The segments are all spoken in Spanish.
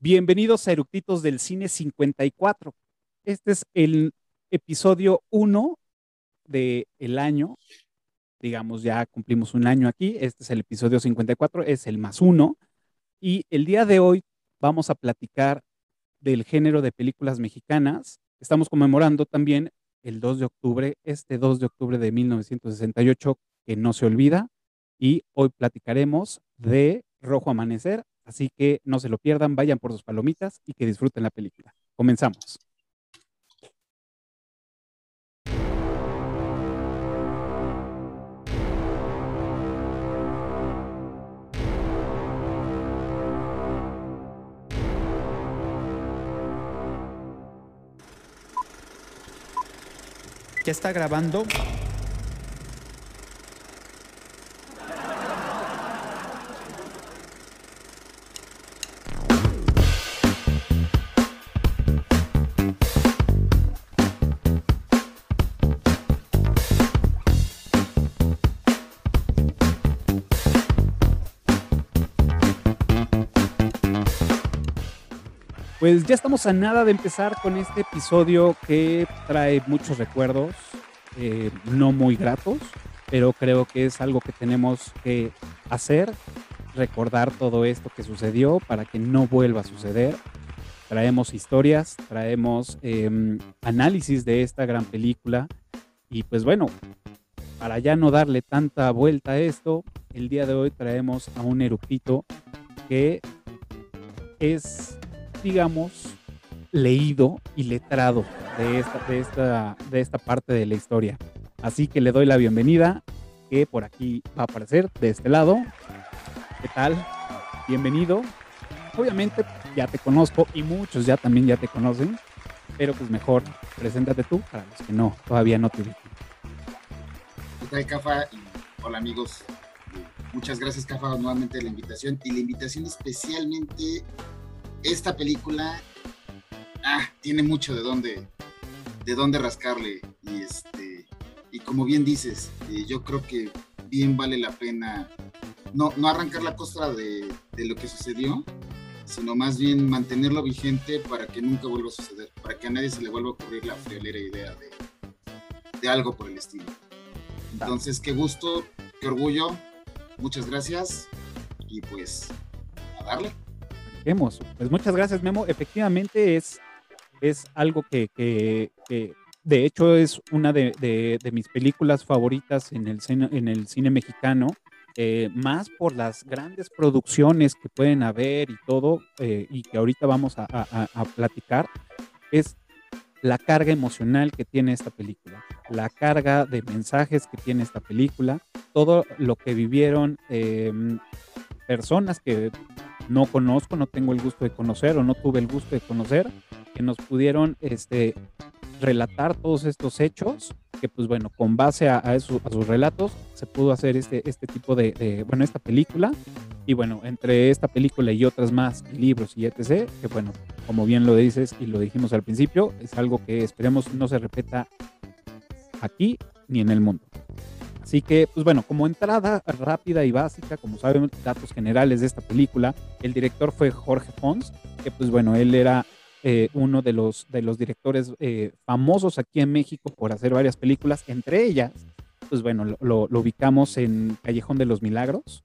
Bienvenidos a Eructitos del Cine 54. Este es el episodio 1 del el año. Digamos, ya cumplimos un año aquí. Este es el episodio 54, es el más uno. Y el día de hoy vamos a platicar del género de películas mexicanas. Estamos conmemorando también el 2 de octubre, este 2 de octubre de 1968, que no se olvida. Y hoy platicaremos de Rojo Amanecer, Así que no se lo pierdan, vayan por sus palomitas y que disfruten la película. Comenzamos. ¿Ya está grabando? Pues ya estamos a nada de empezar con este episodio que trae muchos recuerdos, eh, no muy gratos, pero creo que es algo que tenemos que hacer, recordar todo esto que sucedió para que no vuelva a suceder. Traemos historias, traemos em, análisis de esta gran película y pues bueno, para ya no darle tanta vuelta a esto, el día de hoy traemos a un erupito que es digamos, leído y letrado de esta, de esta, de esta parte de la historia. Así que le doy la bienvenida, que por aquí va a aparecer de este lado. ¿Qué tal? Bienvenido. Obviamente ya te conozco y muchos ya también ya te conocen, pero pues mejor preséntate tú para los que no, todavía no te ubican. ¿Qué tal, Cafa? hola, amigos. Muchas gracias, Cafa, nuevamente la invitación y la invitación especialmente esta película ah, tiene mucho de dónde, de dónde rascarle. Y, este, y como bien dices, eh, yo creo que bien vale la pena no, no arrancar la costra de, de, lo que sucedió, sino más bien mantenerlo vigente para que nunca vuelva a suceder, para que a nadie se le vuelva a ocurrir la friolera idea de, de algo por el estilo. Entonces, qué gusto, qué orgullo, muchas gracias y pues a darle. Pues muchas gracias, Memo. Efectivamente es, es algo que, de hecho es una de, mis películas favoritas en el cine, en el cine mexicano, eh, más por las grandes producciones que pueden haber y todo, eh, y que ahorita vamos a, platicar, es la carga emocional que tiene esta película, la carga de mensajes que tiene esta película, todo lo que vivieron eh, personas que no conozco, no tengo el gusto de conocer o no tuve el gusto de conocer, que nos pudieron este, relatar todos estos hechos, que pues bueno, con base a, a, sus relatos se pudo hacer este, este tipo de, bueno, esta película. Y bueno, entre esta película y otras más, libros y etc., que bueno, como bien lo dices y lo dijimos al principio, es algo que esperemos no se repita aquí ni en el mundo. Así que, pues bueno, como entrada rápida y básica, como saben, datos generales de esta película, el director fue Jorge Fons, que pues bueno, él era eh, uno de los, de los directores eh, famosos aquí en México por hacer varias películas, entre ellas, pues bueno, lo, ubicamos en Callejón de los Milagros,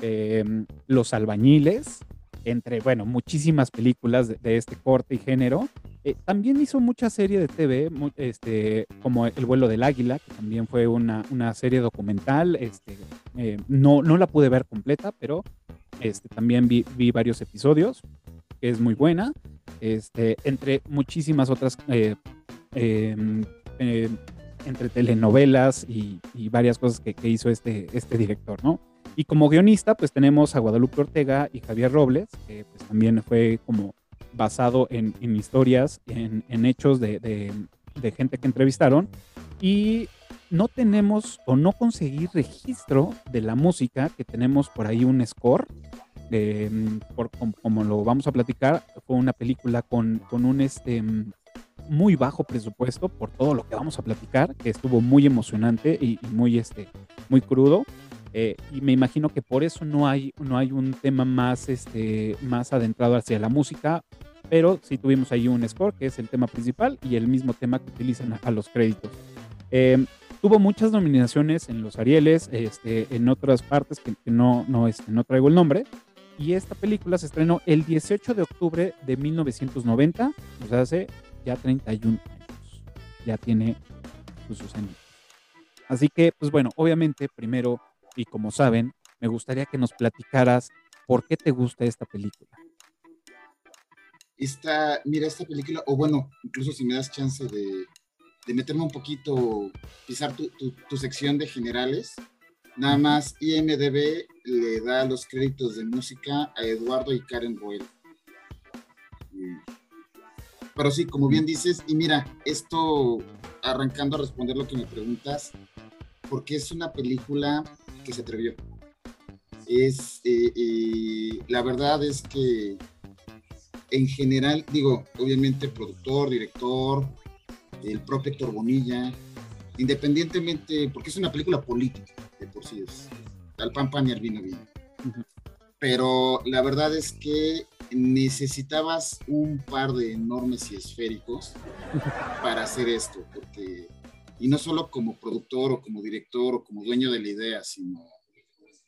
eh, Los Albañiles, entre, bueno, muchísimas películas de, de este corte y género. Eh, también hizo mucha serie de TV, este, como El vuelo del águila, que también fue una, una serie documental. Este, eh, no, no la pude ver completa, pero este, también vi, vi, varios episodios, que es muy buena, este, entre muchísimas otras, eh, em, entre telenovelas y, y varias cosas que, que, hizo este, este director, ¿no? Y como guionista, pues tenemos a Guadalupe Ortega y Javier Robles, que pues también fue como basado en, en historias, en, en hechos de, de, de, gente que entrevistaron. Y no tenemos o no conseguí registro de la música, que tenemos por ahí un score. Eh, por, como, como, lo vamos a platicar, fue una película con, con un este, muy bajo presupuesto por todo lo que vamos a platicar, que estuvo muy emocionante y, y muy, este, muy crudo. Eh, y me imagino que por eso no hay, no hay un tema más, este, más adentrado hacia la música, pero sí tuvimos ahí un score, que es el tema principal, y el mismo tema que utilizan a, los créditos. Eh, tuvo muchas nominaciones en los Arieles, este, en otras partes que, no, no, este, no traigo el nombre, y esta película se estrenó el 18 de octubre de 1990, o sea, hace ya 31 años. Ya tiene sus años. Así que, pues bueno, obviamente, primero, y como saben, me gustaría que nos platicaras por qué te gusta esta película. Esta, mira, esta película, o bueno, incluso si me das chance de, meterme un poquito, pisar tu, tu sección de generales, Nada más IMDB le da los créditos de música a Eduardo y Karen Boyle. Pero sí, como bien dices, y mira, esto arrancando a responder lo que me preguntas, porque es una película que se atrevió. Es, eh, eh, la verdad es que en general, digo, obviamente productor, director, el propio Héctor Bonilla, independientemente, porque es una película política, de por sí es al pan pan y al vino vino. Pero la verdad es que necesitabas un par de enormes y esféricos para hacer esto, porque, y no solo como productor o como director o como dueño de la idea, sino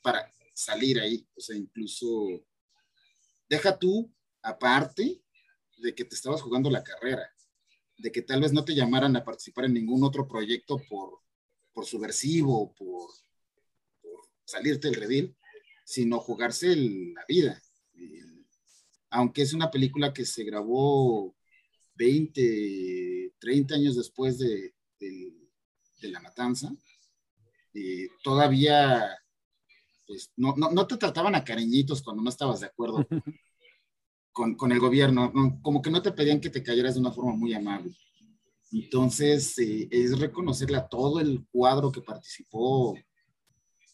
para salir ahí, o sea, incluso deja tú aparte de que te estabas jugando la carrera, de que tal vez no te llamaran a participar en ningún otro proyecto por, por subversivo, por, salirte del redil, sino jugarse la vida. aunque es una película que se grabó 20, 30 años después de, la matanza, todavía pues, no, no, te trataban a cariñitos cuando no estabas de acuerdo con, con el gobierno, como que no te pedían que te cayeras de una forma muy amable. Entonces, eh, es reconocerle a todo el cuadro que participó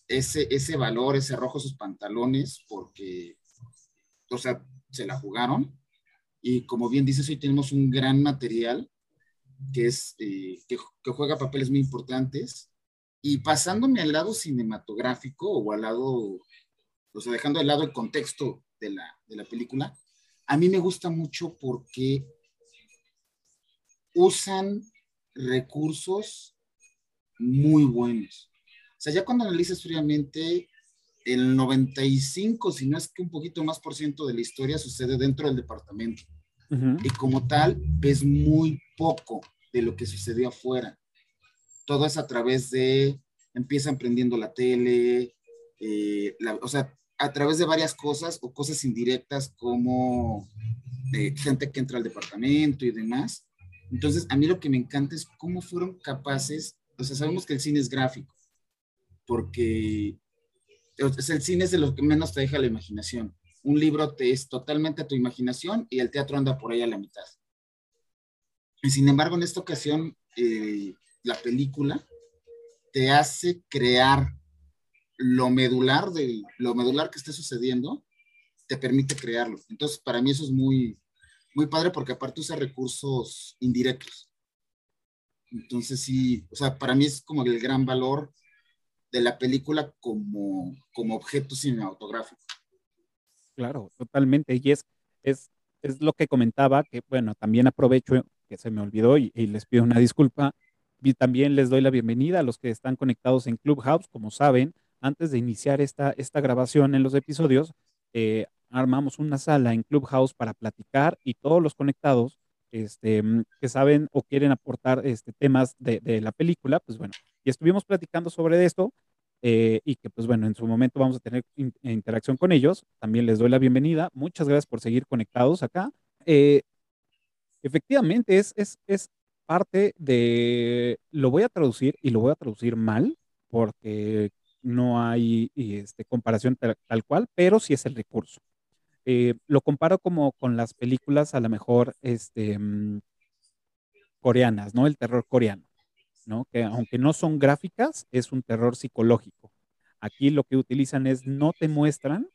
ese, ese valor, ese rojo sus pantalones, porque, o sea, se la jugaron. Y como bien dices, hoy tenemos un gran material que, es, eh, que, que, juega papeles muy importantes. Y pasándome al lado cinematográfico o al lado, o sea, dejando de lado el contexto de la, de la película, a mí me gusta mucho porque usan recursos muy buenos. O sea, ya cuando analizas fríamente, el 95, si no es que un poquito más por ciento de la historia sucede dentro del departamento. Y como tal, ves muy poco de lo que sucedió afuera. Todo es a través de, empiezan prendiendo la tele, eh, o sea, a través de varias cosas o cosas indirectas como eh, gente que entra al departamento y demás. Entonces, a mí lo que me encanta es cómo fueron capaces, o sea, sabemos que el cine es gráfico, porque el cine es de lo que menos te deja la imaginación. Un libro te es totalmente a tu imaginación y el teatro anda por ahí a la mitad. Y sin embargo, en esta ocasión, eh, la película te hace crear lo medular de lo medular que esté sucediendo, te permite crearlo. Entonces, para mí eso es muy, muy padre porque aparte usa recursos indirectos. Entonces, sí, o sea, para mí es como el gran valor de la película como, como objeto cinematográfico. Claro, totalmente. Y es, es, es lo que comentaba, que bueno, también aprovecho que se me olvidó y, les pido una disculpa. Y también les doy la bienvenida a los que están conectados en Clubhouse. Como saben, antes de iniciar esta, esta grabación en los episodios, eh, armamos una sala en Clubhouse para platicar y todos los conectados este, que saben o quieren aportar este, temas de, de la película, pues bueno, y estuvimos platicando sobre esto eh, y que pues bueno, en su momento vamos a tener interacción con ellos. También les doy la bienvenida. Muchas gracias por seguir conectados acá. Eh, efectivamente, es, es, es parte de, lo voy a traducir y lo voy a traducir mal porque no hay este, comparación tal, cual, pero sí es el recurso. Eh, lo comparo como con las películas a lo mejor este, mm, coreanas, ¿no? El terror coreano. Que aunque no son gráficas, es un terror psicológico. Aquí lo que utilizan es no te muestran,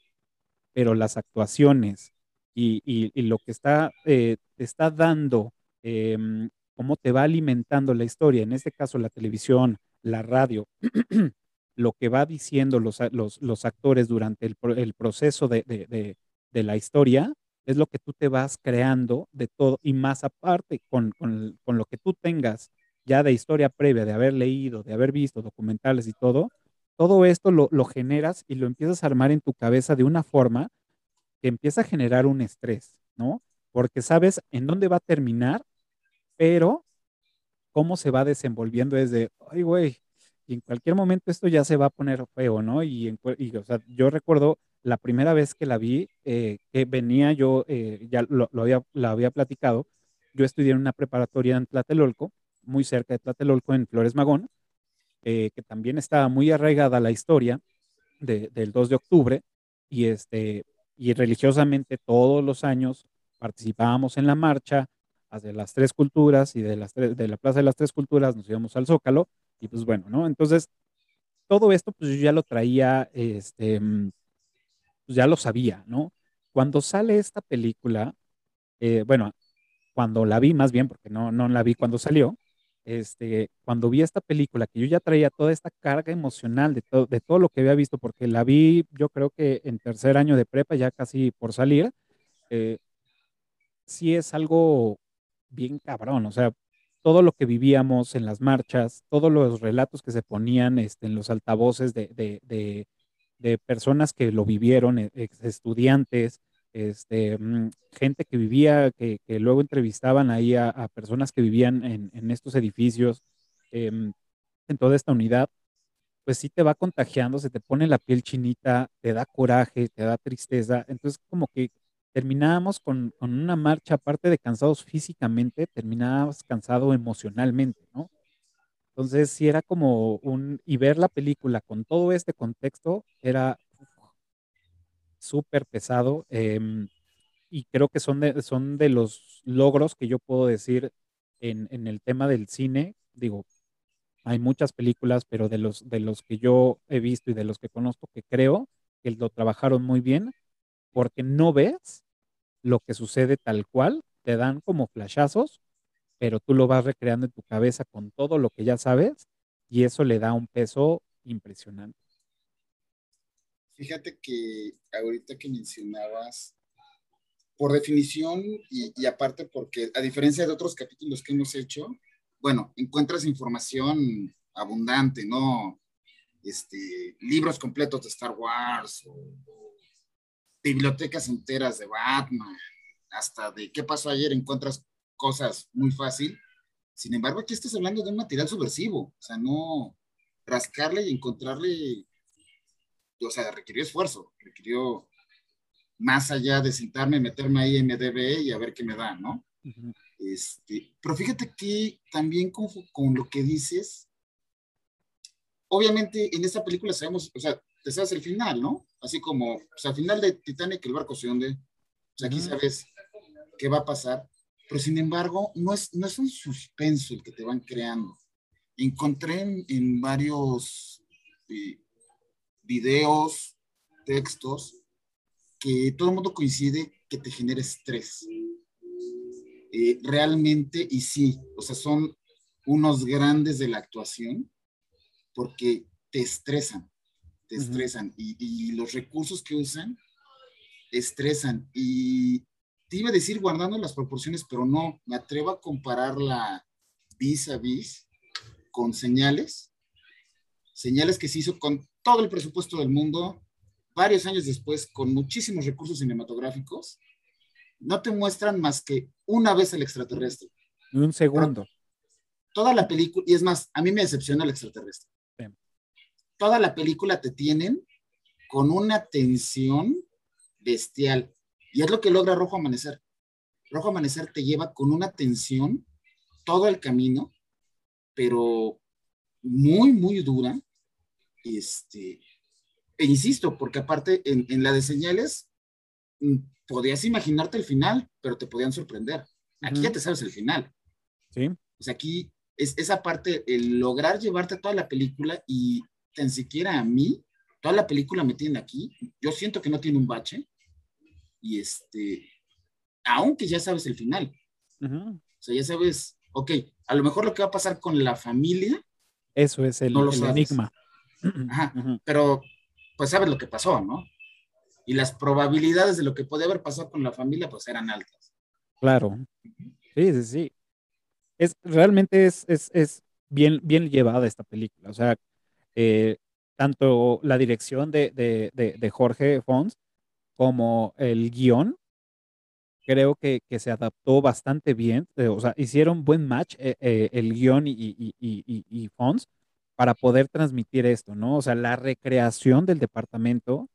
pero las actuaciones y, lo que está, eh, te está dando, em, cómo te va alimentando la historia, en este caso la televisión, la radio lo que va diciendo los, los, actores durante el, el proceso de, de, de, la historia es lo que tú te vas creando de todo y más aparte con, con, con, lo que tú tengas ya de historia previa, de haber leído, de haber visto documentales y todo, todo esto lo, lo generas y lo empiezas a armar en tu cabeza de una forma que empieza a generar un estrés, ¿no? Porque sabes en dónde va a terminar, pero cómo se va desenvolviendo desde, ay, güey, y en cualquier momento esto ya se va a poner feo, ¿no? Y, o sea, yo recuerdo la primera vez que la vi, eh, que venía yo, eh, ya lo, había, la había platicado, yo estudié en una preparatoria en Tlatelolco, muy cerca de Tlatelolco, en Flores Magón, eh, que también estaba muy arraigada la historia del 2 de octubre, y, este, y religiosamente todos los años participábamos en la marcha, de las tres culturas y de, las de la Plaza de las Tres Culturas nos íbamos al Zócalo y pues bueno, ¿no? Entonces, todo esto pues yo ya lo traía, este, mm, pues ya lo sabía, ¿no? Cuando sale esta película, eh, bueno, cuando la vi más bien, porque no, no la vi cuando salió, este, cuando vi esta película, que yo ya traía toda esta carga emocional de, todo de todo lo que había visto, porque la vi yo creo que en tercer año de prepa, ya casi por salir, eh, sí es algo bien cabrón, o sea, todo lo que vivíamos en las marchas, todos los relatos que se ponían este, en los altavoces de, de, de, personas que lo vivieron, e, estudiantes, este, mm, gente que vivía, que, que, luego entrevistaban ahí a, personas que vivían en, en estos edificios, em, en toda esta unidad, pues sí te va contagiando, se te pone la piel chinita, te da coraje, te da tristeza, entonces como que terminábamos con, con, una marcha, aparte de cansados físicamente, terminábamos cansado emocionalmente, ¿no? Entonces, sí era como un, y ver la película con todo este contexto era súper pesado em, y creo que son de, son de los logros que yo puedo decir en, en el tema del cine. Digo, hay muchas películas, pero de los, de los que yo he visto y de los que conozco que creo que lo trabajaron muy bien, porque no ves lo que sucede tal cual, te dan como flashazos, pero tú lo vas recreando en tu cabeza con todo lo que ya sabes y eso le da un peso impresionante. Fíjate que ahorita que mencionabas, por definición y, y, aparte porque a diferencia de otros capítulos que hemos hecho, bueno, encuentras información abundante, ¿no? Este, libros completos de Star Wars bibliotecas enteras de Batman, hasta de qué pasó ayer, encuentras cosas muy fácil. Sin embargo, aquí estás hablando de un material subversivo, o sea, no rascarle y encontrarle, o sea, requirió esfuerzo, requirió más allá de sentarme, meterme ahí en MDB y a ver qué me da, ¿no? este, pero fíjate que también con, con lo que dices, obviamente en esta película sabemos, o sea, te sabes el final, ¿no? Así como, pues al final de Titanic el barco se hunde, pues aquí sabes qué va a pasar, pero sin embargo no es, no es un suspenso el que te van creando. Encontré en, varios eh, videos, textos, que todo el mundo coincide que te genera estrés. Eh, realmente, y sí, o sea, son unos grandes de la actuación porque te estresan estresan y, los recursos que usan estresan. Y te iba a decir guardando las proporciones, pero no, me atrevo a compararla vis a vis con señales, señales que se hizo con todo el presupuesto del mundo, varios años después, con muchísimos recursos cinematográficos, no te muestran más que una vez el extraterrestre. Un segundo. toda la película, y es más, a mí me decepciona el extraterrestre toda la película te tienen con una tensión bestial. Y es lo que logra Rojo Amanecer. Rojo Amanecer te lleva con una tensión todo el camino, pero muy, muy dura. Este, e insisto, porque aparte en, en la de señales, mm, podías imaginarte el final, pero te podían sorprender. Aquí ya te sabes el final. Sí. O sea, aquí es esa parte, el lograr llevarte toda la película y tan siquiera a mí, toda la película me tiene aquí, yo siento que no tiene un bache, y este, aunque ya sabes el final, o sea, ya sabes, ok, a lo mejor lo que va a pasar con la familia. Eso es el, enigma. Ajá, pero pues sabes lo que pasó, ¿no? Y las probabilidades de lo que puede haber pasado con la familia pues eran altas. Claro. Sí, sí, sí. Es, realmente es, es, es bien, bien llevada esta película. O sea, eh, tanto la dirección de, de, de, Jorge Fons como el guion, creo que, que, se adaptó bastante bien. Eh, o sea, hicieron buen match eh, el guion y, y, y, y, Fons para poder transmitir esto, ¿no? O sea, la recreación del departamento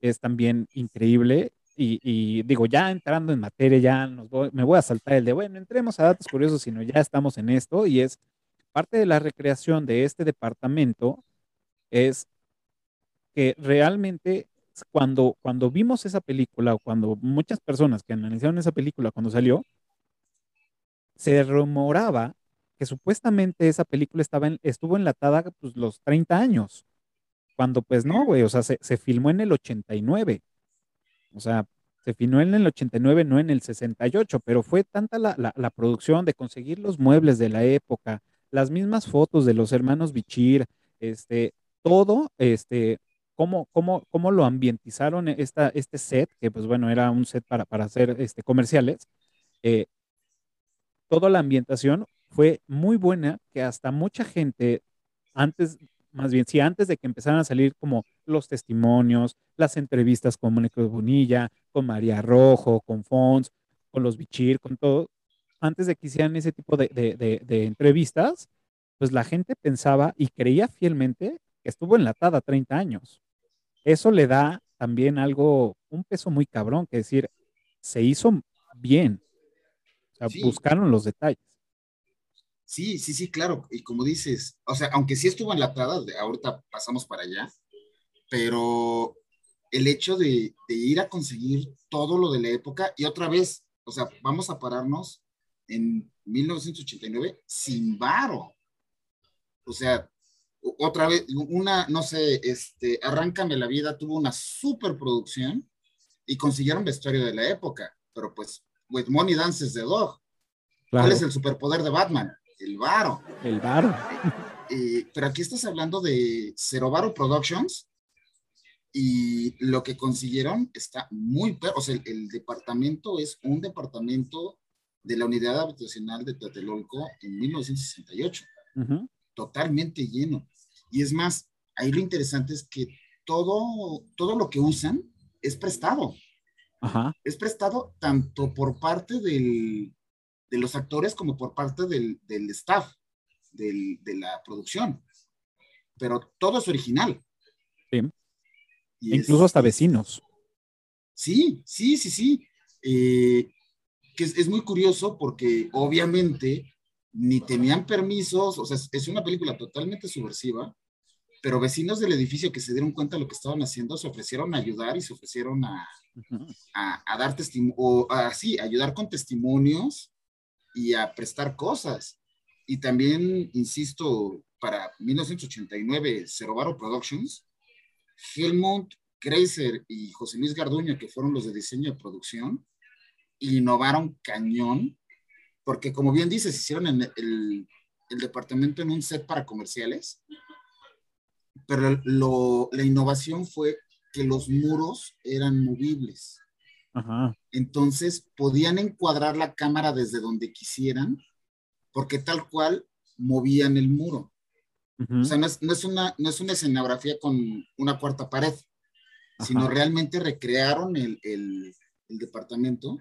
es también increíble. Y, digo, ya entrando en materia, ya nos me voy a saltar el de, bueno, entremos a datos curiosos, sino ya estamos en esto y es parte de la recreación de este departamento es que realmente cuando, cuando vimos esa película, o cuando muchas personas que analizaron esa película cuando salió, se rumoraba que supuestamente esa película estaba estuvo enlatada pues, los 30 años, cuando pues no, güey, o sea, se, se filmó en el 89, o sea, se filmó en el 89, no en el 68, pero fue tanta la, la, producción de conseguir los muebles de la época, las mismas fotos de los hermanos Bichir, este, todo, este, cómo, cómo, cómo lo ambientizaron esta, este set, que pues bueno, era un set para, para hacer este, comerciales, eh, toda la ambientación fue muy buena, que hasta mucha gente, antes, más bien, sí, antes de que empezaran a salir como los testimonios, las entrevistas con Mónica Bonilla, con María Rojo, con Fons, con los Bichir, con todo, antes de que hicieran ese tipo de, de, de entrevistas, pues la gente pensaba y creía fielmente estuvo enlatada 30 años. Eso le da también algo, un peso muy cabrón, que decir, se hizo bien. O sea, buscaron los detalles. Sí, sí, sí, claro. Y como dices, o sea, aunque sí estuvo enlatada, ahorita pasamos para allá, pero el hecho de, de, ir a conseguir todo lo de la época y otra vez, o sea, vamos a pararnos en 1989 sin varo. O sea, otra vez, una, no sé, este, Arráncame la vida tuvo una superproducción y consiguieron vestuario de la época, pero pues, with money dances the dog. ¿Cuál es el superpoder de Batman? El varo. El varo. pero aquí estás hablando de Cero Varo Productions y lo que consiguieron está muy, o sea, el, departamento es un departamento de la unidad habitacional de Tlatelolco en 1968. Totalmente lleno. Y es más, ahí lo interesante es que todo, todo lo que usan es prestado. Es prestado tanto por parte del, de los actores como por parte del, del staff, del, de la producción. Pero todo es original. Sí. Incluso hasta vecinos. Sí, sí, sí, sí. Eh, que es, es, muy curioso porque obviamente ni tenían permisos, o sea, es una película totalmente subversiva, pero vecinos del edificio que se dieron cuenta de lo que estaban haciendo se ofrecieron a ayudar y se ofrecieron a, a, dar testimonio, o así, ayudar con testimonios y a prestar cosas. Y también, insisto, para 1989, Cerovaro Productions, Helmut Kreiser y José Luis Garduño, que fueron los de diseño de producción, innovaron cañón porque como bien dices, hicieron el, el, departamento en un set para comerciales, pero lo, la innovación fue que los muros eran movibles. Entonces podían encuadrar la cámara desde donde quisieran, porque tal cual movían el muro. O sea, no es, no es, una, no es una escenografía con una cuarta pared, sino realmente recrearon el, el, el departamento.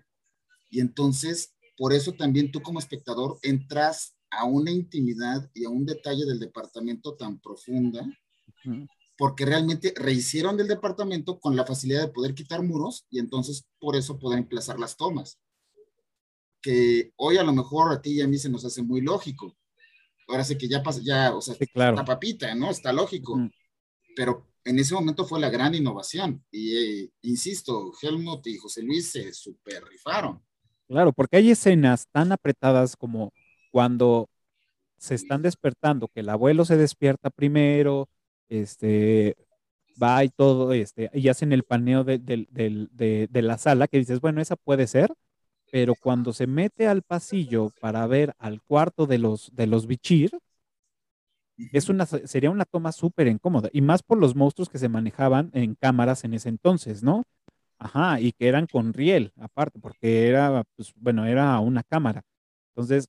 Y entonces por eso también tú como espectador entras a una intimidad y a un detalle del departamento tan profunda, porque realmente rehicieron del departamento con la facilidad de poder quitar muros y entonces por eso poder emplazar las tomas. Que hoy a lo mejor a ti y a mí se nos hace muy lógico. Ahora sé que ya pasa, ya, o sea, la papita, ¿no? Está lógico. Pero en ese momento fue la gran innovación. Y eh, insisto, Helmut y José Luis se super rifaron. Claro, porque hay escenas tan apretadas como cuando se están despertando, que el abuelo se despierta primero, este, va y todo, este, y hacen el paneo de, de, la sala, que dices, bueno, esa puede ser, pero cuando se mete al pasillo para ver al cuarto de los, de los bichir, Es una, sería una toma súper incómoda, y más por los monstruos que se manejaban en cámaras en ese entonces, ¿no? Ajá, y que eran con riel, aparte, porque era, pues, bueno, era una cámara. Entonces,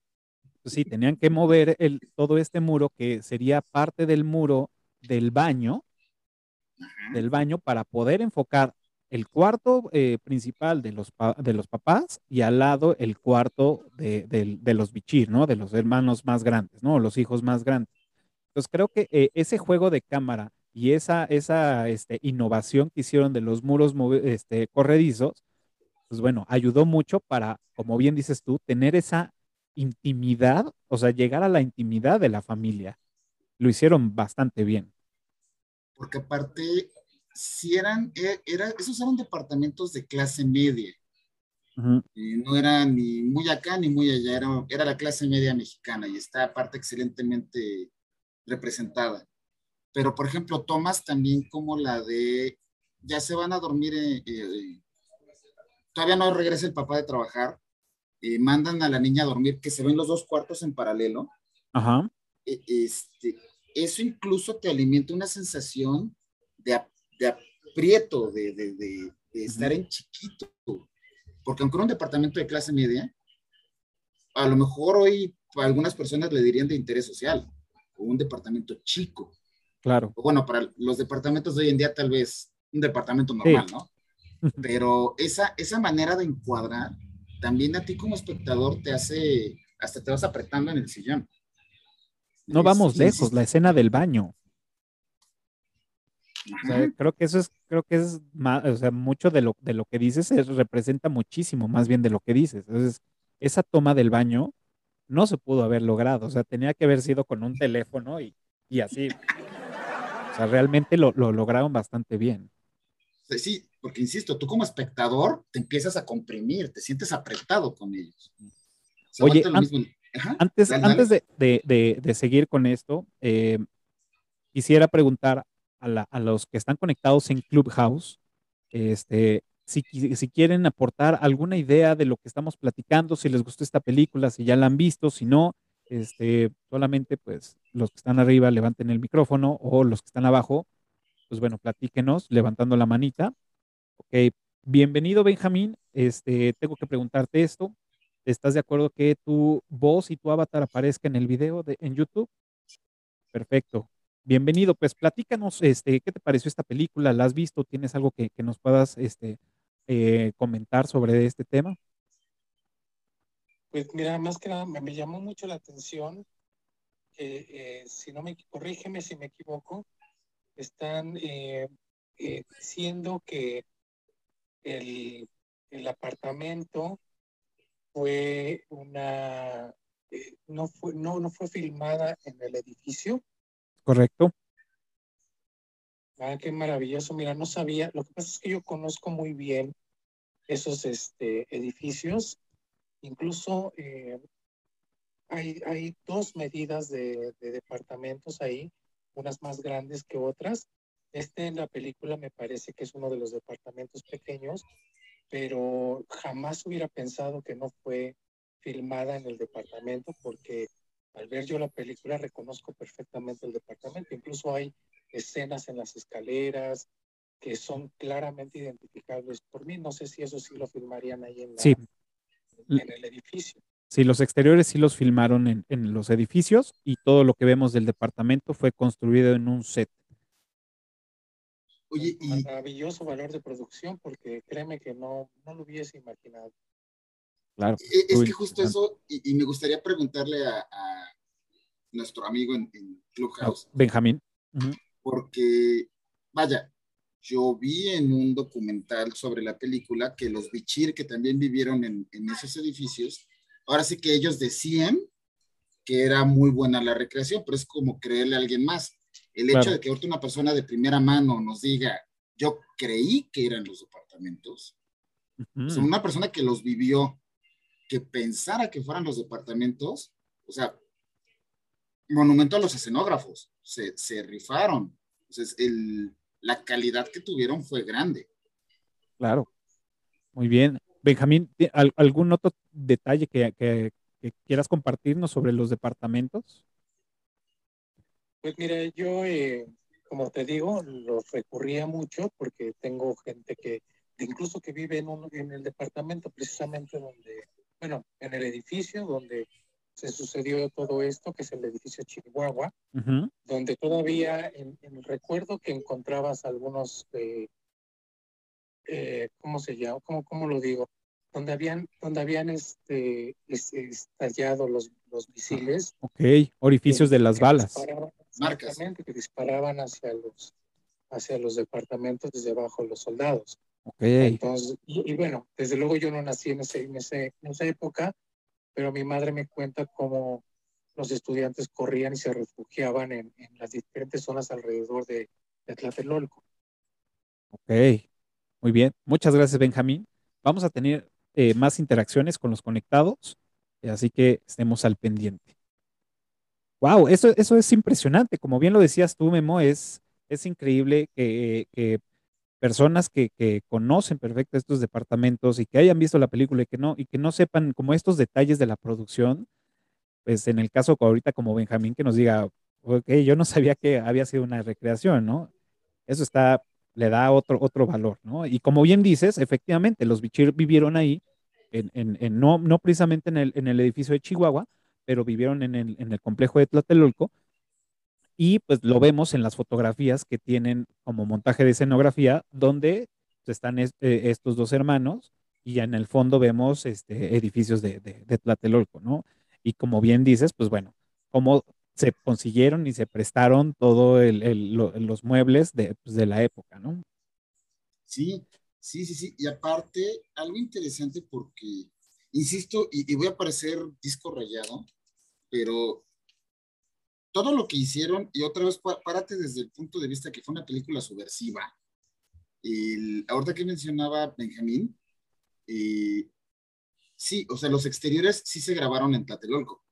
pues sí, tenían que mover el, todo este muro que sería parte del muro del baño, del baño, para poder enfocar el cuarto eh, principal de los, de los papás y al lado el cuarto de, de, los bichir, ¿no? De los hermanos más grandes, ¿no? Los hijos más grandes. Entonces creo que eh, ese juego de cámara y esa, esa este, innovación que hicieron de los muros este, corredizos, pues bueno, ayudó mucho para, como bien dices tú, tener esa intimidad, o sea, llegar a la intimidad de la familia. Lo hicieron bastante bien. Porque aparte, si eran, e, era, esos eran departamentos de clase media. no eran ni muy acá ni muy allá, era, era la clase media mexicana y está aparte excelentemente representada. Pero, por ejemplo, tomas también como la de, ya se van a dormir, eh, eh, todavía no regresa el papá de trabajar, eh, mandan a la niña a dormir, que se ven los dos cuartos en paralelo. Ajá. E, este, eso incluso te alimenta una sensación de, de aprieto, de, de, de, estar en chiquito. Porque aunque era un departamento de clase media, a lo mejor hoy algunas personas le dirían de interés social, o un departamento chico. Claro. bueno, para los departamentos de hoy en día tal vez un departamento normal, ¿no? Pero esa, esa manera de encuadrar también a ti como espectador te hace, hasta te vas apretando en el sillón. No vamos lejos, la escena del baño. creo que eso es, creo que es más, o sea, mucho de lo, de lo que dices representa muchísimo más bien de lo que dices. Entonces, esa toma del baño no se pudo haber logrado, o sea, tenía que haber sido con un teléfono y, y así. O sea, realmente lo, lograron bastante bien. Sí, porque insisto, tú como espectador te empiezas a comprimir, te sientes apretado con ellos. Oye, antes, antes de, seguir con esto, eh, quisiera preguntar a, los que están conectados en Clubhouse, este, si, si, quieren aportar alguna idea de lo que estamos platicando, si les gustó esta película, si ya la han visto, si no, este, solamente pues los que están arriba levanten el micrófono o los que están abajo, pues bueno, platíquenos levantando la manita. Ok, bienvenido Benjamín, este, tengo que preguntarte esto. ¿Estás de acuerdo que tu voz y tu avatar aparezca en el video de, en YouTube? Perfecto. Bienvenido, pues platícanos, este, ¿qué te pareció esta película? ¿La has visto? ¿Tienes algo que, que nos puedas este, eh, comentar sobre este tema? Pues mira, más que nada me, llamó mucho la atención que, eh, si no me corrígeme si me equivoco, están eh, eh, diciendo que el, el, apartamento fue una no fue no, no fue filmada en el edificio. Correcto. Ah, qué maravilloso. Mira, no sabía. Lo que pasa es que yo conozco muy bien esos este, edificios Incluso eh, hay, hay, dos medidas de, departamentos ahí, unas más grandes que otras. Este en la película me parece que es uno de los departamentos pequeños, pero jamás hubiera pensado que no fue filmada en el departamento porque al ver yo la película reconozco perfectamente el departamento. Incluso hay escenas en las escaleras que son claramente identificables por mí. No sé si eso sí lo filmarían ahí en la, sí en el edificio. Sí, los exteriores sí los filmaron en, en, los edificios y todo lo que vemos del departamento fue construido en un set. Oye, y... Maravilloso valor de producción porque créeme que no, no lo hubiese imaginado. Claro. E, es que justo eso, y, me gustaría preguntarle a, nuestro amigo en, Clubhouse. Benjamín. Porque, vaya, yo vi en un documental sobre la película que los Bichir, que también vivieron en, esos edificios, ahora sí que ellos decían que era muy buena la recreación, pero es como creerle a alguien más. El hecho de que ahorita una persona de primera mano nos diga, yo creí que eran los departamentos, una persona que los vivió, que pensara que fueran los departamentos, o sea, monumento a los escenógrafos, se, se rifaron. Entonces, el, la calidad que tuvieron fue grande. Claro. Muy bien. Benjamín, ¿algún otro detalle que, quieras compartirnos sobre los departamentos? Pues mira, yo, eh, como te digo, los recurría mucho porque tengo gente que, incluso que vive en, un, en el departamento precisamente donde, bueno, en el edificio donde se sucedió todo esto, que es el edificio Chihuahua, donde todavía en, recuerdo que encontrabas algunos, eh, eh, ¿cómo se llama? ¿Cómo, ¿Cómo lo digo? Donde habían, donde habían este, estallado los, los misiles. Ok, orificios de las balas. Marcas. Que disparaban hacia los, hacia los departamentos desde abajo los soldados. Okay. Entonces, y, bueno, desde luego yo no nací en, ese, en, ese, en esa época, pero mi madre me cuenta cómo los estudiantes corrían y se refugiaban en, las diferentes zonas alrededor de, de Tlatelolco. Ok, muy bien. Muchas gracias, Benjamín. Vamos a tener eh, más interacciones con los conectados, así que estemos al pendiente. Wow, eso, eso es impresionante. Como bien lo decías tú, Memo, es, es increíble que, que personas que, que, conocen perfecto estos departamentos y que hayan visto la película y que no, y que no sepan como estos detalles de la producción, pues en el caso ahorita como Benjamín que nos diga, ok, yo no sabía que había sido una recreación, ¿no? Eso está, le da otro, otro valor, ¿no? Y como bien dices, efectivamente, los Bichir vivieron ahí, en, en, en, no, no precisamente en el, en el edificio de Chihuahua, pero vivieron en el, complejo de Tlatelolco, y pues lo vemos en las fotografías que tienen como montaje de escenografía, donde están eh, estos dos hermanos y en el fondo vemos este, edificios de, Tlatelolco, ¿no? Y como bien dices, pues bueno, cómo se consiguieron y se prestaron todos los muebles de, pues, de la época, ¿no? Sí, sí, sí, sí. Y aparte, algo interesante porque, insisto, y, y voy a parecer disco rayado, pero todo lo que hicieron, y otra vez párate desde el punto de vista que fue una película subversiva. El, ahorita que mencionaba Benjamín, eh, sí, o sea, los exteriores sí se grabaron en Tlatelolco,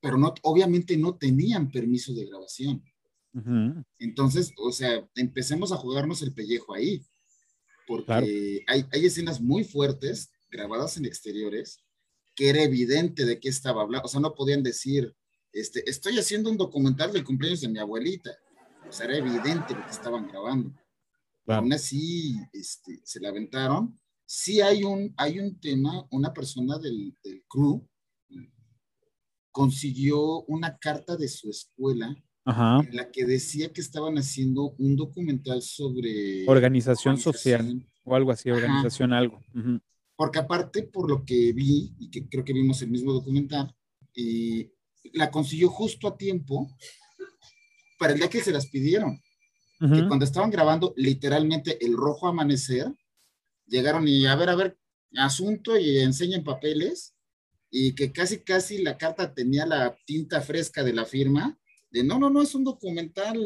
pero no, obviamente no tenían permiso de grabación. Entonces, o sea, empecemos a jugarnos el pellejo ahí, porque hay, hay escenas muy fuertes grabadas en exteriores que era evidente de qué estaba hablando, o sea, no podían decir, este, estoy haciendo un documental del cumpleaños de mi abuelita. O sea, era evidente lo que estaban grabando. Aún así, este, se la aventaron. Sí hay un, hay un tema, una persona del, del crew consiguió una carta de su escuela en la que decía que estaban haciendo un documental sobre organización, social o algo así, organización algo. Porque aparte, por lo que vi, y que creo que vimos el mismo documental, y la consiguió justo a tiempo para el día que se las pidieron. Que cuando estaban grabando literalmente el rojo amanecer, llegaron y a ver, a ver, asunto y enseñan papeles y que casi, casi la carta tenía la tinta fresca de la firma, de no, no, no, es un documental.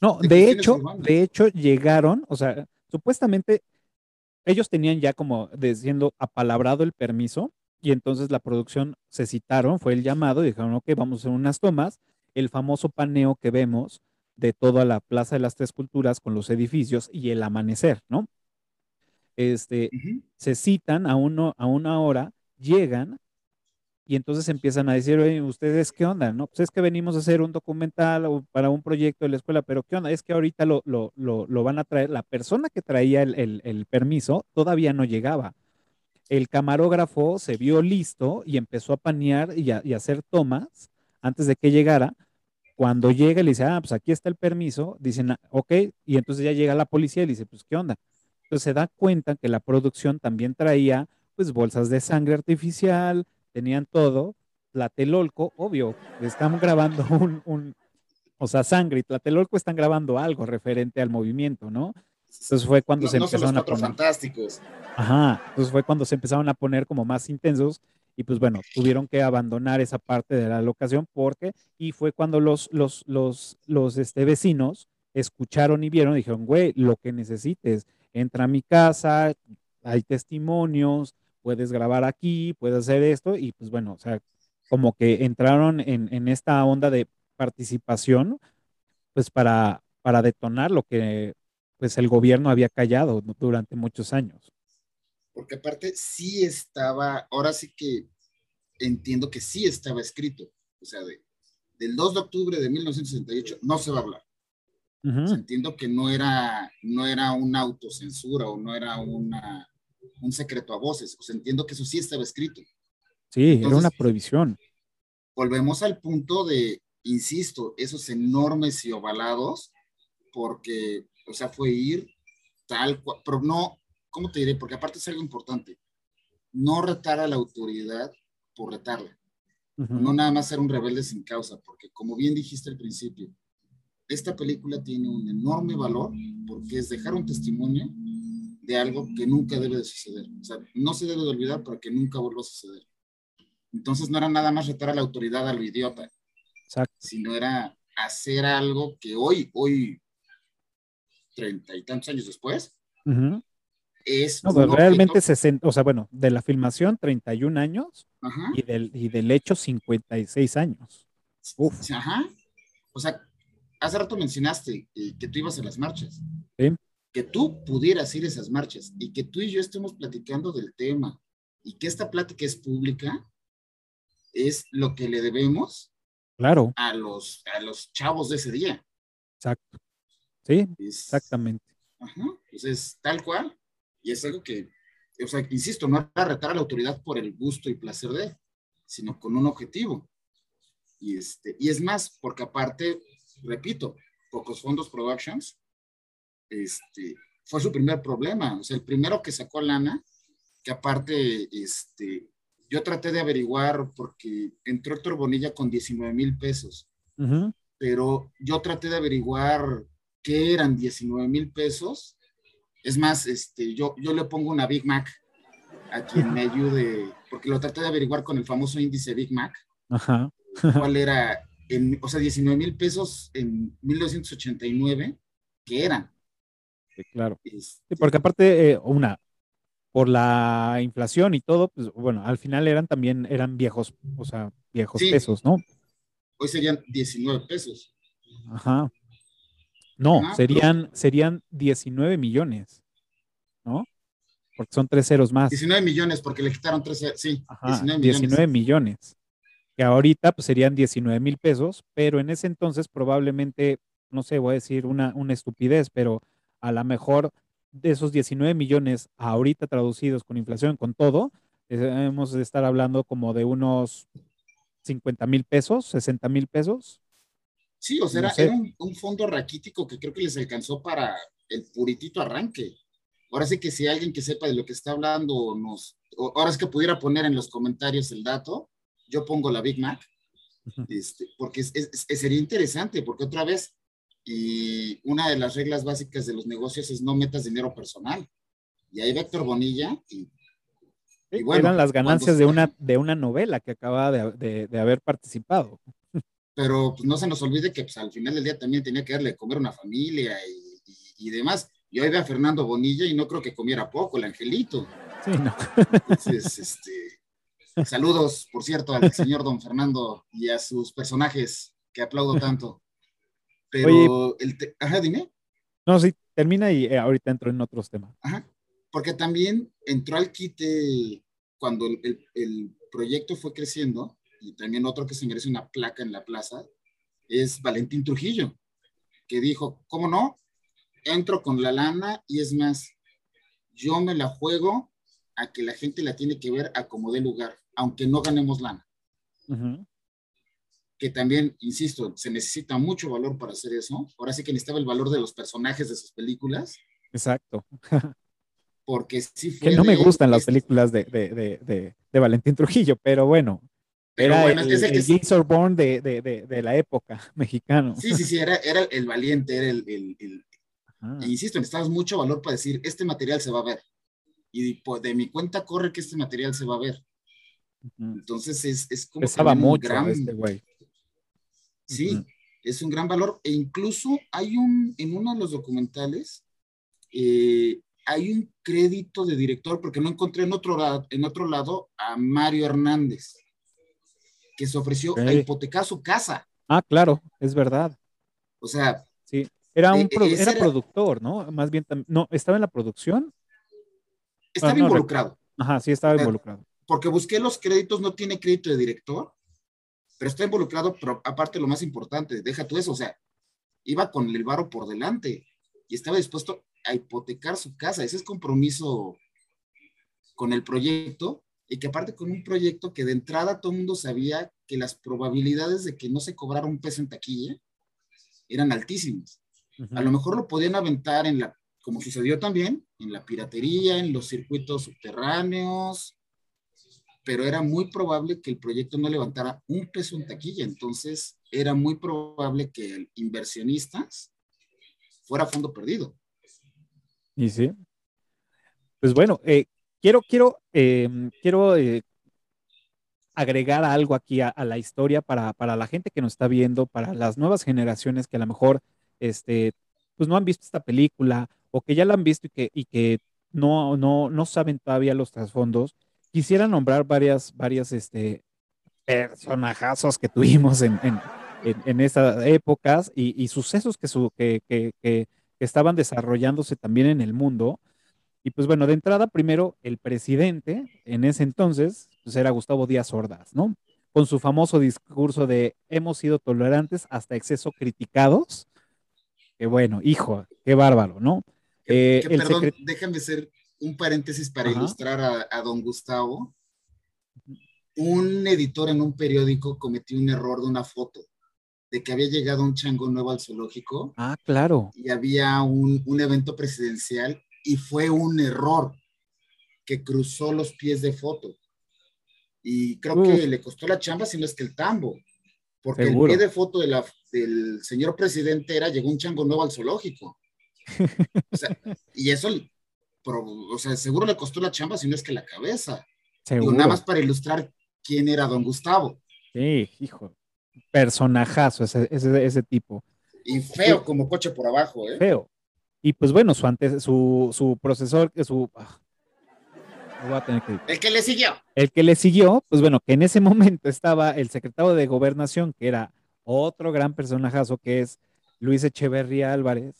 No, de, hecho, de hecho llegaron, o sea, supuestamente ellos tenían ya como diciendo apalabrado el permiso y entonces la producción se citaron, fue el llamado, y dijeron, ok, vamos a hacer unas tomas. El famoso paneo que vemos de toda la Plaza de las Tres Culturas con los edificios y el amanecer, ¿no? Este, Se citan a, uno, a una hora, llegan y entonces empiezan a decir, oye, ¿ustedes qué onda? No, pues es que venimos a hacer un documental o para un proyecto de la escuela, pero ¿qué onda? Es que ahorita lo, lo, lo, van a traer. La persona que traía el, el permiso todavía no llegaba el camarógrafo se vio listo y empezó a panear y a, hacer tomas antes de que llegara. Cuando llega, le dice, ah, pues aquí está el permiso. Dicen, ah, ok, y entonces ya llega la policía y le dice, pues, ¿qué onda? Entonces se da cuenta que la producción también traía, pues, bolsas de sangre artificial, tenían todo. Tlatelolco, obvio, están grabando un, un, o sea, sangre y Tlatelolco están grabando algo referente al movimiento, ¿no? Entonces fue cuando se empezaron a poner. fantásticos. Ajá, entonces fue cuando se empezaron a poner como más intensos y pues bueno, tuvieron que abandonar esa parte de la locación porque, y fue cuando los, los, los, los este, vecinos escucharon y vieron y dijeron, güey, lo que necesites, entra a mi casa, hay testimonios, puedes grabar aquí, puedes hacer esto y pues bueno, o sea, como que entraron en, en esta onda de participación, pues para, para detonar lo que pues el gobierno había callado durante muchos años. Porque aparte sí estaba, ahora sí que entiendo que sí estaba escrito, o sea, de, del 2 de octubre de 1968 no se va a hablar. Ujú. Entiendo que no era, no era una autocensura o no era una, un secreto a voces. O sea, entiendo que eso sí estaba escrito. Sí, era Entonces- una prohibición. Volvemos al punto de, insisto, esos enormes y ovalados, porque, o sea, fue ir tal cual, pero no, ¿cómo te diré? Porque aparte es algo importante. No retar a la autoridad por retarla. Ujú. no nada más ser un rebelde sin causa, porque como bien dijiste al principio, esta película tiene un enorme valor porque es dejar un testimonio de algo que nunca debe de suceder. O sea, no se debe de olvidar para que nunca vuelva a suceder. Entonces no era nada más retar a la autoridad a lo idiota, Exacto. sino era hacer algo que hoy, hoy, treinta y tantos años después, Ujú. es... No, pero realmente objeto- 60, o sea, bueno, de la filmación 31 años Ajá. y del, y del hecho 56 años. Uf. Ajá. O sea, hace rato mencionaste eh, que tú ibas a las marchas. Sí. Que tú pudieras ir a esas marchas y que tú y yo estemos platicando del tema y que esta plática es pública, es lo que le debemos Claro, a los, a los chavos de ese día. exacto. Sí, Es- exactamente. Ajá. Pues es tal cual. Y es algo que, o sea, insisto, no era retar a la autoridad por el gusto y placer de, sino con un objetivo. Y, este, y es más, porque aparte, repito, Pocos Fondos Productions, este, fue su primer problema. O sea, el primero que sacó lana, que aparte, este, yo traté de averiguar porque entró Héctor Bonilla con 19 mil pesos pero yo traté de averiguar qué eran 19 mil pesos. Es más, este, yo, yo le pongo una Big Mac a quien me ayude, porque lo traté de averiguar con el famoso índice Big Mac, Ajá. cuál era, en, o sea, 19 mil pesos en 1989, ¿qué eran? Sí, claro. Este, Sí, porque aparte, eh, una, por la inflación y todo, pues bueno, al final eran también, eran viejos, o sea, viejos Sí. pesos, ¿no? hoy serían 19 pesos. Ajá. No, serían, serían 19 millones, ¿no? Porque son tres ceros más. 19 millones, porque le quitaron 13, sí, Ajá, 19 millones. 19 millones. Que ahorita pues serían 19 mil pesos, pero en ese entonces probablemente, no sé, voy a decir una, una estupidez, pero a lo mejor de esos 19 millones ahorita traducidos con inflación, con todo, hemos de estar hablando como de unos 50 mil pesos, 60 mil pesos. Sí, o sea, No era, un, un fondo raquítico que creo que les alcanzó para el puritito arranque. Ahora sí que si alguien que sepa de lo que está hablando nos, ahora es que pudiera poner en los comentarios el dato, yo pongo la Big Mac, este, porque es- sería interesante, porque otra vez, y una de las reglas básicas de los negocios es no metas dinero personal. Y ahí Héctor Bonilla, y, y bueno, Eran las ganancias de una, de una novela que acababa de, de- de haber participado. pero pues, no se nos olvide que pues, al final del día también tenía que darle de comer a una familia y, y- y demás. Yo ahí ve a Fernando Bonilla y no creo que comiera poco, el angelito. Sí, no. Entonces, este, saludos, por cierto, al señor don Fernando y a sus personajes que aplaudo tanto. Pero el te- ajá, dime. No, sí, termina y eh, ahorita entro en otros temas. Ajá. Porque también entró al quite cuando el, el- el proyecto fue creciendo, y también otro que se merece una placa en la plaza, es Valentín Trujillo, que dijo, ¿cómo no? Entro con la lana y es más, yo me la juego a que la gente la tiene que ver a como dé lugar, aunque no ganemos lana. Que también, insisto, se necesita mucho valor para hacer eso. Ahora sí que necesitaba el valor de los personajes de sus películas, Exacto. porque sí fue Que no me gustan las este- películas de, de, de, de, Valentín Trujillo, pero bueno, pero era bueno, el, el el Jason Bourne de, de, de, de la época mexicano. Sí, sí, sí, era, era el valiente, era el, el- e insisto, necesitabas mucho valor para decir, este material se va a ver. Y pues, de mi cuenta corre que este material se va a ver. Entonces es, es como Pesaba mucho gran- este güey. Sí, es un gran valor. E incluso hay un, en uno de los documentales, eh, hay un crédito de director, porque no encontré en otro, lado, en otro lado a Mario Hernández, que se ofreció a hipotecar su casa. Ah, claro, es verdad. O sea, Sí. Era un pro- ese era era- productor, ¿no? Más bien, no, estaba en la producción. estaba Ah, no, involucrado. Ajá, sí estaba involucrado. porque busqué los créditos, no tiene crédito de director, pero está involucrado, pero aparte lo más importante, deja tú eso, o sea, iba con el varo por delante y estaba dispuesto a hipotecar su casa. Ese es compromiso con el proyecto y que aparte con un proyecto que de entrada todo el mundo sabía que las probabilidades de que no se cobrara un peso en taquilla eran altísimas. A lo mejor lo podían aventar en la, como sucedió también, en la piratería, en los circuitos subterráneos, pero era muy probable que el proyecto no levantara un peso en taquilla. Entonces, era muy probable que inversionistas fuera fondo perdido. Y sí. Pues bueno, eh, quiero, quiero, em, quiero eh, agregar algo aquí a, la historia para, para, la gente que nos está viendo, para las nuevas generaciones que a lo mejor este, pues no han visto esta película o que ya la han visto y que, y que no, no, no saben todavía los trasfondos. Quisiera nombrar varias, varias este, personajazos que tuvimos en, en, en, esas épocas y, sucesos que, su, que, que, que, estaban desarrollándose también en el mundo. Y pues bueno, de entrada, primero, el presidente en ese entonces, pues era Gustavo Díaz Ordaz, ¿no? Con su famoso discurso de hemos sido tolerantes hasta exceso criticados. Que bueno, hijo, qué bárbaro, ¿no? Eh, perdón, déjame hacer un paréntesis para ilustrar a, a don Gustavo. Un editor en un periódico cometió un error de una foto de que había llegado un chango nuevo al zoológico. Ah, claro. Y había un, un evento presidencial y fue un error que cruzó los pies de foto. Y creo que le costó la chamba, si no es que el tambo. Porque el pie de foto de la, del señor presidente era, llegó un chango nuevo al zoológico. O sea, y eso, o sea, seguro le costó la chamba, si no es que la cabeza. Seguro. nada más para ilustrar quién era don Gustavo. Sí, hijo personajazo ese, ese, ese tipo. Y feo como coche por abajo, ¿eh? Feo. Y pues bueno, su, antes, su, su procesor, su... Ah, el que le siguió. El que le siguió, pues bueno, que en ese momento estaba el secretario de Gobernación, que era otro gran personajazo, que es Luis Echeverría Álvarez,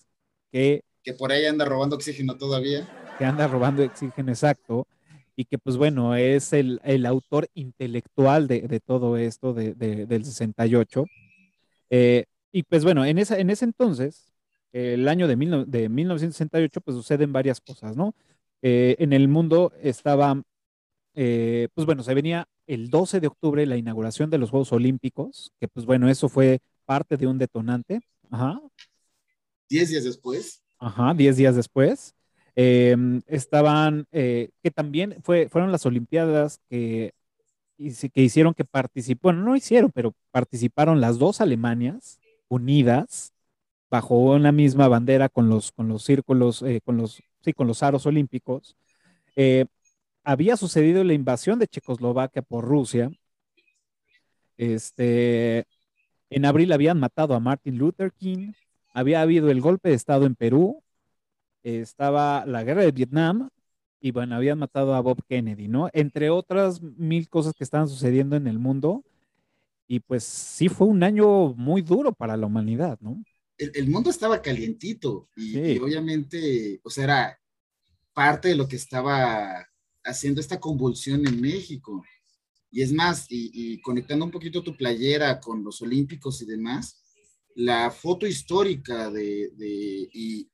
que... Que por ahí anda robando oxígeno todavía. Que anda robando oxígeno, exacto y que pues bueno, es el, el autor intelectual de, de, todo esto de, del 68. Eh, y pues bueno, en, esa, en ese entonces, el año de, mil, de 1968, pues suceden varias cosas, ¿no? Eh, en el mundo estaba, eh, pues bueno, se venía el 12 de octubre la inauguración de los Juegos Olímpicos, que pues bueno, eso fue parte de un detonante. Ajá. Diez días después. Ajá, diez días después. Em, estaban, eh, que también fue, fueron las Olimpiadas que, que hicieron que participó, bueno, no hicieron, pero participaron las dos Alemanias unidas bajo una misma bandera con los, con los círculos, eh, con los, sí, con los aros olímpicos. Eh, había sucedido la invasión de Checoslovaquia por Rusia. Este, en abril habían matado a Martin Luther King, había habido el golpe de Estado en Perú, estaba la guerra de Vietnam y bueno, habían matado a Bob Kennedy, ¿no? Entre otras mil cosas que estaban sucediendo en el mundo. Y pues sí fue un año muy duro para la humanidad, ¿no? El, mundo estaba calientito y, obviamente, o sea, era parte de lo que estaba haciendo esta convulsión en México. Y es más, y, conectando un poquito tu playera con los olímpicos y demás, la foto histórica de, de y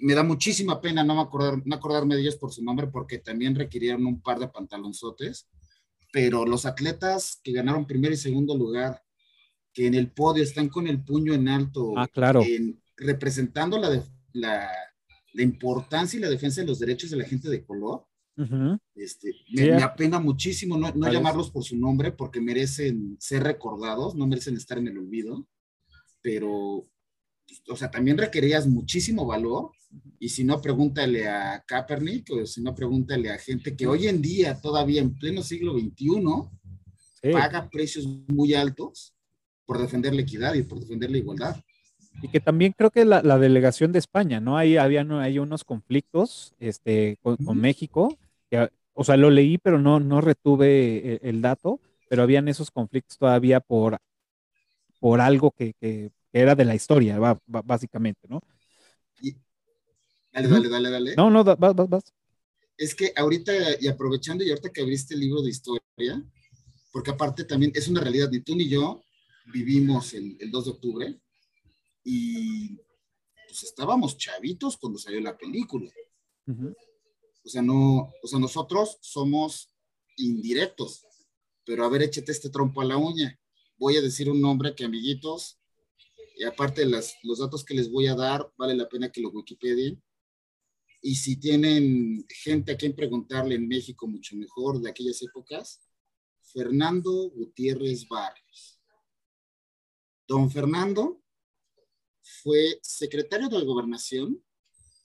me da muchísima pena no, me acordar, no acordarme de ellos por su nombre porque también requirieron un par de pantalonzotes, pero los atletas que ganaron primer y segundo lugar, que en el podio están con el puño en alto, ah, claro. representando la, la, la, importancia y la defensa de los derechos de la gente de color. este, me, apena muchísimo no, no llamarlos por su nombre porque merecen ser recordados, no merecen estar en el olvido, pero o sea, también requerías muchísimo valor. Y si no, pregúntale a Kaepernick o si no, pregúntale a gente que hoy en día, todavía en pleno siglo XXI, paga precios muy altos por defender la equidad y por defender la igualdad. Y que también creo que la, delegación de España, ¿no? Ahí había hay unos conflictos este, con, México. o sea, lo leí, pero no, no retuve el, el, dato, pero habían esos conflictos todavía por, por algo que, que que era de la historia, básicamente, ¿no? Dale, dale, dale, dale. No, no, vas, vas, vas. Es que ahorita, y aprovechando y ahorita que abriste el libro de historia, porque aparte también es una realidad, ni tú ni yo vivimos el, el 2 de octubre y pues estábamos chavitos cuando salió la película. O sea, no, o sea, nosotros somos indirectos, pero a ver, échate este trompo a la uña. Voy a decir un nombre que, amiguitos, y aparte de las, los datos que les voy a dar, vale la pena que lo Wikipedien. Y si tienen gente a quien preguntarle en México mucho mejor de aquellas épocas, Fernando Gutiérrez Barrios. Don Fernando fue secretario de gobernación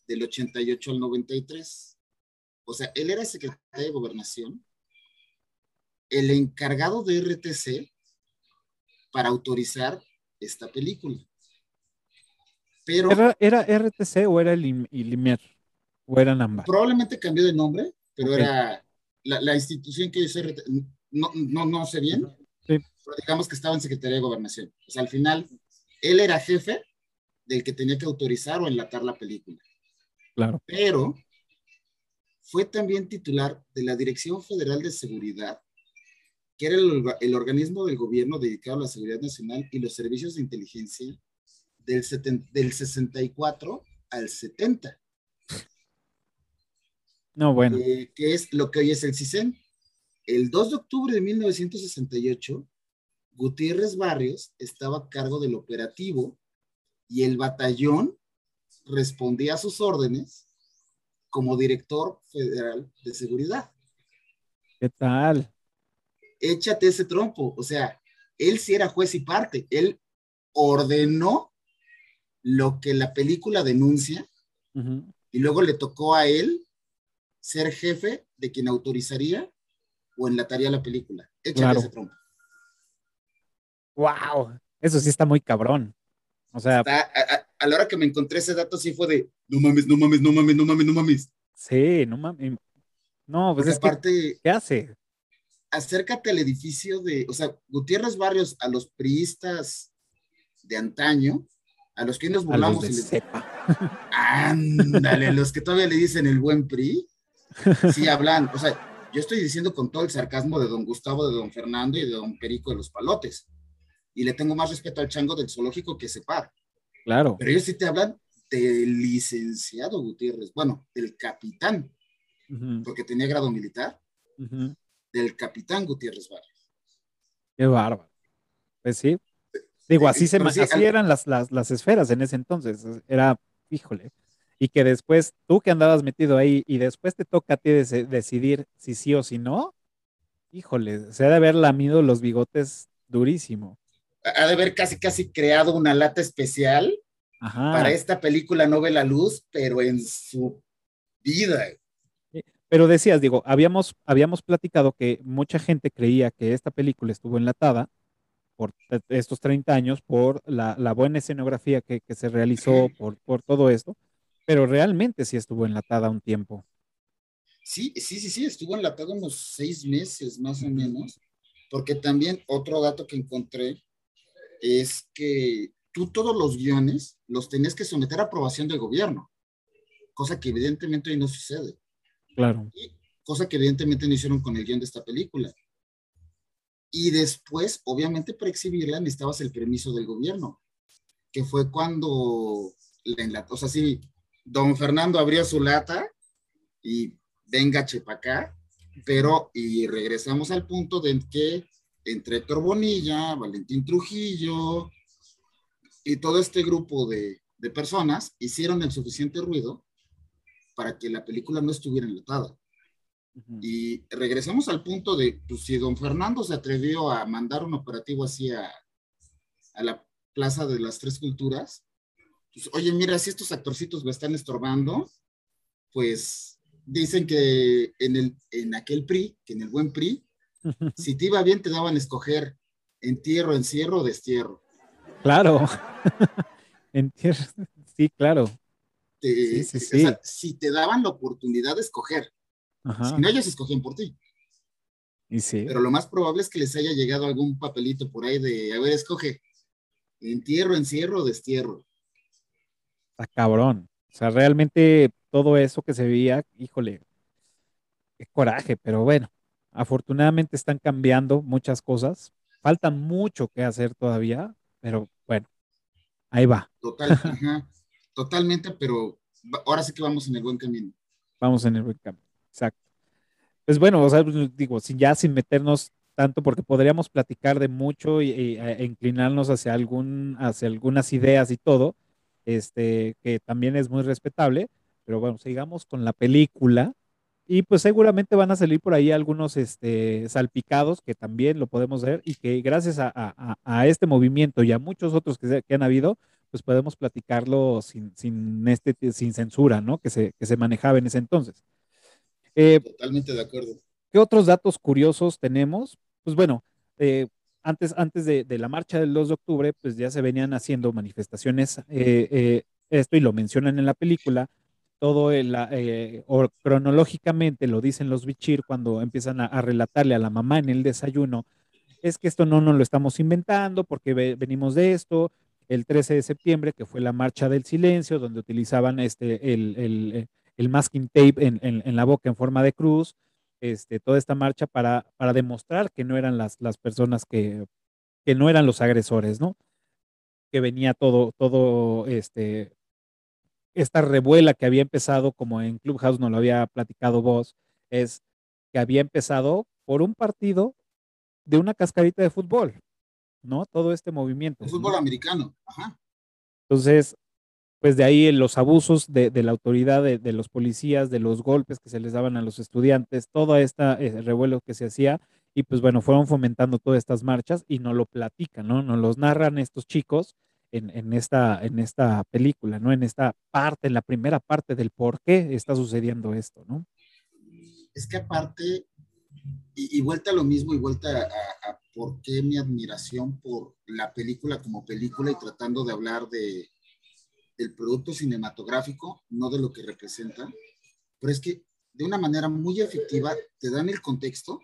del 88 al 93. O sea, él era secretario de gobernación, el encargado de RTC para autorizar esta película. Pero ¿Era, era RTC o era el ILIMER? ¿O eran ambas? Probablemente cambió de nombre, pero okay. era la, la, institución que es RTC. No, no, no sé bien, sí. pero digamos que estaba en Secretaría de Gobernación. O sea, al final, él era jefe del que tenía que autorizar o enlatar la película. Claro. Pero fue también titular de la Dirección Federal de Seguridad, que era el, el, organismo del gobierno dedicado a la seguridad nacional y los servicios de inteligencia del, seten, del 64 al 70. No, bueno. Eh, que es lo que hoy es el CISEN. El 2 de octubre de 1968, Gutiérrez Barrios estaba a cargo del operativo y el batallón respondía a sus órdenes como director federal de seguridad. ¿Qué tal? Échate ese trompo. O sea, él sí era juez y parte. Él ordenó lo que la película denuncia uh -huh. y luego le tocó a él ser jefe de quien autorizaría o enlataría la película. Échate claro. ese trompo. Wow, eso sí está muy cabrón. O sea, está, a, a, la hora que me encontré ese dato sí fue de no mames, no mames, no mames, no mames, no mames. Sí, no mames. No, pues Porque es aparte, que, ¿qué hace? Acércate al edificio de, o sea, Gutiérrez Barrios a los priistas de antaño, a los que nos burlamos. A los de y les... cepa. Ándale, los que todavía le dicen el buen PRI, sí hablan, o sea, yo estoy diciendo con todo el sarcasmo de don Gustavo, de don Fernando y de don Perico de los Palotes. Y le tengo más respeto al chango del zoológico que separ. Claro. Pero ellos sí te hablan del licenciado Gutiérrez, bueno, del capitán, uh -huh. porque tenía grado militar, uh -huh. del capitán Gutiérrez Barrios. Qué bárbaro. Pues sí. Digo, así, se, sí, así eran las, las, las esferas en ese entonces. Era, híjole. Y que después, tú que andabas metido ahí y después te toca a ti decidir si sí o si no, híjole, se ha de haber lamido los bigotes durísimo. Ha de haber casi, casi creado una lata especial Ajá. para esta película No ve la luz, pero en su vida. Pero decías, digo, habíamos, habíamos platicado que mucha gente creía que esta película estuvo enlatada por estos 30 años, por la, la buena escenografía que, que se realizó, por, por todo esto, pero realmente sí estuvo enlatada un tiempo. Sí, sí, sí, sí, estuvo enlatada unos seis meses más o menos, porque también otro dato que encontré es que tú todos los guiones los tenías que someter a aprobación del gobierno, cosa que evidentemente hoy no sucede. Claro. Y cosa que evidentemente no hicieron con el guion de esta película. Y después, obviamente, para exhibirla necesitabas el permiso del gobierno, que fue cuando la enlató. O sea, sí, don Fernando abrió su lata y venga, chepa acá, pero, y regresamos al punto de que entre Héctor Bonilla, Valentín Trujillo y todo este grupo de, de personas hicieron el suficiente ruido para que la película no estuviera enlatada. Uh -huh. Y regresamos al punto de, pues si don Fernando se atrevió a mandar un operativo así a, a la Plaza de las Tres Culturas, pues, oye, mira, si estos actorcitos me están estorbando, pues dicen que en, el, en aquel PRI, que en el buen PRI, si te iba bien te daban a escoger entierro, encierro o destierro. Claro, entierro, sí, claro. Te, sí, sí, sí. O sea, si te daban la oportunidad de escoger, Ajá. si no, ellos escogían por ti. Y sí. Pero lo más probable es que les haya llegado algún papelito por ahí de, a ver, escoge, entierro, encierro o destierro. Está cabrón. O sea, realmente todo eso que se veía, híjole, qué coraje, pero bueno, Afortunadamente están cambiando muchas cosas. Falta mucho que hacer todavía, pero bueno, ahí va. Total, ajá, totalmente, pero ahora sí que vamos en el buen camino. Vamos en el buen camino, exacto. Pues bueno, o sea, pues, digo, sin, ya sin meternos tanto, porque podríamos platicar de mucho y, e inclinarnos hacia, algún, hacia algunas ideas y todo, este, que también es muy respetable, pero bueno, sigamos con la película. Y pues seguramente van a salir por ahí algunos este, salpicados que también lo podemos ver y que gracias a, este movimiento y a muchos otros que, que, han habido, pues podemos platicarlo sin, sin, este, sin censura, ¿no? Que se, que se manejaba en ese entonces. Eh, Totalmente de acuerdo. ¿Qué otros datos curiosos tenemos? Pues bueno, eh, antes, antes de, la marcha del 2 de octubre, pues ya se venían haciendo manifestaciones, eh, esto y lo mencionan en la película, todo el, o cronológicamente lo dicen los bichir cuando empiezan a, relatarle a la mamá en el desayuno, es que esto no nos lo estamos inventando porque venimos de esto, el 13 de septiembre, que fue la marcha del silencio, donde utilizaban este, el, el masking tape en, la boca en forma de cruz, este, toda esta marcha para, para demostrar que no eran las, las personas que, que no eran los agresores, ¿no? Que venía todo, todo, este, esta revuela que había empezado, como en Clubhouse no lo había platicado vos, es que había empezado por un partido de una cascarita de fútbol, ¿no? Todo este movimiento. fútbol americano, ajá. Entonces, pues de ahí los abusos de, la autoridad, de, los policías, de los golpes que se les daban a los estudiantes, todo este revuelo que se hacía, y pues bueno, fueron fomentando todas estas marchas y no lo platican, ¿no? Nos los narran estos chicos en, esta, en esta película, ¿no? En esta parte, en la primera parte del por qué está sucediendo esto, ¿no? Es que aparte, y, vuelta a lo mismo, y vuelta a por qué mi admiración por la película como película y tratando de hablar de, del producto cinematográfico, no de lo que representa, pero es que de una manera muy efectiva te dan el contexto.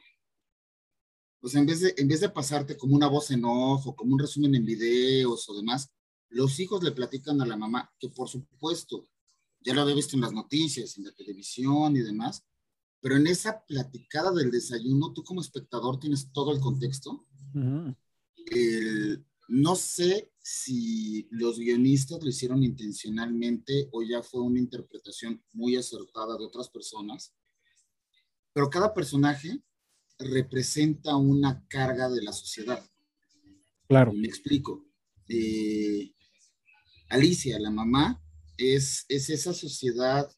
Pues en vez de, en vez de pasarte como una voz en off o como un resumen en videos o demás, los hijos le platican a la mamá que por supuesto ya lo había visto en las noticias, en la televisión y demás, pero en esa platicada del desayuno, tú como espectador tienes todo el contexto. el, no sé si los guionistas lo hicieron intencionalmente o ya fue una interpretación muy acertada de otras personas, pero cada personaje representa una carga de la sociedad. Claro. Me explico. Eh, Alicia, la mamá, es, es esa sociedad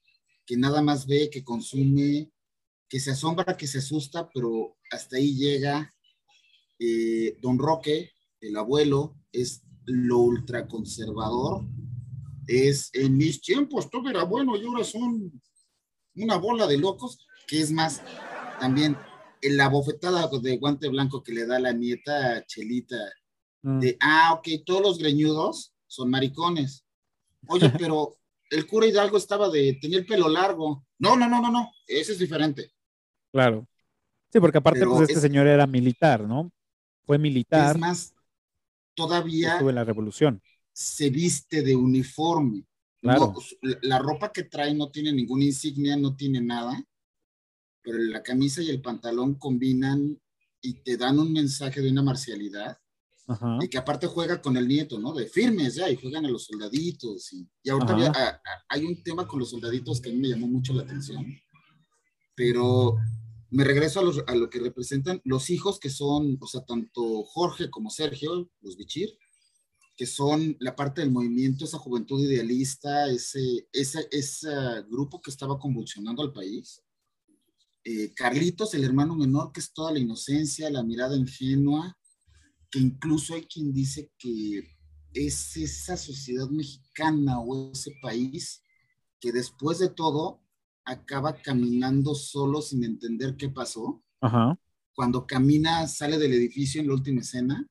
que nada más ve, que consume, que se asombra, que se asusta, pero hasta ahí llega. Eh, Don Roque, el abuelo es lo ultraconservador, es en mis tiempos todo era bueno y ahora son una bola de locos, que es más, también en la bofetada de guante blanco que le da la nieta Chelita, mm. de, ah, ok, todos los greñudos son maricones. Oye, pero el cura Hidalgo estaba de, tenía el pelo largo. No, no, no, no, no, ese es diferente. Claro. Sí, porque aparte, pues este señor era militar, ¿no? Fue militar. Es más, todavía en la revolución. se viste de uniforme. Pues, la ropa que trae no tiene ninguna insignia, no tiene nada, pero la camisa y el pantalón combinan y te dan un mensaje de una marcialidad. Y que aparte juega con el nieto, ¿no? De firmes ya, y juegan a los soldaditos. Y, y ahorita hay un tema con los soldaditos que a mí me llamó mucho la atención. Pero me regreso a, lo que representan los hijos que son, o sea, tanto Jorge como Sergio, los Bichir, que son la parte del movimiento, esa juventud idealista, ese, ese, ese grupo que estaba convulsionando al país. Eh, Carlitos, el hermano menor, que es toda la inocencia, la mirada ingenua, que incluso hay quien dice que es esa sociedad mexicana o ese país que después de todo acaba caminando solo sin entender qué pasó. Ajá. Cuando camina, sale del edificio en la última escena.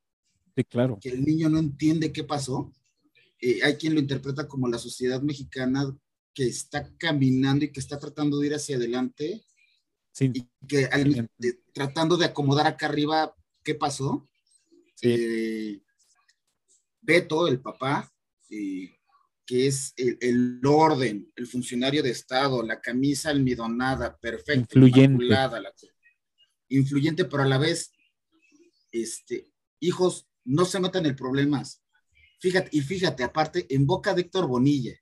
Sí, claro. Que el niño no entiende qué pasó. Eh, hay quien lo interpreta como la sociedad mexicana que está caminando y que está tratando de ir hacia adelante. Sí. Y que tratando de acomodar acá arriba qué pasó. Sí. Eh, Beto, el papá, eh, que es el, orden, el funcionario de Estado, la camisa almidonada, perfecta, influyente. La, influyente, pero a la vez, este, hijos, no se metan en problemas. Fíjate, y fíjate, aparte, en boca de Héctor Bonilla,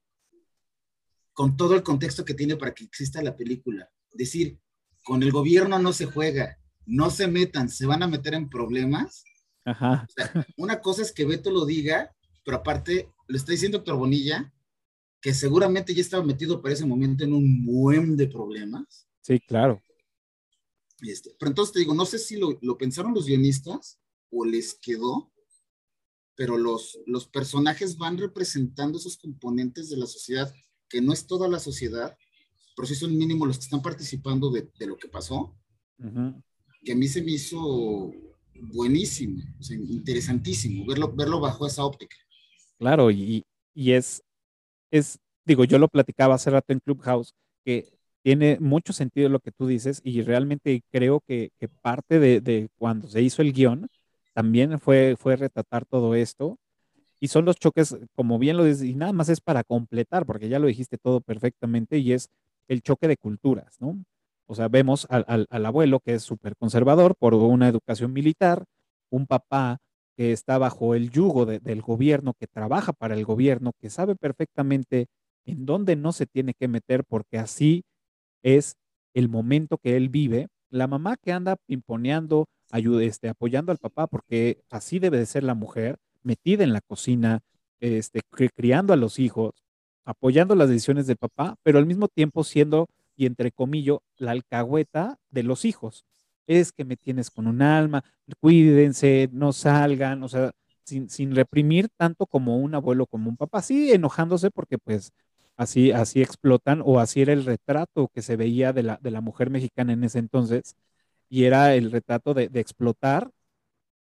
con todo el contexto que tiene para que exista la película, decir, con el gobierno no se juega, no se metan, se van a meter en problemas. Ajá. una cosa es que Beto lo diga, pero aparte le está diciendo Héctor Bonilla que seguramente ya estaba metido para ese momento en un buen de problemas. Sí, claro. Este, pero entonces te digo, no sé si lo, lo, pensaron los guionistas o les quedó, pero los, los personajes van representando esos componentes de la sociedad, que no es toda la sociedad, pero sí son mínimo los que están participando de, de lo que pasó, uh -huh. que a mí se me hizo buenísimo, o sea, interesantísimo verlo, verlo bajo esa óptica. Claro, y, y es, es, digo, yo lo platicaba hace rato en Clubhouse, que tiene mucho sentido lo que tú dices y realmente creo que, que parte de, de, cuando se hizo el guion también fue, fue retratar todo esto y son los choques, como bien lo dices, y nada más es para completar, porque ya lo dijiste todo perfectamente y es el choque de culturas, ¿no? O sea, vemos al, al, al abuelo que es súper conservador por una educación militar, un papá que está bajo el yugo de, del gobierno, que trabaja para el gobierno, que sabe perfectamente en dónde no se tiene que meter porque así es el momento que él vive. La mamá que anda imponeando, ayude, este, apoyando al papá, porque así debe de ser la mujer, metida en la cocina, este, criando a los hijos, apoyando las decisiones del papá, pero al mismo tiempo siendo, y entre comillas, la alcahueta de los hijos. Es que me tienes con un alma, cuídense, no salgan, o sea, sin, sin reprimir tanto como un abuelo, como un papá, sí enojándose porque pues así, así explotan o así era el retrato que se veía de la, de la mujer mexicana en ese entonces y era el retrato de, de, explotar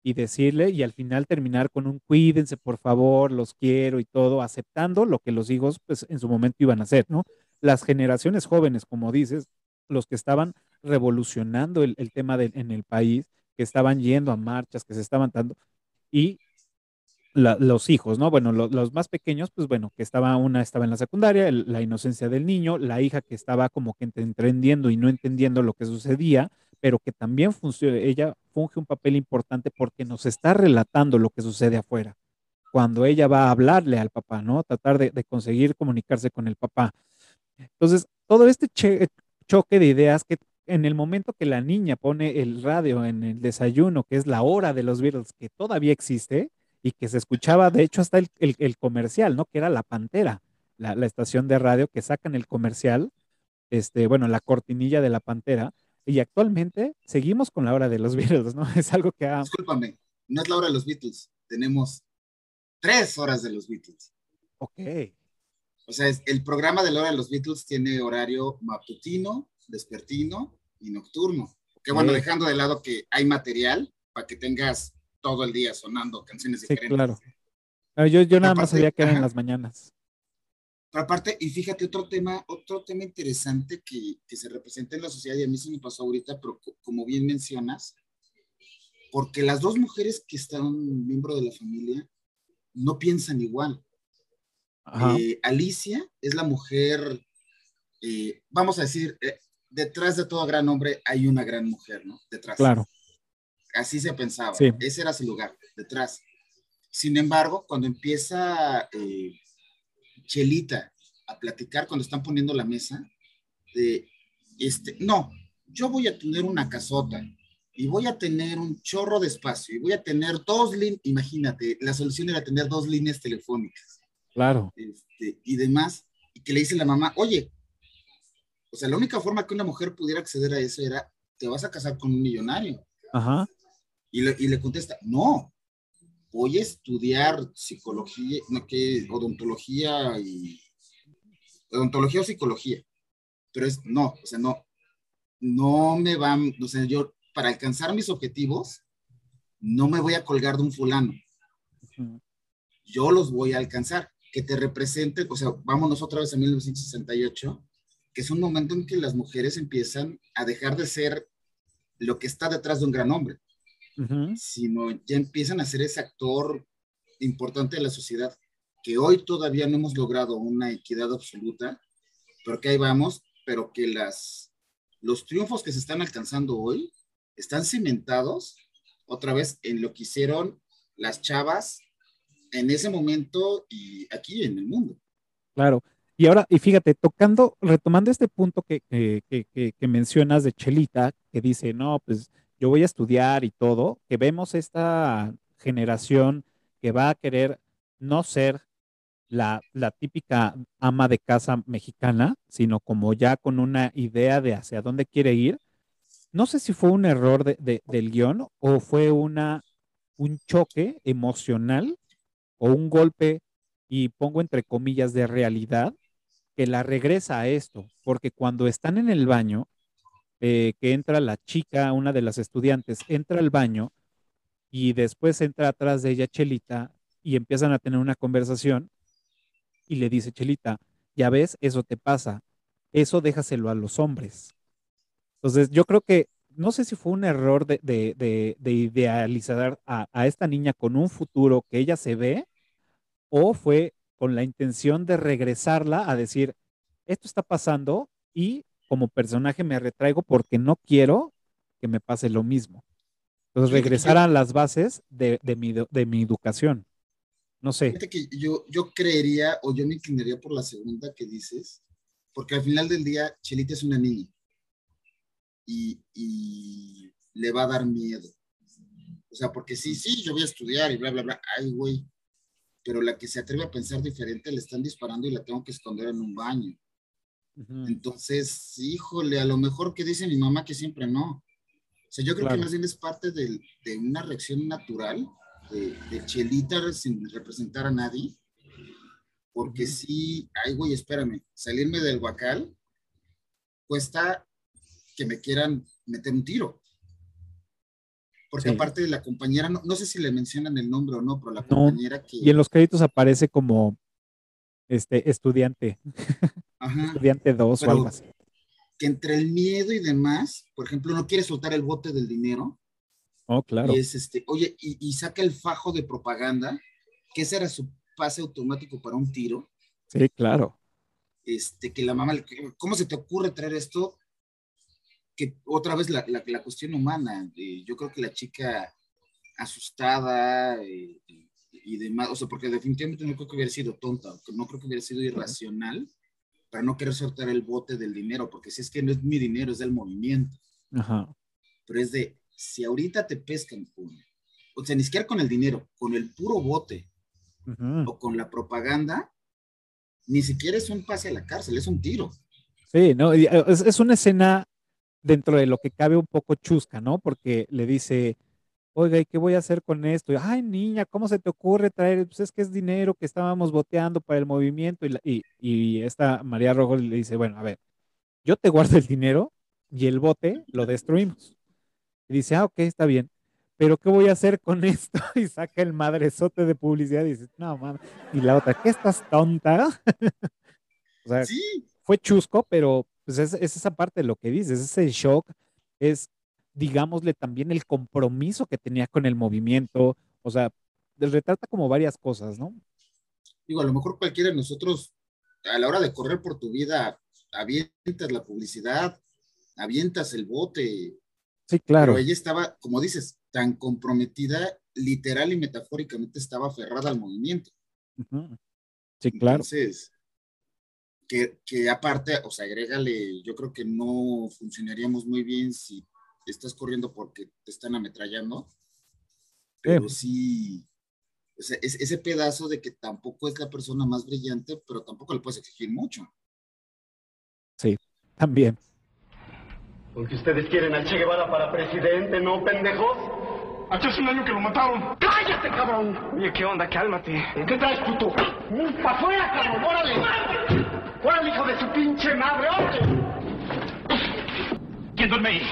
y decirle y al final terminar con un cuídense por favor, los quiero y todo, aceptando lo que los hijos pues en su momento iban a hacer, ¿no? Las generaciones jóvenes, como dices, los que estaban revolucionando el, el tema de, en el país, que estaban yendo a marchas, que se estaban dando, y los hijos, ¿no? Bueno, lo, los más pequeños, pues bueno, que estaba una estaba en la secundaria, la inocencia del niño, la hija que estaba como que entendiendo y no entendiendo lo que sucedía, pero que también funciona, ella funge un papel importante porque nos está relatando lo que sucede afuera. Cuando ella va a hablarle al papá, ¿no? Tratar de conseguir comunicarse con el papá. Entonces, todo este choque de ideas que en el momento que la niña pone el radio en el desayuno, que es la hora de los Beatles, que todavía existe, y que se escuchaba, de hecho, hasta el, el, el comercial, ¿no? Que era La Pantera, la, la, estación de radio que sacan el comercial, este, bueno, la cortinilla de La Pantera, y actualmente seguimos con la hora de los Beatles, ¿no? Es algo que ha... Discúlpame, no es la hora de los Beatles, tenemos tres horas de los Beatles. Ok. O sea, es, el programa de la hora de los Beatles tiene horario matutino, despertino y nocturno. Que bueno, sí. dejando de lado que hay material para que tengas todo el día sonando canciones sí, diferentes. Claro. Yo, yo nada aparte, más sabía que eran en las mañanas. Pero aparte, y fíjate, otro tema, otro tema interesante que, que, se representa en la sociedad, y a mí se me pasó ahorita, pero como bien mencionas, porque las dos mujeres que están miembro de la familia no piensan igual. Eh, Alicia es la mujer, eh, vamos a decir, eh, detrás de todo gran hombre hay una gran mujer, ¿no? Detrás. Claro así se pensaba. Sí. Ese era su lugar, detrás. Sin embargo, cuando empieza eh, Chelita a platicar, cuando están poniendo la mesa, de, este, no, yo voy a tener una casota y voy a tener un chorro de espacio y voy a tener dos líneas, imagínate, la solución era tener dos líneas telefónicas. Claro. Este, y demás, y que le dice la mamá, oye, o sea, la única forma que una mujer pudiera acceder a eso era, te vas a casar con un millonario. Ajá. Y le, y le, contesta, no, voy a estudiar psicología, no, que odontología y odontología o psicología. Pero es, no, o sea, no, no me van, o sea, yo para alcanzar mis objetivos, no me voy a colgar de un fulano. Yo los voy a alcanzar. Que te represente, o sea, vámonos otra vez a 1968, que es un momento en que las mujeres empiezan a dejar de ser lo que está detrás de un gran hombre, uh-huh. sino ya empiezan a ser ese actor importante de la sociedad, que hoy todavía no hemos logrado una equidad absoluta, pero que ahí vamos, pero que las, los triunfos que se están alcanzando hoy están cimentados otra vez en lo que hicieron las chavas en ese momento y aquí en el mundo. Claro. Y ahora, y fíjate, tocando, retomando este punto que, que, mencionas de Chelita, que dice, no, pues yo voy a estudiar y todo, que vemos esta generación que va a querer no ser la, la, típica ama de casa mexicana, sino como ya con una idea de hacia dónde quiere ir. No sé si fue un error de, del guion o fue una, un choque emocional o un golpe, y pongo entre comillas, de realidad, que la regresa a esto, porque cuando están en el baño, eh, que entra la chica, una de las estudiantes, entra al baño y después entra atrás de ella Chelita y empiezan a tener una conversación y le dice Chelita, ya ves, eso te pasa, eso déjaselo a los hombres. Entonces, yo creo que, no sé si fue un error de, idealizar a, a, esta niña con un futuro que ella se ve, o fue con la intención de regresarla a decir, esto está pasando y como personaje me retraigo porque no quiero que me pase lo mismo. Entonces, regresar a las bases de, mi, de mi educación. No sé. que yo, yo creería o yo me inclinaría por la segunda que dices, porque al final del día Chelita es una niña y, y le va a dar miedo. O sea, porque sí, sí, yo voy a estudiar y bla, bla, bla. Ay, güey, pero la que se atreve a pensar diferente le están disparando y la tengo que esconder en un baño. Entonces, híjole, a lo mejor que dice mi mamá que siempre no. O sea, yo creo que más bien es parte de, de una reacción natural de, de, Chelita sin representar a nadie. Porque sí, ay, güey, espérame, salirme del huacal cuesta que me quieran meter un tiro. Porque aparte de la compañera, no, sé si le mencionan el nombre o no, pero la compañera que... Y en los créditos aparece como este estudiante. estudiante 2 o algo así. Que entre el miedo y demás, por ejemplo, no quiere soltar el bote del dinero. Oh, claro. Y es este, oye, y, saca el fajo de propaganda, que ese era su pase automático para un tiro. Sí, claro. Este, que la mamá, ¿cómo se te ocurre traer esto? Que otra vez la, la, cuestión humana, yo creo que la chica asustada eh, y demás, o sea, porque definitivamente no creo que hubiera sido tonta, no creo que hubiera sido irracional para no querer soltar el bote del dinero, porque si es que no es mi dinero, es del movimiento. Ajá. Pero es de, si ahorita te pescan o sea, ni siquiera con el dinero, con el puro bote o con la propaganda, ni siquiera es un pase a la cárcel, es un tiro. Sí, no, es, es una escena dentro de lo que cabe un poco chusca, ¿no? Porque le dice, oiga, ¿y qué voy a hacer con esto? Ay, niña, ¿cómo se te ocurre traer? Pues es que es dinero que estábamos boteando para el movimiento. Y, y, esta María Rojo le dice, bueno, a ver, yo te guardo el dinero y el bote lo destruimos. Y dice, ah, ok, está bien. Pero ¿qué voy a hacer con esto? Y saca el madrezote de publicidad y dice, no, mames. Y la otra, ¿qué estás tonta? o sea, sí. fue chusco, pero pues es, esa parte de lo que dices, ese shock, es, digámosle, también el compromiso que tenía con el movimiento, o sea, retrata como varias cosas, ¿no? Digo, a lo mejor cualquiera de nosotros, a la hora de correr por tu vida, avientas la publicidad, avientas el bote. Sí, claro. Pero ella estaba, como dices, tan comprometida, literal y metafóricamente estaba aferrada al movimiento. Sí, claro. Entonces, que, aparte, o sea, agrégale, yo creo que no funcionaríamos muy bien si estás corriendo porque te están ametrallando, pero sí, ese pedazo de que tampoco es la persona más brillante, pero tampoco le puedes exigir mucho. Sí, también. Porque ustedes quieren al Che Guevara para presidente, ¿no, pendejos? Hace un año que lo mataron. ¡Cállate, cabrón! Oye, ¿qué onda? Cálmate. ¿Qué traes, puto? ¡Para afuera, cabrón! ¡Órale! ¡Órale, hijo de su pinche madre! ¿Quién duerme ahí?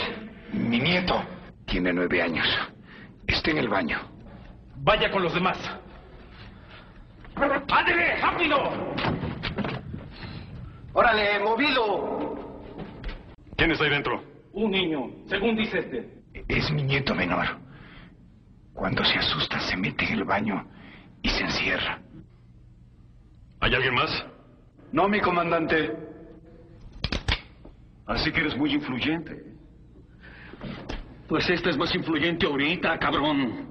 Mi nieto. Tiene nueve años. Está en el baño. Vaya con los demás. ¡Ándele, rápido! ¡Órale, movido! ¿Quién está ahí dentro? Un niño, según dice este. Es mi nieto menor. Cuando se asusta, se mete en el baño y se encierra. ¿Hay alguien más? No, mi comandante. Así que eres muy influyente. Pues esta es más influyente ahorita, cabrón.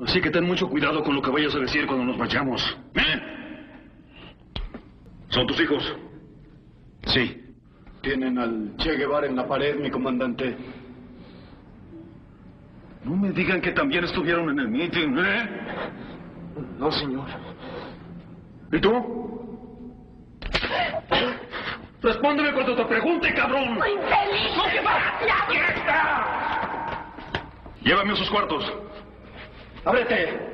Así que ten mucho cuidado con lo que vayas a decir cuando nos vayamos. ¿Eh? ¿Son tus hijos? Sí. Tienen al Che Guevara en la pared, mi comandante. No me digan que también estuvieron en el meeting, ¿eh? No, señor. ¿Y tú? Respóndeme cuando te pregunte, cabrón. ¡Infeliz! ¡No, qué va! Llévame a sus cuartos. ¡Ábrete!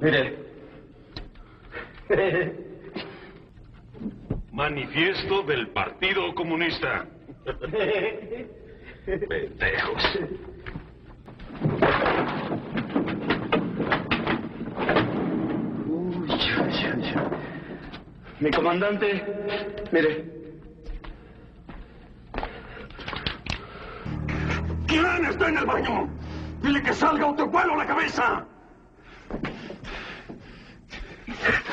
Mire. Manifiesto del Partido Comunista. Pendejos. Uy, ya, ya, ya. Mi comandante, mire. ¿Quién está en el baño? Dile que salga o te vuelo la cabeza.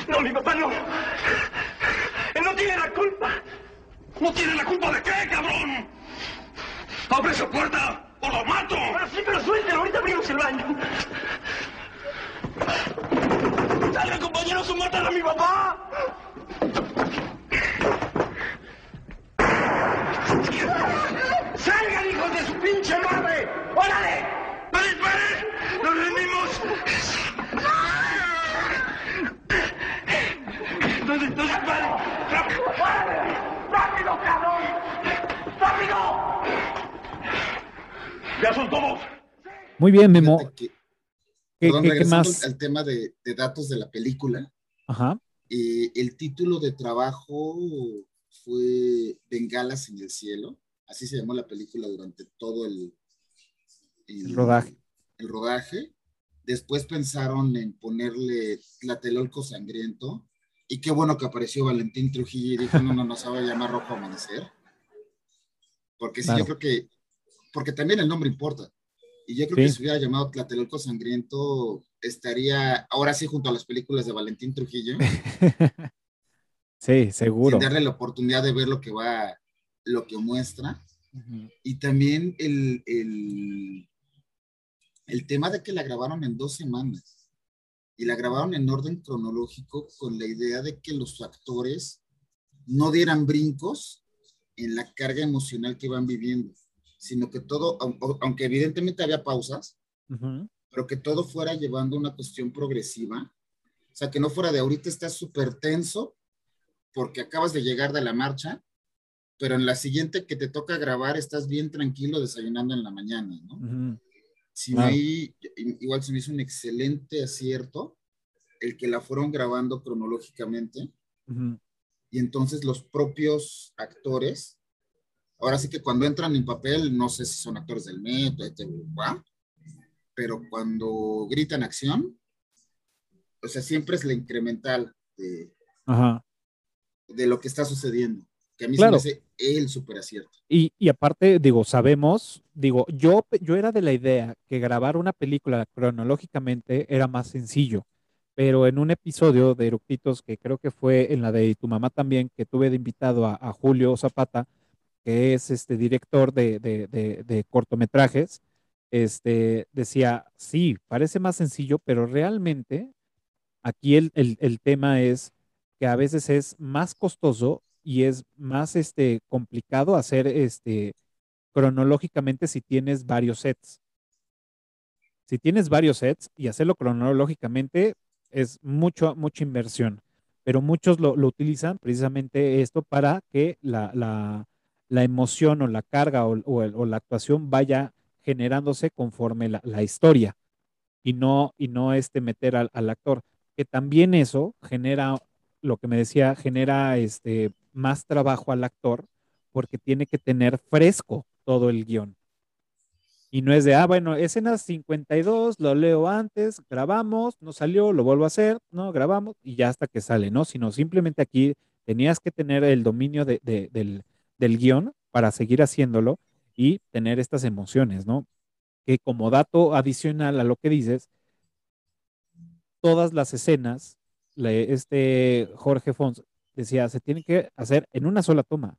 No, mi papá no. Él no tiene la culpa. ¿No tiene la culpa de qué, cabrón? ¡Abre esa puerta o lo mato! Pero sí, pero suéltelo. Ahorita abrimos el baño. ¡Salgan, compañeros, o matan a mi papá! ¡Salgan, hijos de su pinche madre! ¡Órale! ¡Pare, pare! ¡Nos rendimos! ¡No, no disparen! ¡Rápido! ¡Órale! ¡Rápido, cabrón! ¡Rápido! ¡Ya son todos! Muy bien, Memo. Que- ¿Qué, perdón, qué- qué regresando más? al tema de, de datos de la película, Ajá. Eh, el título de trabajo fue Bengalas en el cielo, así se llamó la película durante todo el, El rodaje. el rodaje. Después pensaron en ponerle Tlatelolco Sangriento, y qué bueno que apareció Valentín Trujillo y dijo, no, no, no se va a llamar Rojo Amanecer. Porque sí, Claro. yo creo que, porque también el nombre importa. Y yo creo Sí. que si hubiera llamado Tlatelolco Sangriento, estaría ahora sí junto a las películas de Valentín Trujillo, sí, seguro. sin darle la oportunidad de ver lo que va, lo que muestra. Y también el, el, el tema de que la grabaron en dos semanas. Y la grabaron en orden cronológico con la idea de que los actores no dieran brincos en la carga emocional que iban viviendo, sino que todo, au- aunque evidentemente había pausas, Ujú. Pero que todo fuera llevando una cuestión progresiva. O sea, que no fuera de ahorita estás súper tenso porque acabas de llegar de la marcha, pero en la siguiente que te toca grabar estás bien tranquilo desayunando en la mañana, ¿no? Ujú. Sí, Claro. ahí, igual se me hizo un excelente acierto el que la fueron grabando cronológicamente Ujú. y entonces los propios actores, ahora sí que cuando entran en papel, no sé si son actores del metro, etc., ¿va? Pero cuando gritan acción, o sea, siempre es la incremental de, Ajá. de lo que está sucediendo, que a mí Claro. se me hace el super acierto. Y, y aparte, digo, sabemos, digo, yo, yo era de la idea que grabar una película cronológicamente era más sencillo, pero en un episodio de Eructitos, que creo que fue en la de tu mamá también, que tuve de invitado a, a Julio Zapata, que es este director de, de- de- de cortometrajes, este, decía, sí, parece más sencillo, pero realmente aquí el, el- el tema es que a veces es más costoso y es más este, complicado hacer este, cronológicamente si tienes varios sets. Si tienes varios sets y hacerlo cronológicamente es mucho, mucha inversión, pero muchos lo, utilizan precisamente esto para que la, la- la emoción o la carga o, o la actuación vaya generándose conforme la, la historia y no, y no este meter al, actor. Que también eso genera, lo que me decía, genera este, más trabajo al actor porque tiene que tener fresco todo el guion. Y no es de, ah, bueno, escena 52, lo leo antes, grabamos, no salió, lo vuelvo a hacer, no, grabamos y ya hasta que sale, ¿no? Sino simplemente aquí tenías que tener el dominio de- del, del guion para seguir haciéndolo y tener estas emociones, ¿no? Que como dato adicional a lo que dices, todas las escenas, este Jorge Fons decía, se tienen que hacer en una sola toma.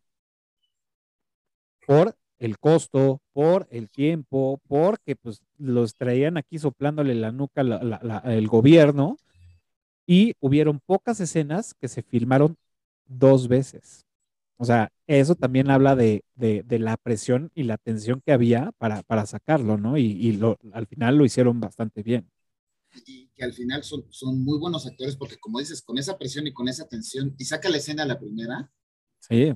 por el costo, por el tiempo, porque pues los traían aquí soplándole la nuca el gobierno y hubieron pocas escenas que se filmaron dos veces. O sea, eso también habla de, de- de la presión y la tensión que había para, para sacarlo, ¿no? Y, y lo, al final lo hicieron bastante bien. y que al final son, son muy buenos actores porque como dices, con esa presión y con esa tensión, y saca la escena a la primera, Sí,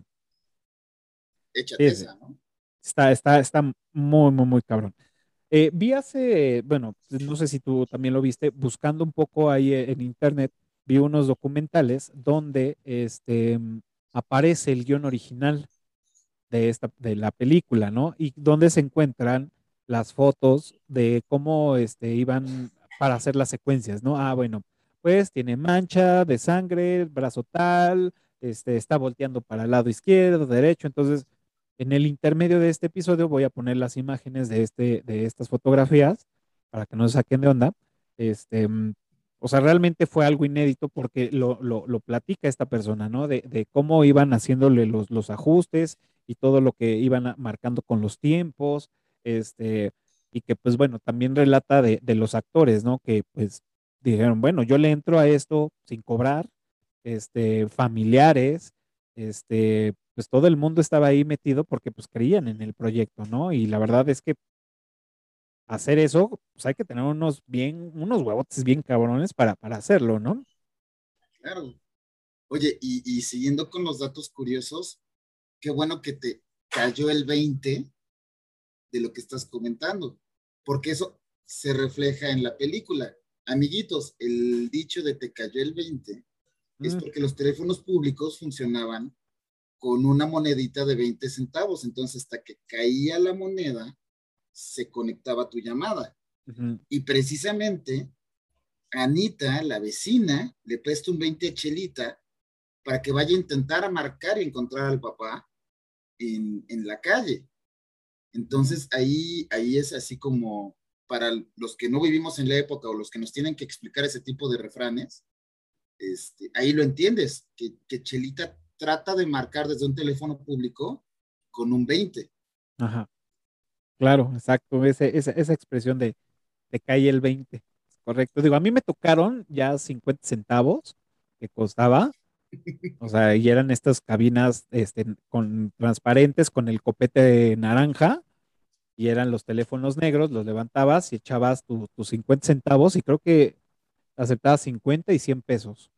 échate Sí, esa, ¿no? está, está, está muy, muy, muy cabrón. Eh, vi hace, bueno, no sé si tú también lo viste, buscando un poco ahí en internet, vi unos documentales donde este, aparece el guion original de, esta, de la película, ¿no? Y donde se encuentran las fotos de cómo este, iban para hacer las secuencias, ¿no? Ah, bueno, pues tiene mancha de sangre, brazo tal, este, está volteando para el lado izquierdo, derecho, entonces en el intermedio de este episodio voy a poner las imágenes de, este, de estas fotografías para que no se saquen de onda. Este, o sea, realmente fue algo inédito porque lo, lo, platica esta persona, ¿no? De, de cómo iban haciéndole los, los ajustes y todo lo que iban marcando con los tiempos, este, y que pues bueno, también relata de, de los actores, ¿no? Que pues dijeron, bueno, yo le entro a esto sin cobrar, este, familiares, este, pues todo el mundo estaba ahí metido porque pues creían en el proyecto, ¿no? Y la verdad es que hacer eso, pues hay que tener unos bien, unos huevotes bien cabrones para, para hacerlo, ¿no? Claro. Oye, y, y siguiendo con los datos curiosos, qué bueno que te cayó el 20 de lo que estás comentando, porque eso se refleja en la película. Amiguitos, el dicho de te cayó el 20 es Mm, porque los teléfonos públicos funcionaban con una monedita de 20 centavos, entonces hasta que caía la moneda, se conectaba tu llamada. Y precisamente Anita, la vecina, le presta un 20 a Chelita para que vaya a intentar marcar y encontrar al papá en, en la calle. Entonces ahí, ahí es así como para los que no vivimos en la época o los que nos tienen que explicar ese tipo de refranes, este, ahí lo entiendes, que, que Chelita trata de marcar desde un teléfono público con un 20. Ajá. Claro, exacto, ese, esa, esa expresión de te cae el 20, correcto. Digo, a mí me tocaron ya 50 centavos que costaba, o sea, y eran estas cabinas este, con transparentes con el copete naranja, y eran los teléfonos negros, los levantabas y echabas tu- tus 50 centavos, y creo que aceptabas 50 y 100 pesos.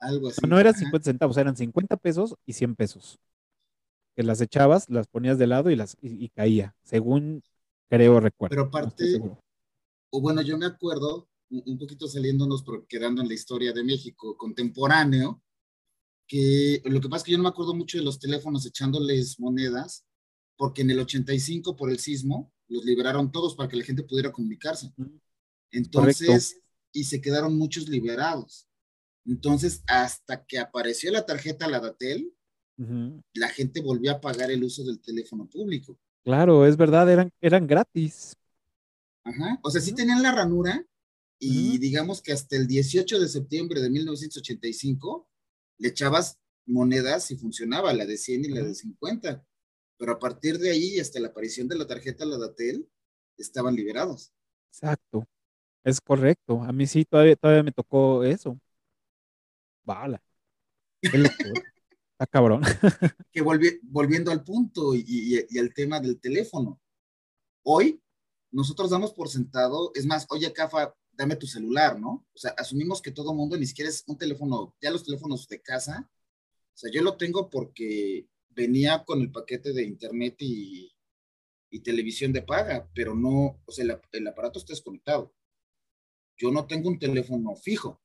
Algo así. No, no eran Ajá. 50 centavos, eran 50 pesos y 100 pesos. Que las echabas, las ponías de lado y, las, y, y caía, según creo recuerdo. Pero aparte, o bueno, yo me acuerdo, un poquito saliéndonos, pero quedando en la historia de México contemporáneo, que lo que pasa es que yo no me acuerdo mucho de los teléfonos echándoles monedas, porque en el 85 por el sismo los liberaron todos para que la gente pudiera comunicarse. Entonces, y se quedaron muchos liberados. Entonces, hasta que apareció la tarjeta la Datel, La gente volvió a pagar el uso del teléfono público. Claro, es verdad, eran, eran gratis. Ajá. O sea, sí tenían la ranura y digamos que hasta el 18 de septiembre de 1985 le echabas monedas y funcionaba la de 100 y la de Ujú. 50. Pero a partir de ahí, hasta la aparición de la tarjeta la Datel, estaban liberados. Exacto. Es correcto. A mí sí, todavía, todavía me tocó eso. Bala. Está cabrón. Que volvi- volviendo al punto y, y- al tema del teléfono. Hoy, nosotros damos por sentado, es más, oye, Cafa, dame tu celular, ¿no? O sea, asumimos que todo mundo ni siquiera es un teléfono, ya los teléfonos de casa, o sea, yo lo tengo porque venía con el paquete de internet y, televisión de paga, pero no, o sea, el aparato está desconectado. Yo no tengo un teléfono fijo.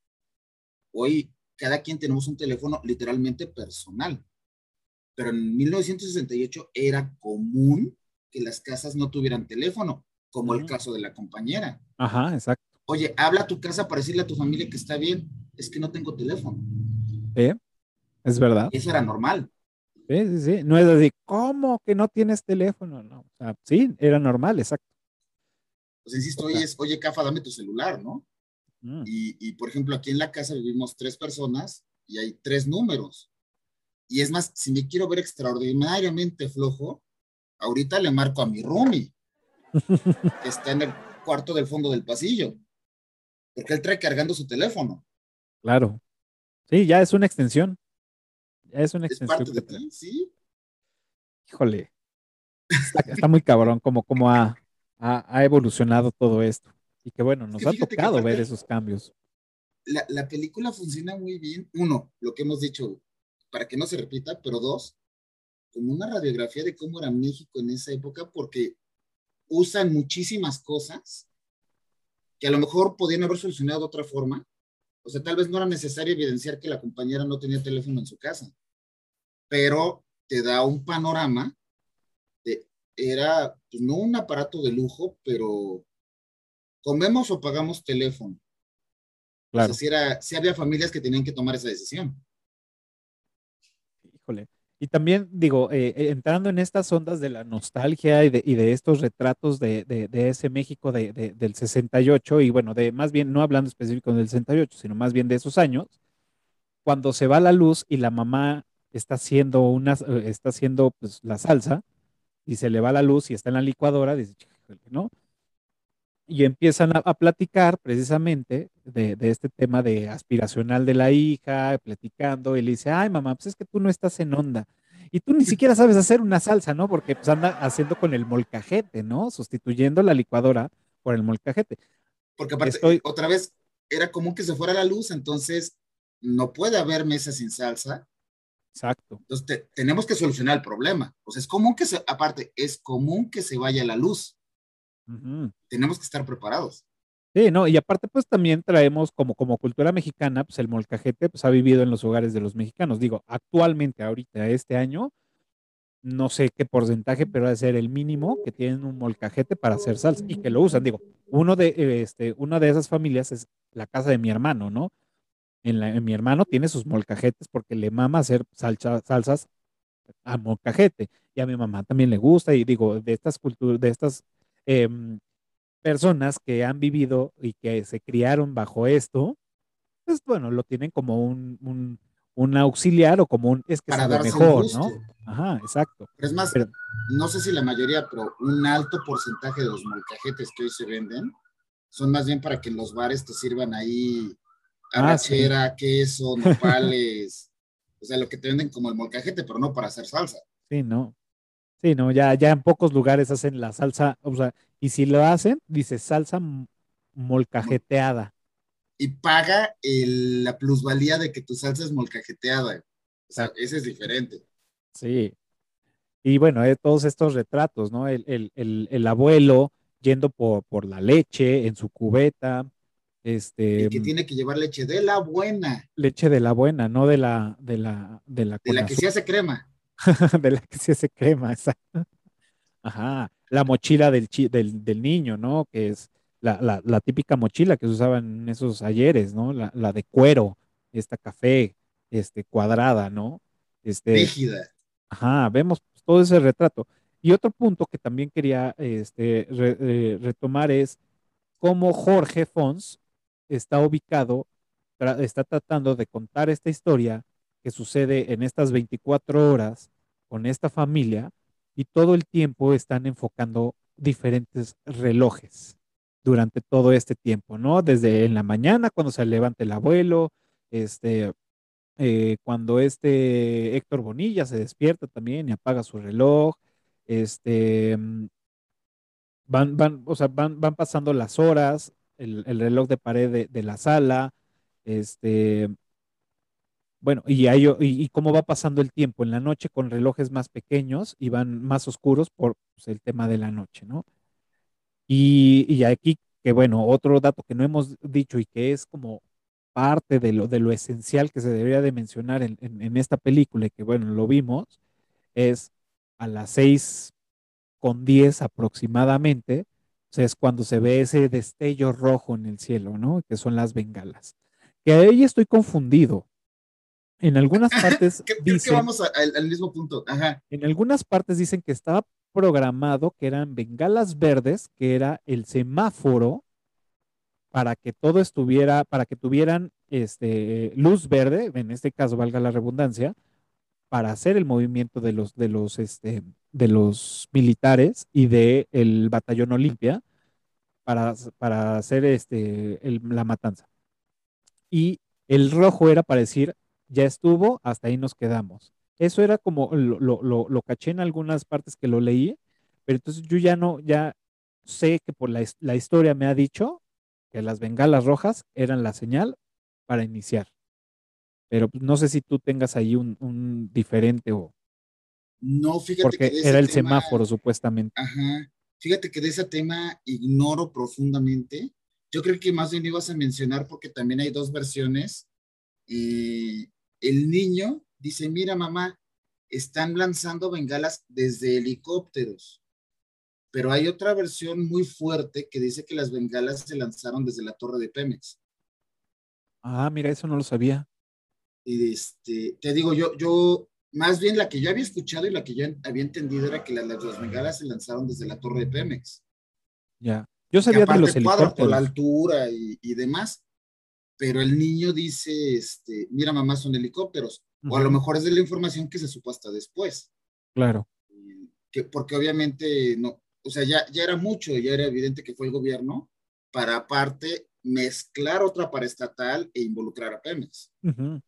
Hoy cada quien tenemos un teléfono literalmente personal. Pero en 1968 era común que las casas no tuvieran teléfono, como el Ujú. caso de la compañera. Ajá, exacto. Oye, habla a tu casa para decirle a tu familia que está bien. Es que no tengo teléfono. ¿Eh? Es verdad. Eso era normal. Sí, sí, sí. No es así, ¿cómo que no tienes teléfono? No. O sea, sí, era normal, exacto. Pues insisto, O oye, sea. es, oye, Cafa, dame tu celular, ¿no? Mm, Y, y, por ejemplo, aquí en la casa vivimos tres personas y hay tres números. Y es más, si me quiero ver extraordinariamente flojo, ahorita le marco a mi roomie, que está en el cuarto del fondo del pasillo, porque él trae cargando su teléfono. Claro. Sí, ya es una extensión. Ya es una Es extensión. parte de ti, ¿sí? Híjole. Está, está muy cabrón como, como ha, ha, ha evolucionado todo esto. Y que bueno, nos que ha tocado ver esos cambios. La, la película funciona muy bien. Uno, lo que hemos dicho, para que no se repita, pero dos, como una radiografía de cómo era México en esa época, porque usan muchísimas cosas que a lo mejor podían haber solucionado de otra forma. O sea, tal vez no era necesario evidenciar que la compañera no tenía teléfono en su casa, pero te da un panorama de, era, pues no un aparato de lujo, pero comemos o pagamos teléfono. Claro. O sea, sí, era, sí había familias que tenían que tomar esa decisión. Híjole. Y también, digo, eh, eh, entrando en estas ondas de la nostalgia y de, y de estos retratos de, de- de ese México de, de- del 68, y bueno, de más bien, no hablando específico del 68, sino más bien de esos años, cuando se va la luz y la mamá está haciendo una, eh, está haciendo pues, la salsa, y se le va la luz y está en la licuadora, dice, ¿no? Y empiezan a, a platicar precisamente de, de este tema de aspiracional de la hija, platicando, y le dice, ay mamá, pues es que tú no estás en onda. Y tú ni siquiera sabes hacer una salsa, ¿no? Porque pues anda haciendo con el molcajete, ¿no? Sustituyendo la licuadora por el molcajete. Porque aparte, Estoy- otra vez, era común que se fuera la luz, entonces no puede haber mesas sin salsa. Exacto. Entonces te- tenemos que solucionar el problema. O sea, es común que se, aparte, es común que se vaya la luz. Ujú. Tenemos que estar preparados. Sí, no, y aparte pues también traemos como, como cultura mexicana, pues el molcajete pues ha vivido en los hogares de los mexicanos. Digo, actualmente, ahorita, este año, no sé qué porcentaje, pero ha de ser el mínimo que tienen un molcajete para hacer salsa y que lo usan. Digo, uno de, eh, este, una de esas familias es la casa de mi hermano, ¿no? En, la- en mi hermano tiene sus molcajetes porque le mama hacer salsa- salsas a molcajete y a mi mamá también le gusta y digo, de estas culturas, de estas em, personas que han vivido y que se criaron bajo esto, pues bueno, lo tienen como un, un, un auxiliar o como un, es que Para darse mejor, gusto. ¿no? Ajá, exacto. Pero es más, Pero- no sé si la mayoría, pero un alto porcentaje de los molcajetes que hoy se venden son más bien para que en los bares te sirvan ahí Ah, sí. arrachera, queso, nopales. o sea, lo que te venden como el molcajete, pero no para hacer salsa. Sí, no. Sí, no, ya, ya en pocos lugares hacen la salsa, o sea, y si lo hacen, dice salsa molcajeteada. y paga el- la plusvalía de que tu salsa es molcajeteada. O sea, ese es diferente. Sí. Y bueno, eh, todos estos retratos, ¿no? El, el, el, el abuelo yendo por, por la leche en su cubeta, este, El que tiene que llevar leche de la buena, leche de la buena, no de la, de la, de la, de la que se hace crema. de la que se hace crema, exacto. Ajá, la mochila del, chi- del, del niño, ¿no? Que es la, la, la típica mochila que se usaban en esos ayeres, ¿no? La, la de cuero, esta café, este, cuadrada, ¿no? Este, rígida. Ajá, vemos todo ese retrato. Y otro punto que también quería este, re- eh, retomar es cómo Jorge Fons está ubicado, tra- está tratando de contar esta historia que sucede en estas 24 horas con esta familia y todo el tiempo están enfocando diferentes relojes durante todo este tiempo, ¿no? Desde en la mañana cuando se levanta el abuelo, este, eh, cuando este Héctor Bonilla se despierta también y apaga su reloj, este, mm, van, van, o sea, van, van pasando las horas, el, el reloj de pared de, de la sala, este, bueno, y, hay y, cómo va pasando el tiempo en la noche con relojes más pequeños y van más oscuros por pues, el tema de la noche, ¿no? Y, y aquí, que bueno, otro dato que no hemos dicho y que es como parte de lo, de lo esencial que se debería de mencionar en, en- esta película y que bueno, lo vimos, es a las seis con diez aproximadamente, o sea, es cuando se ve ese destello rojo en el cielo, ¿no? Que son las bengalas. Que ahí estoy confundido. En algunas partes Creo, creo que dicen, vamos a- al, al mismo punto. Ajá. en algunas partes dicen que estaba programado que eran bengalas verdes, que era el semáforo para que todo estuviera, para que tuvieran este, luz verde, en este caso valga la redundancia, para hacer el movimiento de los, de los, este, de los militares y del el batallón Olimpia para, para hacer este, el- la matanza. Y el rojo era para decir, ya estuvo, hasta ahí nos quedamos. Eso era como, lo, lo, lo, lo caché en algunas partes que lo leí, pero entonces yo ya no, ya sé que por la, la historia me ha dicho que las bengalas rojas eran la señal para iniciar. Pero pues, no sé si tú tengas ahí un, un diferente o No, fíjate que porque de ese era el tema- semáforo supuestamente. Ajá. Fíjate que de ese tema ignoro profundamente. Yo creo que más bien ibas a mencionar porque también hay dos versiones. Eh, el niño dice, mira mamá, están lanzando bengalas desde helicópteros. Pero hay otra versión muy fuerte que dice que las bengalas se lanzaron desde la torre de Pemex. Ah, mira, eso no lo sabía. Y este, te digo, yo, yo, más bien la que yo había escuchado y la que yo había entendido era que las, las bengalas se lanzaron desde la torre de Pemex. Ya. Yo que sabía de aparte los cuadra por la helicópteros. altura y, y demás. Pero el niño dice, este, mira mamá, son helicópteros. O a lo mejor es de la información que se supo hasta después. Claro. Que, porque obviamente no, o sea, ya, ya era mucho, ya era evidente que fue el gobierno para aparte mezclar otra paraestatal e involucrar a Pemex. Ujú.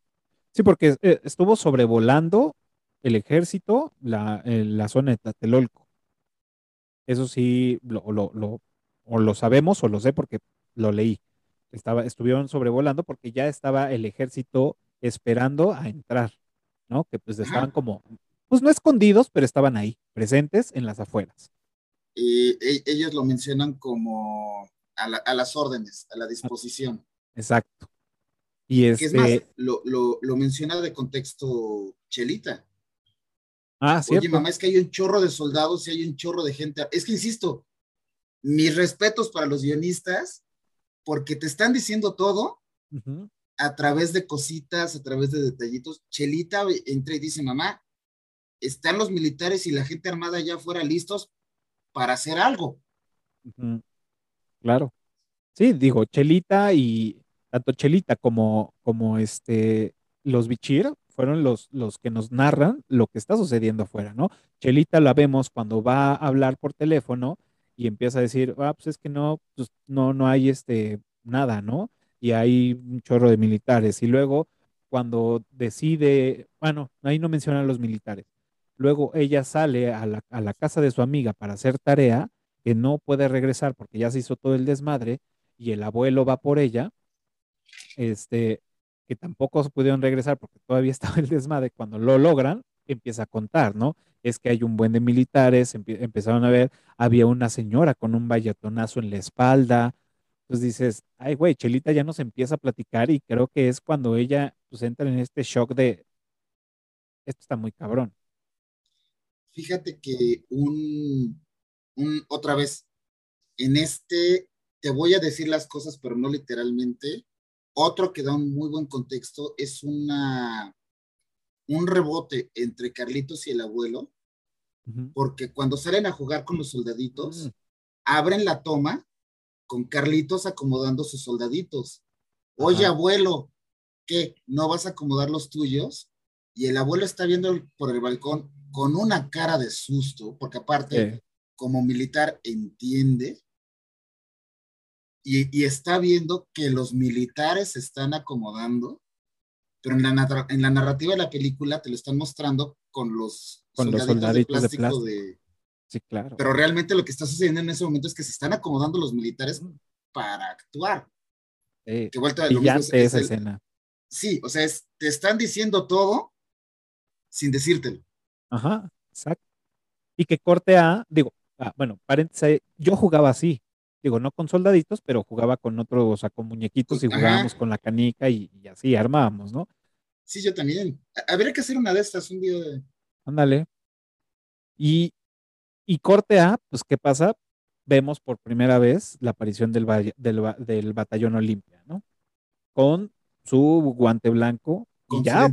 Sí, porque eh, estuvo sobrevolando el ejército la, eh, la zona de Tlatelolco. Eso sí, lo, lo, lo- o lo sabemos o lo sé porque lo leí. Estaba, estuvieron sobrevolando porque ya estaba el ejército esperando a entrar, ¿no? Que pues Ajá. estaban como, pues no escondidos, pero estaban ahí, presentes en las afueras. Eh, e- ellos lo mencionan como a, la- a las órdenes, a la disposición. Exacto. Y Que es más, este, lo, lo, lo menciona de contexto Chelita. ah, Oye, cierto. mamá, es que hay un chorro de soldados y hay un chorro de gente. Es que insisto, mis respetos para los guionistas, porque te están diciendo todo a través de cositas, a través de detallitos. Chelita entra y dice, mamá, están los militares y la gente armada ya fuera listos para hacer algo. Claro. Sí, digo, Chelita y tanto Chelita como, como este, los Bichir fueron los, los que nos narran lo que está sucediendo afuera, ¿no? Chelita la vemos cuando va a hablar por teléfono y empieza a decir, ah, pues es que no, pues no, no hay este, nada, ¿no? Y hay un chorro de militares. Y luego, cuando decide, bueno, ahí no menciona a los militares. Luego ella sale a la, casa de su amiga para hacer tarea que no puede regresar porque ya se hizo todo el desmadre y el abuelo va por ella, este, que tampoco pudieron regresar porque todavía estaba el desmadre, cuando lo logran, empieza a contar, ¿no? Es que hay un buen de militares, empezaron a ver, había una señora con un bayatonazo en la espalda, entonces dices, ay, güey, Chelita ya nos empieza a platicar y creo que es cuando ella pues entra en este shock de, esto está muy cabrón. Fíjate que un, un, otra vez, en este, te voy a decir las cosas, pero no literalmente. Otro que da un muy buen contexto es una, un rebote entre Carlitos y el abuelo, Porque cuando salen a jugar con los soldaditos, Mm. abren la toma con Carlitos acomodando sus soldaditos. Oye, Ajá. abuelo, ¿qué? ¿No vas a acomodar los tuyos? Y el abuelo está viendo por el balcón con una cara de susto, porque aparte, como militar, entiende y, y está viendo que los militares se están acomodando, pero en la, narra- en la narrativa de la película te lo están mostrando con los Con los soldaditos de plástico. de- Sí, claro. pero realmente lo que está sucediendo en ese momento es que se están acomodando los militares para actuar. Sí. Que vuelta a lo mismo, es- Brillante es esa el- escena. Sí, o sea, es- te están diciendo todo sin decírtelo. Ajá, exacto. Y que corte a, digo, ah, bueno, paréntesis, yo jugaba así, digo, no con soldaditos, pero jugaba con otros, o sea, con muñequitos y Ajá. jugábamos con la canica y, y así armábamos, ¿no? Sí, yo también. Habría que hacer una de estas un día. de- Ándale. Y, y corte a, pues, ¿qué pasa? Vemos por primera vez la aparición del, del, ba- del batallón Olimpia, ¿no? Con su guante blanco Con y ya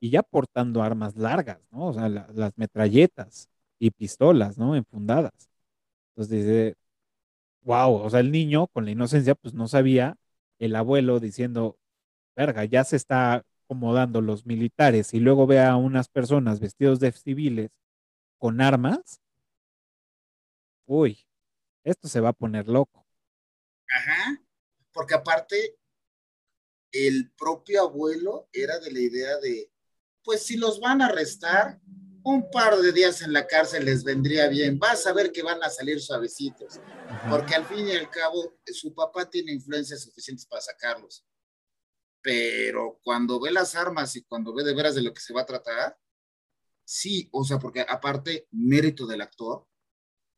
y ya portando armas largas, ¿no? O sea, la- las metralletas y pistolas, ¿no? Enfundadas. Entonces dice, wow, o sea, el niño con la inocencia, pues no sabía, el abuelo diciendo, verga, ya se está acomodando los militares y luego ve a unas personas vestidos de civiles con armas, uy, esto se va a poner loco. Ajá, porque aparte, el propio abuelo era de la idea de, pues si los van a arrestar, un par de días en la cárcel les vendría bien. Vas a ver que van a salir suavecitos, porque al fin y al cabo su papá tiene influencias suficientes para sacarlos. Pero cuando ve las armas y cuando ve de veras de lo que se va a tratar, sí, o sea, porque aparte, mérito del actor,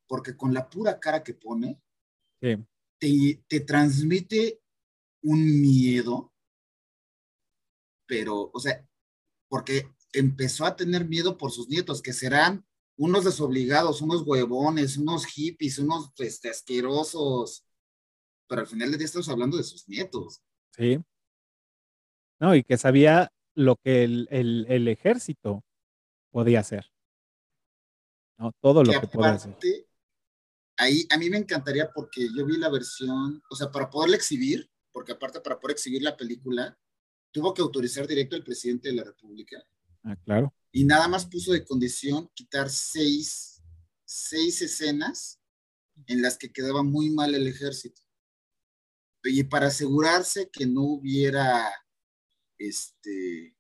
porque con la pura cara que pone, te, te transmite un miedo, pero, o sea, porque empezó a tener miedo por sus nietos, que serán unos desobligados, unos huevones, unos hippies, unos este, asquerosos. Pero al final del día estamos hablando de sus nietos. Sí. No, y que sabía lo que el, el, el ejército podía hacer. ¿no? Todo lo que, podía hacer. Ahí a mí me encantaría porque yo vi la versión, o sea, para poderla exhibir, porque aparte para poder exhibir la película, tuvo que autorizar directo el presidente de la República Ah, claro. Y nada más puso de condición quitar seis, seis escenas en las que quedaba muy mal el ejército. Y para asegurarse que no hubiera este,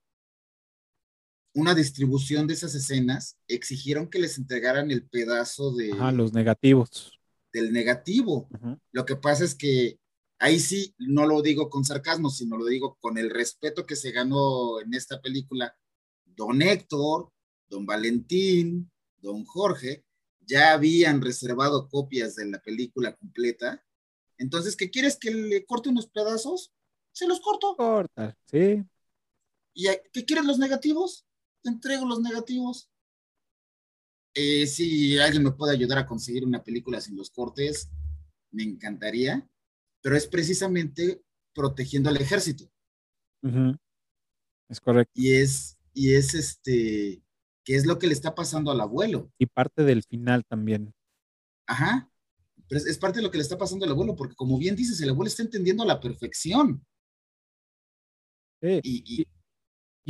una distribución de esas escenas, exigieron que les entregaran el pedazo de... Ajá, los negativos. Del negativo. Lo que pasa es que ahí sí, no lo digo con sarcasmo, sino lo digo con el respeto que se ganó en esta película don Héctor, don Valentín, don Jorge, ya habían reservado copias de la película completa. Entonces, ¿qué quieres que le corte unos pedazos? Se los corto. Corta, sí. ¿Y qué quieres los negativos? Te entrego los negativos. Eh, si alguien me puede ayudar a conseguir una película sin los cortes, me encantaría, pero es precisamente protegiendo al ejército. Es correcto. Y es, y es este, que es lo que le está pasando al abuelo. Y parte del final también. Ajá, pero es, parte de lo que le está pasando al abuelo, porque como bien dices, el abuelo está entendiendo a la perfección. Sí. Y, y,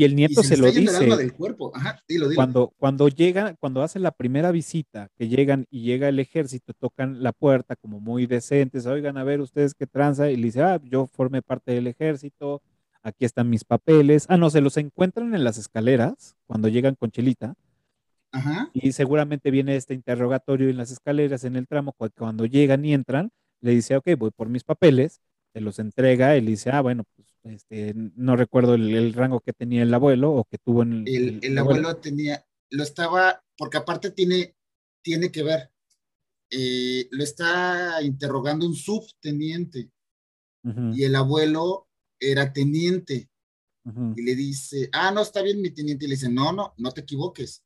el nieto se, lo dice. del cuerpo. Ajá, dilo, dilo. Cuando, cuando llega, cuando hace la primera visita, que llegan y llega el ejército, tocan la puerta como muy decentes, oigan, a ver ustedes qué tranza, y le dice, ah, yo formé parte del ejército, aquí están mis papeles. Ah, no, se los encuentran en las escaleras cuando llegan con Chelita. Ajá. Y seguramente viene este interrogatorio en las escaleras, en el tramo, cuando llegan y entran, le dice, ok, voy por mis papeles, se los entrega, él dice, ah, bueno, pues este, no recuerdo el, rango que tenía el abuelo o que tuvo en el, el, abuelo. tenía, lo estaba, porque aparte tiene, tiene que ver, eh, lo está interrogando un subteniente y el abuelo era teniente. Y le dice, ah, no, está bien mi teniente. Y le dice, no, no, no te equivoques.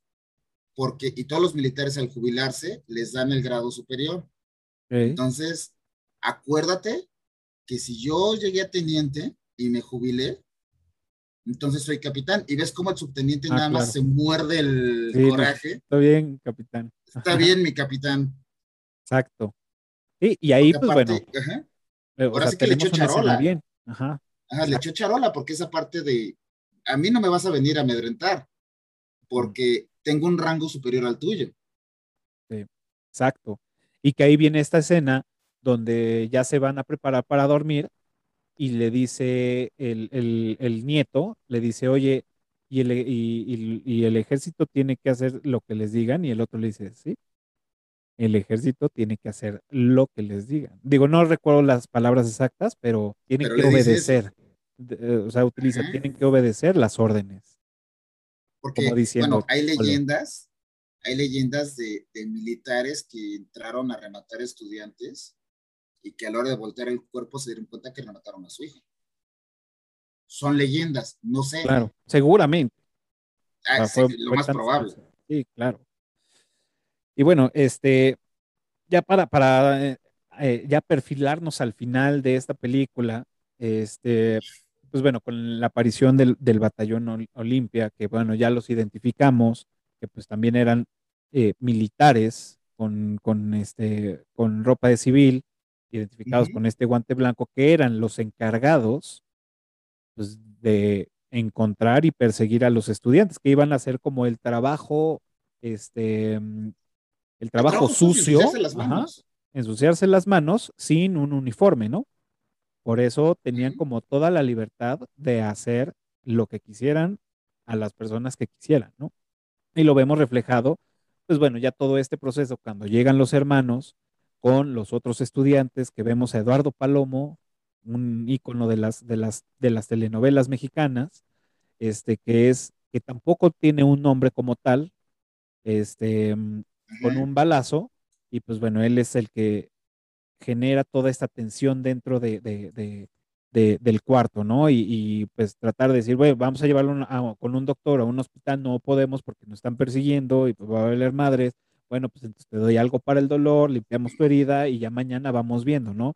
Porque, y todos los militares al jubilarse les dan el grado superior. Entonces, acuérdate que si yo llegué a teniente y me jubilé, entonces soy capitán. Y ves cómo el subteniente ah, nada más se muerde el coraje. está bien, capitán. Está bien, mi capitán. Exacto. Sí, y ahí, pues bueno. Eh, Ahora sí que le echó charola. Bien. Ajá. Ajá, le echó charola porque esa parte de, a mí no me vas a venir a amedrentar porque tengo un rango superior al tuyo. Sí, exacto. Y que ahí viene esta escena donde ya se van a preparar para dormir y le dice el, nieto, le dice, oye, y el, y el ejército tiene que hacer lo que les digan y el otro le dice, sí, el ejército tiene que hacer lo que les digan. Digo, no recuerdo las palabras exactas, pero tienen que obedecer. Eh, o sea, utiliza, tienen que obedecer las órdenes. Porque, bueno, hay leyendas, hay leyendas de, militares que entraron a rematar estudiantes y que a la hora de voltear el cuerpo se dieron cuenta que remataron a su hija. Son leyendas, no sé. Claro, seguramente. Ah, lo más probable. Sí, claro. Y bueno, este, ya para, para eh, eh, ya perfilarnos al final de esta película, este, pues bueno, con la aparición del, batallón Olimpia, que bueno, ya los identificamos, que pues también eran eh, militares con, con, este, con ropa de civil, identificados con este guante blanco, que eran los encargados pues, de, encontrar y perseguir a los estudiantes, que iban a hacer como el trabajo, este, mm, el trabajo, trabajo sucio, ensuciarse las ajá, manos. ensuciarse las manos sin un uniforme, ¿no? Por eso tenían como toda la libertad de hacer lo que quisieran a las personas que quisieran, ¿no? Y lo vemos reflejado, pues bueno, ya todo este proceso, cuando llegan los hermanos con los otros estudiantes, que vemos a Eduardo Palomo, un ícono de las, de las, de las telenovelas mexicanas, este, que es, que tampoco tiene un nombre como tal, este, mm, con un balazo, y pues bueno, él es el que genera toda esta tensión dentro de, de- de- de- del cuarto, ¿no? Y, y, pues tratar de decir, bueno, vamos a llevarlo a- con un doctor a un hospital, no podemos porque nos están persiguiendo y pues va a valer madres. Bueno, pues entonces te doy algo para el dolor, limpiamos tu herida y ya mañana vamos viendo, ¿no?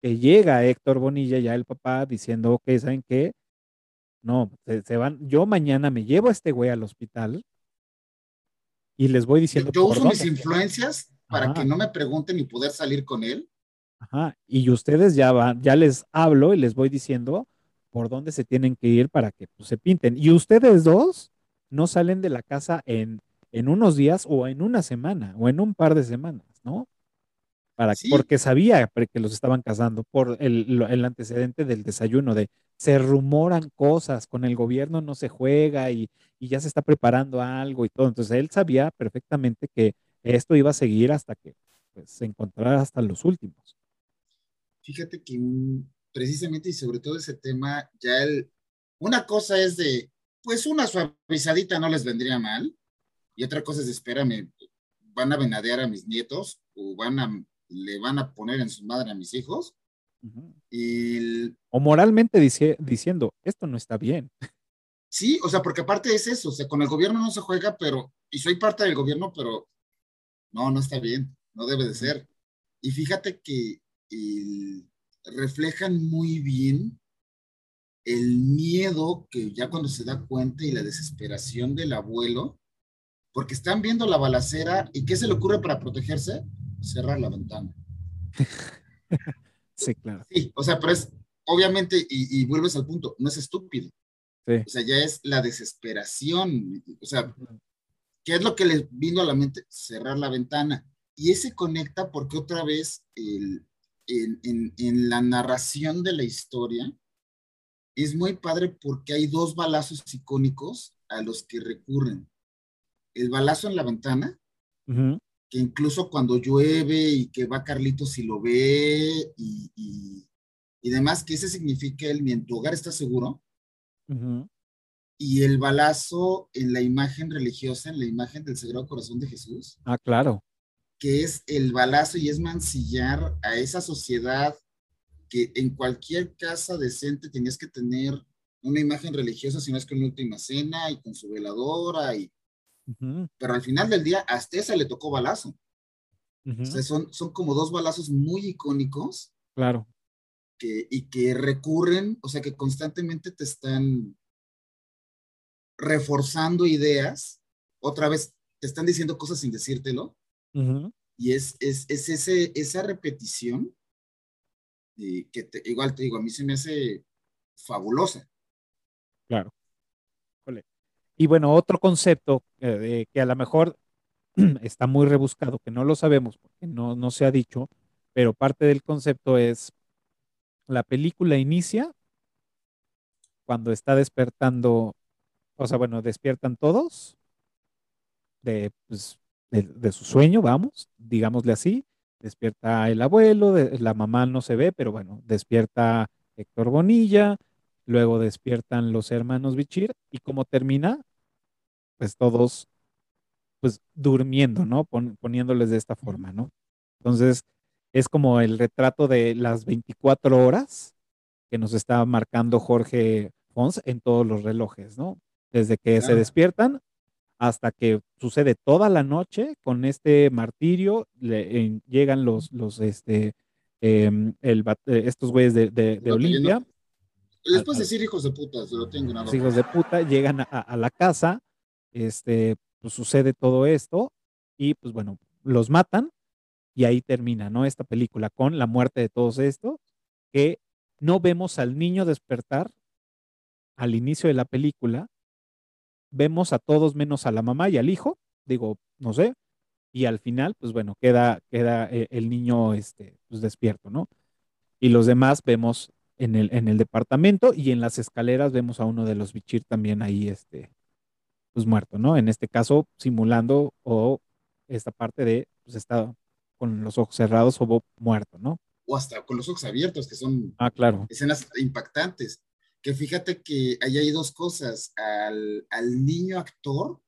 Que llega Héctor Bonilla, ya el papá, diciendo, ok, ¿saben qué? No, se, se van, yo mañana me llevo a este güey al hospital y les voy diciendo yo uso mis influencias para Ajá. que no me pregunten y poder salir con él. Ajá, y ustedes ya van, ya les hablo y les voy diciendo por dónde se tienen que ir para que pues, se pinten. Y ustedes dos no salen de la casa en, en unos días o en una semana o en un par de semanas, ¿no? Para, Sí. porque sabía que los estaban casando por el, el antecedente del desayuno, de se rumoran cosas, con el gobierno no se juega y, y ya se está preparando algo y todo. Entonces él sabía perfectamente que esto iba a seguir hasta que pues, se encontrara hasta los últimos. Fíjate que mm, precisamente y sobre todo ese tema, ya el, una cosa es de, pues una suavizadita no les vendría mal, y otra cosa es, espérame, van a venadear a mis nietos o van a, le van a poner en su madre a mis hijos. Ujú. Y el- O moralmente dice- diciendo, esto no está bien. sí, o sea, porque aparte es eso, o sea, con el gobierno no se juega, pero, y soy parte del gobierno, pero no, no está bien, no debe de ser. Y fíjate que el- reflejan muy bien el miedo que ya cuando se da cuenta y la desesperación del abuelo, porque están viendo la balacera y ¿qué se le ocurre para protegerse? Cerrar la ventana. Sí, claro. Sí, o sea, pero es obviamente, y, y vuelves al punto, no es estúpido, Sí. o sea, ya es la desesperación, o sea, ¿qué es lo que les vino a la mente? Cerrar la ventana. Y ese conecta porque otra vez el, en la narración de la historia es muy padre porque hay dos balazos icónicos a los que recurren. El balazo en la ventana, que incluso cuando llueve y que va Carlitos y lo ve y, y, y demás, que ese significa el mi en tu hogar está seguro. Y el balazo en la imagen religiosa, en la imagen del Sagrado Corazón de Jesús, Ah, claro. que es el balazo y es mancillar a esa sociedad que en cualquier casa decente tenías que tener una imagen religiosa, si no es con última cena y con su veladora, y, Pero al final del día hasta esa le tocó balazo. O sea, son, son como dos balazos muy icónicos Claro. que, y que recurren, o sea, que constantemente te están reforzando ideas, otra vez te están diciendo cosas sin decírtelo, Ujú, y es, es, es ese, esa repetición que te- igual te digo, a mí se me hace fabulosa. Claro. Y bueno, otro concepto eh, que a lo mejor está muy rebuscado, que no lo sabemos porque no, no se ha dicho, pero parte del concepto es, la película inicia cuando está despertando, o sea, bueno, despiertan todos de, pues, de, su sueño, vamos, digámosle así. Despierta el abuelo, la mamá no se ve, pero bueno, despierta Héctor Bonilla, luego despiertan los hermanos Bichir y como termina, pues todos pues durmiendo, ¿no? Pon- poniéndoles de esta forma, ¿no? Entonces, es como el retrato de las 24 horas que nos está marcando Jorge Fons en todos los relojes, ¿no? Desde que se despiertan hasta que sucede toda la noche con este martirio, le- en- llegan los, los, este, em, el eh, estos güeyes de, de- de Olimpia, Les puedes decir hijos de puta, se lo tengo nada los hijos de puta llegan a, a la casa, este, pues sucede todo esto y pues bueno, los matan y ahí termina, ¿no? Esta película con la muerte de todos estos, que no vemos al niño despertar al inicio de la película, vemos a todos menos a la mamá y al hijo, digo, no sé, y al final, pues bueno, queda, queda eh, el niño este, pues, despierto, ¿no? Y los demás vemos en el, en el departamento y en las escaleras vemos a uno de los bichir también ahí, este, pues muerto, ¿no? En este caso, simulando o esta parte de, pues está con los ojos cerrados o muerto, ¿no? O hasta con los ojos abiertos, que son ah, claro. escenas impactantes. Que fíjate que ahí hay dos cosas. Al, al niño actor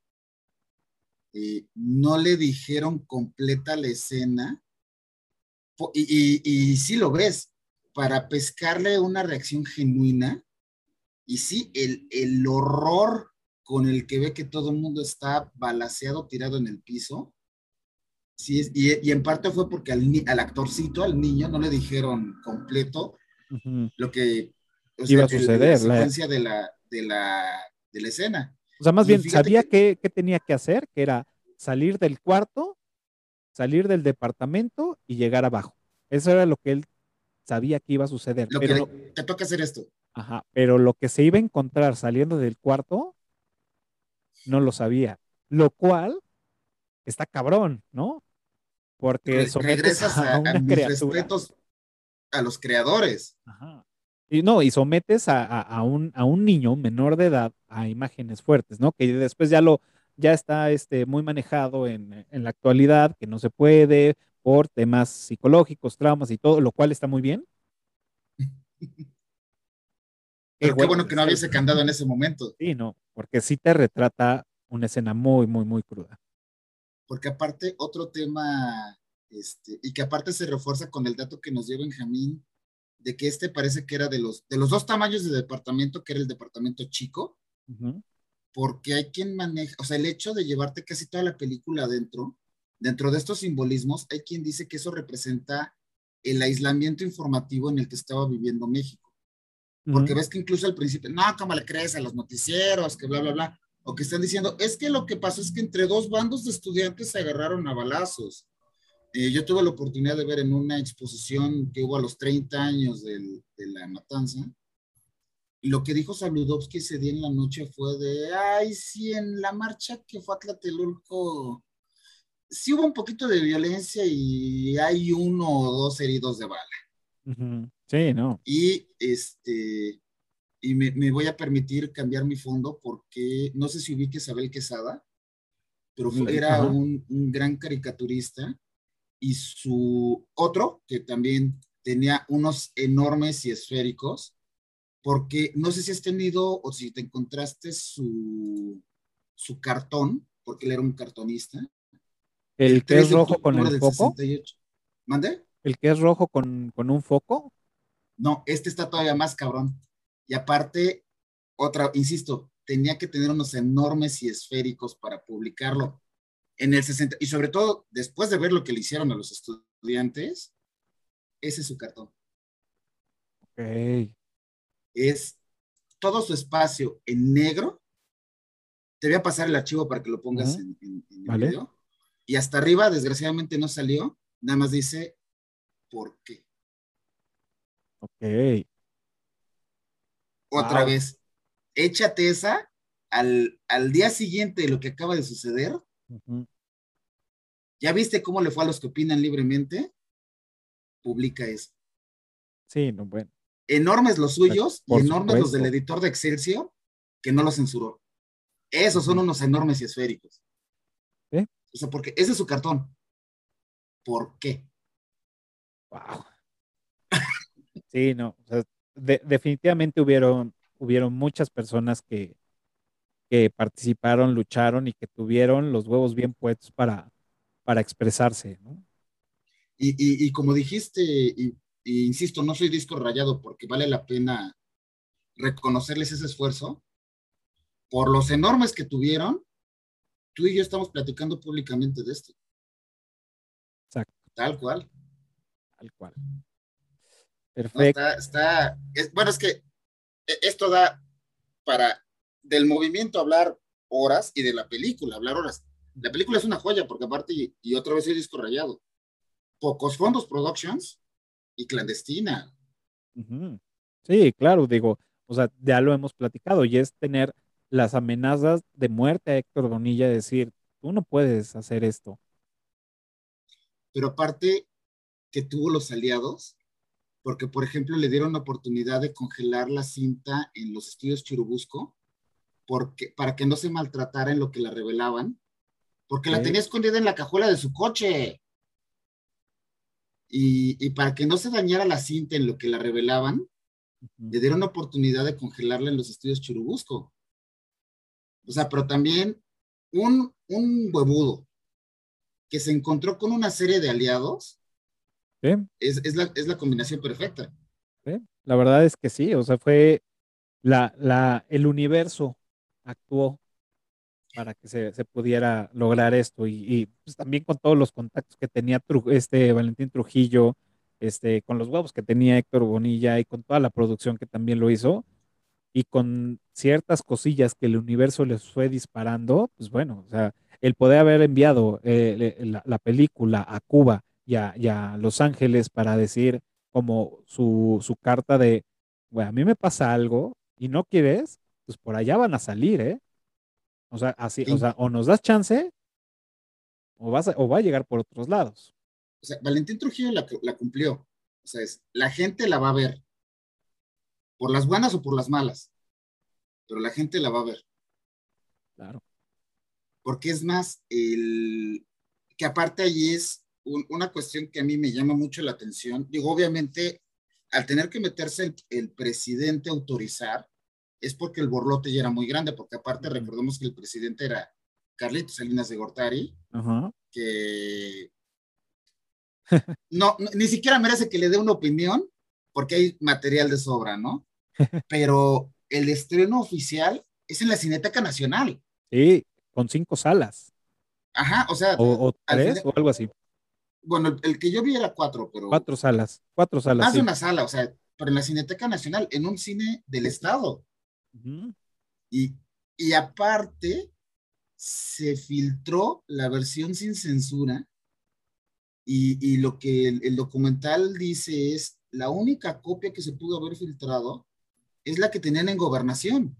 eh, no le dijeron completa la escena. Y, y, y sí lo ves, para pescarle una reacción genuina. Y sí, el, el horror con el que ve que todo el mundo está balaseado, tirado en el piso. Sí, y, y, en parte fue porque al, al, actorcito, al niño, no le dijeron completo uh -huh. lo que o sea, iba a suceder. El, la secuencia la... De, la, de, la, de la escena. O sea, más y bien, sabía que... qué tenía que hacer, que era salir del cuarto, salir del departamento y llegar abajo. Eso era lo que él sabía que iba a suceder. Lo pero, que te toca hacer esto. Ajá, pero lo que se iba a encontrar saliendo del cuarto, no lo sabía. Lo cual está cabrón, ¿no? Porque Re regresas a, a, una a mis respetos a los creadores. Ajá. Y no, y sometes a, a, un, a un niño menor de edad a imágenes fuertes, ¿no? Que después ya lo, ya está este, muy manejado en, en, la actualidad, que no se puede por temas psicológicos, traumas y todo, lo cual está muy bien. Pero qué bueno que no hubiese candado en ese momento. Sí, no, porque sí te retrata una escena muy, muy, muy cruda. Porque aparte, otro tema, este, y que aparte se refuerza con el dato que nos dio Benjamín, de que este parece que era de los, de los dos tamaños de departamento, que era el departamento chico, uh -huh. porque hay quien maneja, o sea, el hecho de llevarte casi toda la película adentro, dentro de estos simbolismos, hay quien dice que eso representa el aislamiento informativo en el que estaba viviendo México. Porque uh -huh. ves que incluso al principio, no, ¿cómo le crees a los noticieros? Que bla, bla, bla. O que están diciendo, es que lo que pasó es que entre dos bandos de estudiantes se agarraron a balazos. Eh, yo tuve la oportunidad de ver en una exposición que hubo a los 30 años del, de la matanza. Y lo que dijo Saludowski ese día en la noche fue de, ay, sí, en la marcha que fue a Tlatelolco, sí hubo un poquito de violencia y hay uno o dos heridos de bala. Sí, no. Y este, y me, me, voy a permitir cambiar mi fondo porque no sé si ubique a Isabel Quesada, pero fue, era un, un, gran caricaturista y su otro, que también tenía unos enormes y esféricos, porque no sé si has tenido o si te encontraste su, su cartón, porque él era un cartonista. ¿El, el que es rojo con el foco? 68. ¿Mande? ¿El que es rojo con, con un foco? No, este está todavía más cabrón. Y aparte, otra, insisto, tenía que tener unos enormes y esféricos para publicarlo. En el 60, y sobre todo, después de ver lo que le hicieron a los estudiantes, ese es su cartón. Ok. Es todo su espacio en negro. Te voy a pasar el archivo para que lo pongas uh -huh. en, en, en, vale. el video. Y hasta arriba, desgraciadamente, no salió. Nada más dice, ¿por qué? Ok. Otra wow. vez, échate esa al, al, día siguiente de lo que acaba de suceder. Uh -huh. ¿Ya viste cómo le fue a los que opinan libremente? Publica eso. Sí, no, bueno. Enormes los suyos Por y enormes supuesto. los del editor de Excelsior que no lo censuró. Esos son unos enormes y esféricos. ¿Eh? O sea, porque ese es su cartón. ¿Por qué? Wow. sí, no. O sea, de, definitivamente hubieron, hubieron muchas personas que, que participaron, lucharon y que tuvieron los huevos bien puestos para, para expresarse, ¿no? Y, y, y como dijiste, y, y, insisto, no soy disco rayado porque vale la pena reconocerles ese esfuerzo. Por los enormes que tuvieron, tú y yo estamos platicando públicamente de esto. Exacto. Tal cual. Tal cual. Perfecto. No, está, está es, bueno, es que e, esto da para del movimiento hablar horas y de la película hablar horas. La película es una joya porque aparte, y, y otra vez soy disco rayado, pocos fondos productions y clandestina. Uh -huh. Sí, claro, digo, O sea, ya lo hemos platicado y es tener las amenazas de muerte a Héctor Bonilla, decir, tú no puedes hacer esto. Pero aparte que tuvo los aliados, porque por ejemplo le dieron la oportunidad de congelar la cinta en los estudios Churubusco, porque, para que no se maltratara en lo que la revelaban, porque la tenía escondida en la cajuela de su coche. Y, y para que no se dañara la cinta en lo que la revelaban, le dieron la oportunidad de congelarla en los estudios Churubusco. O sea, pero también un, un huevudo que se encontró con una serie de aliados ¿Sí? es, es la, es la combinación perfecta. ¿sí? La verdad es que sí, o sea, fue la, la, el universo actuó para que se, se pudiera lograr esto y, y, pues también con todos los contactos que tenía Tru- este Valentín Trujillo, este, con los huevos que tenía Héctor Bonilla y con toda la producción que también lo hizo y con ciertas cosillas que el universo les fue disparando, pues bueno, o sea, el poder haber enviado eh, la película a Cuba y a, y a Los Ángeles para decir como su, su carta de, bueno, a mí me pasa algo y no quieres, pues por allá van a salir, ¿eh? O sea, así, Sí. o sea, o nos das chance o, vas a- o va a llegar por otros lados. O sea, Valentín Trujillo la, la cumplió. O sea, es, la gente la va a ver. Por las buenas o por las malas. Pero la gente la va a ver. Claro. Porque es más, el, que aparte allí es un- una cuestión que a mí me llama mucho la atención. Digo, obviamente, al tener que meterse el, el presidente a autorizar, es porque el borlote ya era muy grande, porque aparte recordemos que el presidente era Carlitos Salinas de Gortari, que no, no- ni siquiera merece que le dé una opinión, porque hay material de sobra, ¿no? Pero el estreno oficial es en la Cineteca Nacional. Sí, con cinco salas. Ajá, o sea, O, tres, final- o algo así. Bueno, el, el que yo vi era cuatro, pero Cuatro salas. Cuatro salas. más de sí. una sala, o sea, pero en la Cineteca Nacional, en un cine del Estado. Ujú. Y, y aparte, se filtró la versión sin censura y, y lo que el, el documental dice es, la única copia que se pudo haber filtrado es la que tenían en gobernación,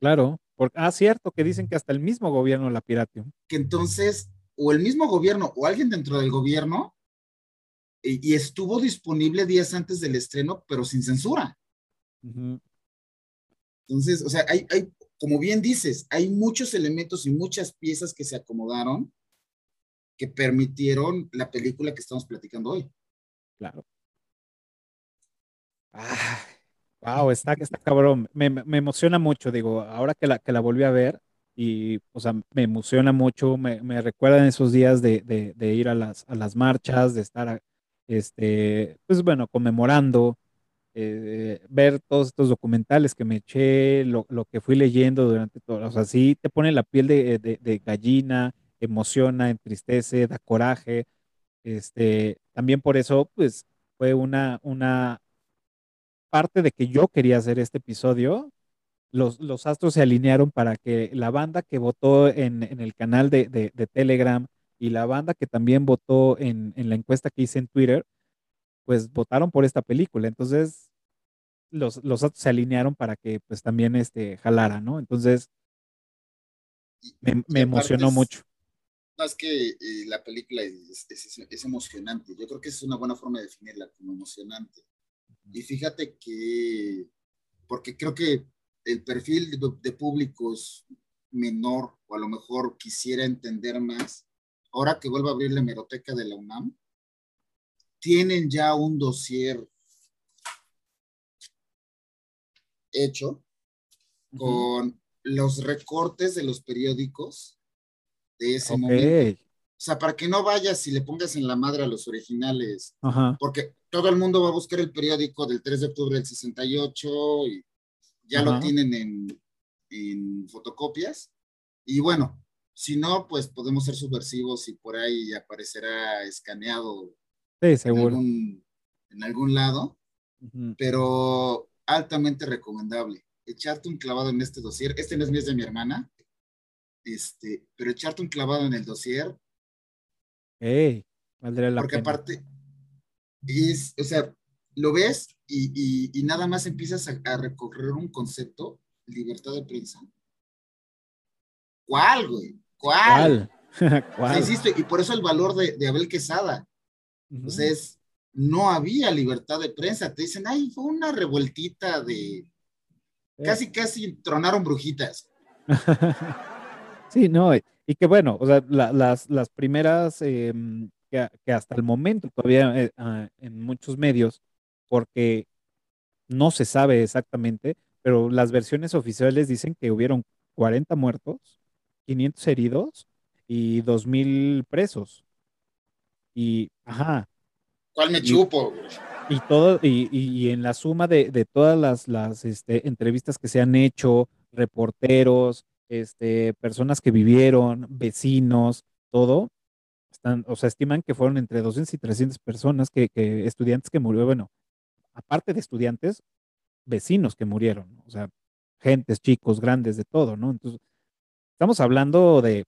Claro. Porque, ah, cierto, que dicen que hasta el mismo gobierno la pirateó. que entonces o el mismo gobierno o alguien dentro del gobierno y, y estuvo disponible días antes del estreno, pero sin censura. Entonces, o sea, hay, hay, como bien dices, hay muchos elementos y muchas piezas que se acomodaron que permitieron la película que estamos platicando hoy. Claro. Ah, wow, está, está cabrón. Me, me- me emociona mucho, digo, ahora que la, que la volví a ver y, o sea, me emociona mucho, me, me recuerdan esos días de, de- de ir a las, a las marchas, de estar, este, pues bueno, conmemorando, eh, ver todos estos documentales que me eché, lo, lo que fui leyendo durante todo, o sea, sí te pone la piel de- de gallina, emociona, entristece, da coraje, este, también por eso, pues, fue una, una parte de que yo quería hacer este episodio, los, los astros se alinearon para que la banda que votó en, en el canal de, de- de Telegram y la banda que también votó en, en la encuesta que hice en Twitter, pues votaron por esta película. Entonces, los, los astros se alinearon para que pues también este, jalara, ¿no? Entonces, me, me emocionó es- mucho. Es que eh, la película es, es- es emocionante. Yo creo que es una buena forma de definirla como emocionante. Y fíjate que, porque creo que el perfil de, de público es menor, o a lo mejor quisiera entender más. Ahora que vuelvo a abrir la hemeroteca de la UNAM, tienen ya un dossier hecho con los recortes de los periódicos de ese Ok, momento. O sea, para que no vayas y le pongas en la madre a los originales, ajá, porque todo el mundo va a buscar el periódico del 3 de octubre del 68 y ya lo Ajá. tienen en, en fotocopias. Y bueno, si no, pues podemos ser subversivos y por ahí aparecerá escaneado sí, en seguro. algún, en algún lado, Ujú. pero altamente recomendable. Echarte un clavado en este dossier. Este no es mío, es de mi hermana. Este, pero echarte un clavado en el dossier Ey, valdría la porque pena. aparte es, o sea, lo ves y, y- y nada más empiezas a, a recorrer un concepto, libertad de prensa. ¿Cuál, güey? ¿Cuál? ¿Cuál? O ¿Cuál? sea, insisto, y por eso el valor de, de Abel Quesada. Entonces, no había libertad de prensa. Te dicen, ay, fue una revueltita de. Eh. Casi, casi tronaron brujitas. Sí, no, y que bueno, o sea, la- las, las primeras em, que hasta el momento todavía eh, ah, en muchos medios, porque no se sabe exactamente, pero las versiones oficiales dicen que hubieron 40 muertos, 500 heridos y 2000 presos. Y, ajá, ¿Cuál me Y- chupo? y todo, y, y- y en la suma de, de todas las, las este, entrevistas que se han hecho, reporteros, este, personas que vivieron, vecinos, todo, están, o sea, estiman que fueron entre 200 y 300 personas que, que estudiantes que murieron, bueno, aparte de estudiantes, vecinos que murieron, ¿no? o sea, gentes, chicos, grandes, de todo, ¿no? Entonces, estamos hablando de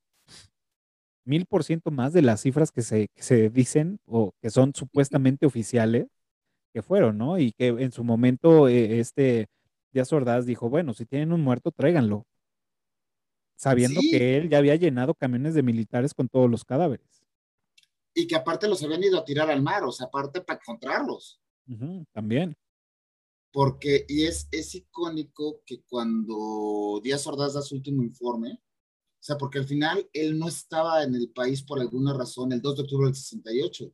mil por ciento más de las cifras que se, que se dicen o que son supuestamente oficiales que fueron, ¿no? Y que en su momento eh, este Díaz Ordaz dijo, bueno, si tienen un muerto, tráiganlo, sabiendo Sí. que él ya había llenado camiones de militares con todos los cadáveres. Y que aparte los habían ido a tirar al mar, o sea, aparte para encontrarlos. Ujú, también. Porque, y es, es icónico que cuando Díaz Ordaz da su último informe, o sea, porque al final él no estaba en el país por alguna razón el 2 de octubre del 68.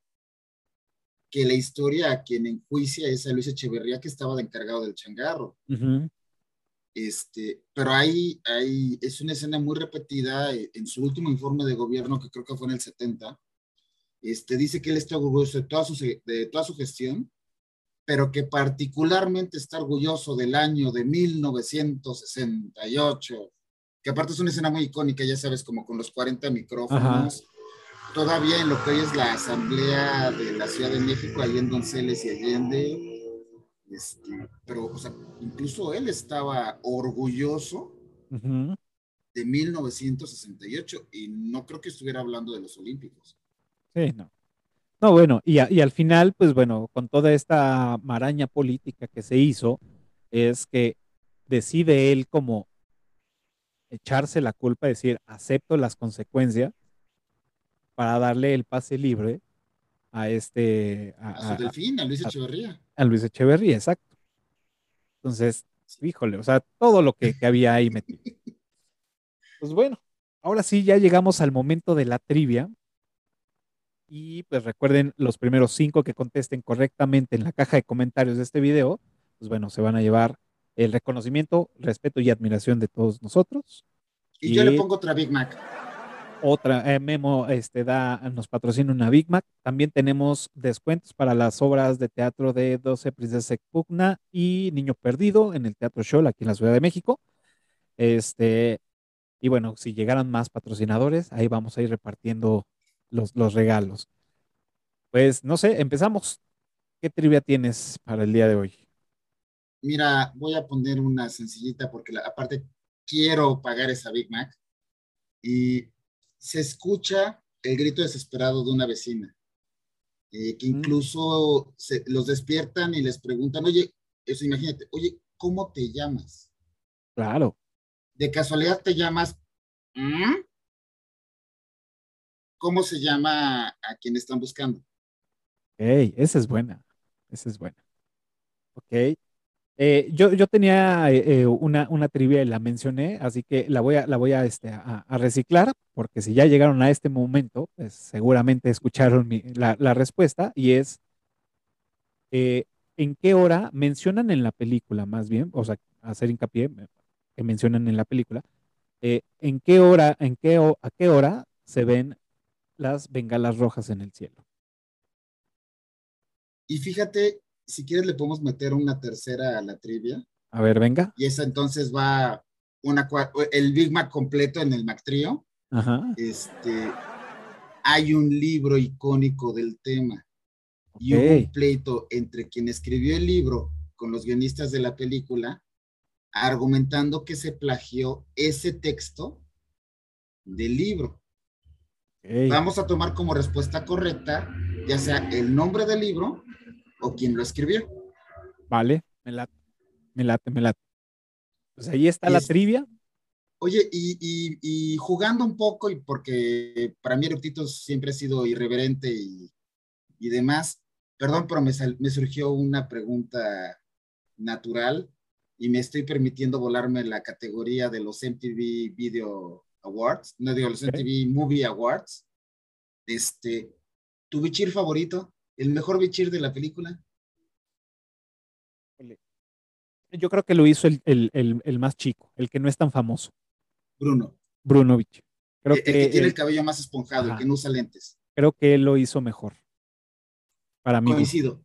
Que la historia a quien enjuicia es a Luis Echeverría, que estaba de encargado del changarro. Ujú, Este, pero ahí, ahí es una escena muy repetida eh, en su último informe de gobierno, que creo que fue en el 70. Este, dice que él está orgulloso de toda su, de toda su gestión, pero que particularmente está orgulloso del año de 1968, que aparte es una escena muy icónica, ya sabes, como con los 40 micrófonos. Todavía en lo que hoy es la Asamblea de la Ciudad de México, ahí en Donceles y Allende, este, pero, o sea, incluso él estaba orgulloso ujú. de 1968 y no creo que estuviera hablando de los Olímpicos. Sí, no. No, bueno, y, a- y al final, pues bueno, con toda esta maraña política que se hizo, es que decide él como echarse la culpa, decir, acepto las consecuencias para darle el pase libre a este, a, A delfín, a Luis Echeverría. a Luis Echeverría, exacto. Entonces, híjole, o sea, todo lo que, que había ahí metido. Pues bueno, ahora sí, ya llegamos al momento de la trivia. Y pues recuerden, los primeros cinco que contesten correctamente en la caja de comentarios de este video, pues bueno, se van a llevar el reconocimiento, respeto y admiración de todos nosotros. Y yo le Y- pongo otra Big Mac. Otra, eh, Memo este, da, nos patrocina una Big Mac. También tenemos descuentos para las obras de teatro de 12 Princesa Pugna y Niño Perdido en el Teatro Show aquí en la Ciudad de México. Este, y bueno, si llegaran más patrocinadores, ahí vamos a ir repartiendo los, los regalos. Pues no sé, empezamos. ¿Qué trivia tienes para el día de hoy? Mira, voy a poner una sencillita porque la- aparte quiero pagar esa Big Mac. Y se escucha el grito desesperado de una vecina, eh, que Mm. incluso se- los despiertan y les preguntan, oye, eso imagínate, oye, ¿cómo te llamas? Claro. ¿De casualidad te llamas? ¿Mm? ¿Cómo se llama a quien están buscando? Ok, esa es buena. Esa es buena. Ok. Eh, yo, yo tenía eh, eh, una, una trivia y la mencioné, así que la voy a, la voy a, este, a, reciclar, porque si ya llegaron a este momento, pues seguramente escucharon la, la respuesta, y es ¿en qué hora mencionan en la película, más bien, o sea, hacer hincapié, que mencionan en la película, ¿en qué hora, en qué, a qué hora se ven las bengalas rojas en el cielo? Y fíjate, si quieres le podemos meter una tercera a la trivia. A ver, venga. y esa entonces va una, el Big Mac completo en el Mac Trio. Ajá. Este, hay un libro icónico del tema y hubo un pleito entre quien escribió el libro con los guionistas de la película, argumentando que se plagió ese texto del libro. Vamos a tomar como respuesta correcta, ya sea el nombre del libro o quien lo escribió. Vale, me late, me late, me late. Pues ahí está la trivia. Oye, y, y- y jugando un poco, y porque para mí Eructitos siempre ha sido irreverente y, y demás, perdón, pero me, sal- me surgió una pregunta natural y me estoy permitiendo volarme la categoría de los MTV Video Awards, no digo los. MTV Movie Awards. Este, ¿tu bichir favorito? ¿El mejor bichir de la película? Yo creo que lo hizo el, el- el- el más chico, el que no es tan famoso, Bruno. Brunovich. Creo el, que, que tiene el cabello más esponjado, el que no usa lentes. creo que él lo hizo mejor. Para mí. Coincido,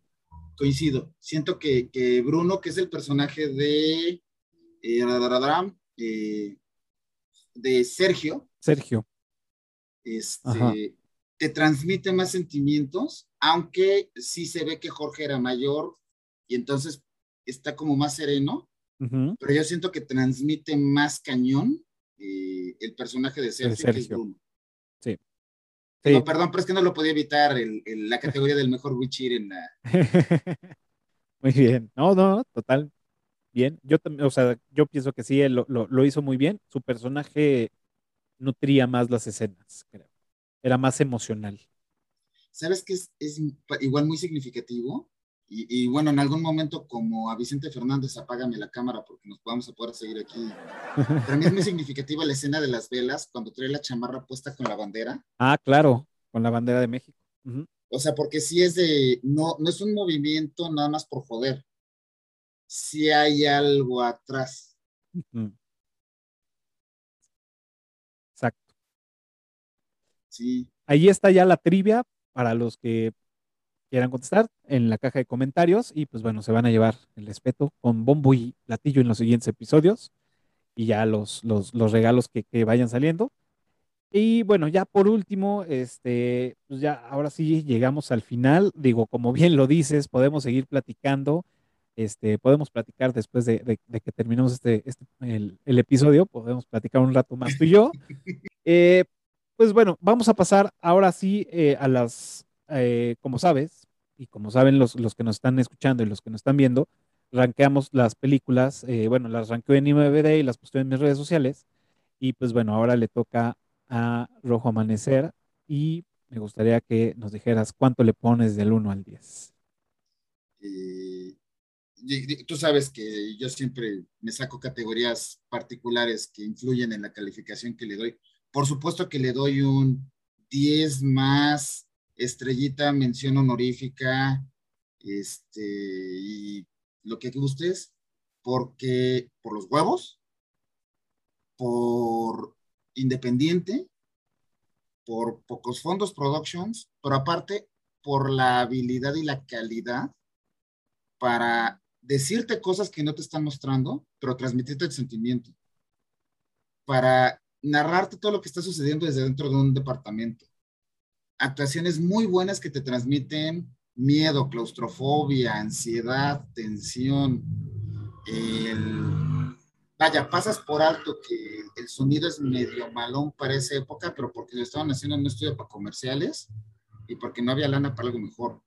coincido. Siento que, que Bruno, que es el personaje de, eh, eh, de Sergio, Sergio. este, Ajá. te transmite más sentimientos, aunque sí se ve que Jorge era mayor y entonces está como más sereno, pero yo siento que transmite más cañón eh, el personaje de Sergio, que es Sergio. Bruno. Sí. No, perdón, pero es que no lo podía evitar el- el- la categoría del mejor Witcher en la, Muy bien. No, no, total. Bien. Yo también, o sea, yo pienso que sí, él lo, lo- lo hizo muy bien. Su personaje nutría más las escenas, creo. Era más emocional. ¿Sabes qué es, es igual muy significativo? Y, y bueno, en algún momento, como a Vicente Fernández, apágame la cámara porque nos podamos a poder seguir aquí. Para mí es muy significativa la escena de las velas cuando trae la chamarra puesta con la bandera. Ah, claro, con la bandera de México. O sea, porque sí es de, no, no es un movimiento nada más por joder. Sí hay algo atrás. Exacto. Sí. Ahí está ya la trivia para los que quieran contestar en la caja de comentarios y pues bueno, se van a llevar el respeto con bombo y platillo en los siguientes episodios y ya los, los, los regalos que, que vayan saliendo. Y bueno, ya por último, este, pues ya ahora sí llegamos al final. Digo, como bien lo dices, podemos seguir platicando. Este, podemos platicar después de, de- de que terminemos este, este el, el episodio, podemos platicar un rato más tú y yo. Eh, pues bueno, vamos a pasar ahora sí eh, a las, eh, como sabes, y como saben los, los que nos están escuchando y los que nos están viendo, rankeamos las películas, eh, bueno, las rankeo en IMDb y las posteo en mis redes sociales. Y pues bueno, ahora le toca a Rojo Amanecer y me gustaría que nos dijeras cuánto le pones del 1 al 10. Eh, tú sabes que yo siempre me saco categorías particulares que influyen en la calificación que le doy. Por supuesto que le doy un 10 más estrellita, mención honorífica, este, y lo que gustes, porque por los huevos, por independiente, por pocos fondos productions, pero aparte por la habilidad y la calidad para decirte cosas que no te están mostrando, pero transmitirte el sentimiento. Para narrarte todo lo que está sucediendo desde dentro de un departamento. Actuaciones muy buenas que te transmiten miedo, claustrofobia, ansiedad, tensión. Vaya, pasas por alto que el sonido es medio malón para esa época, pero porque lo estaban haciendo en un estudio para comerciales y porque no había lana para algo mejor.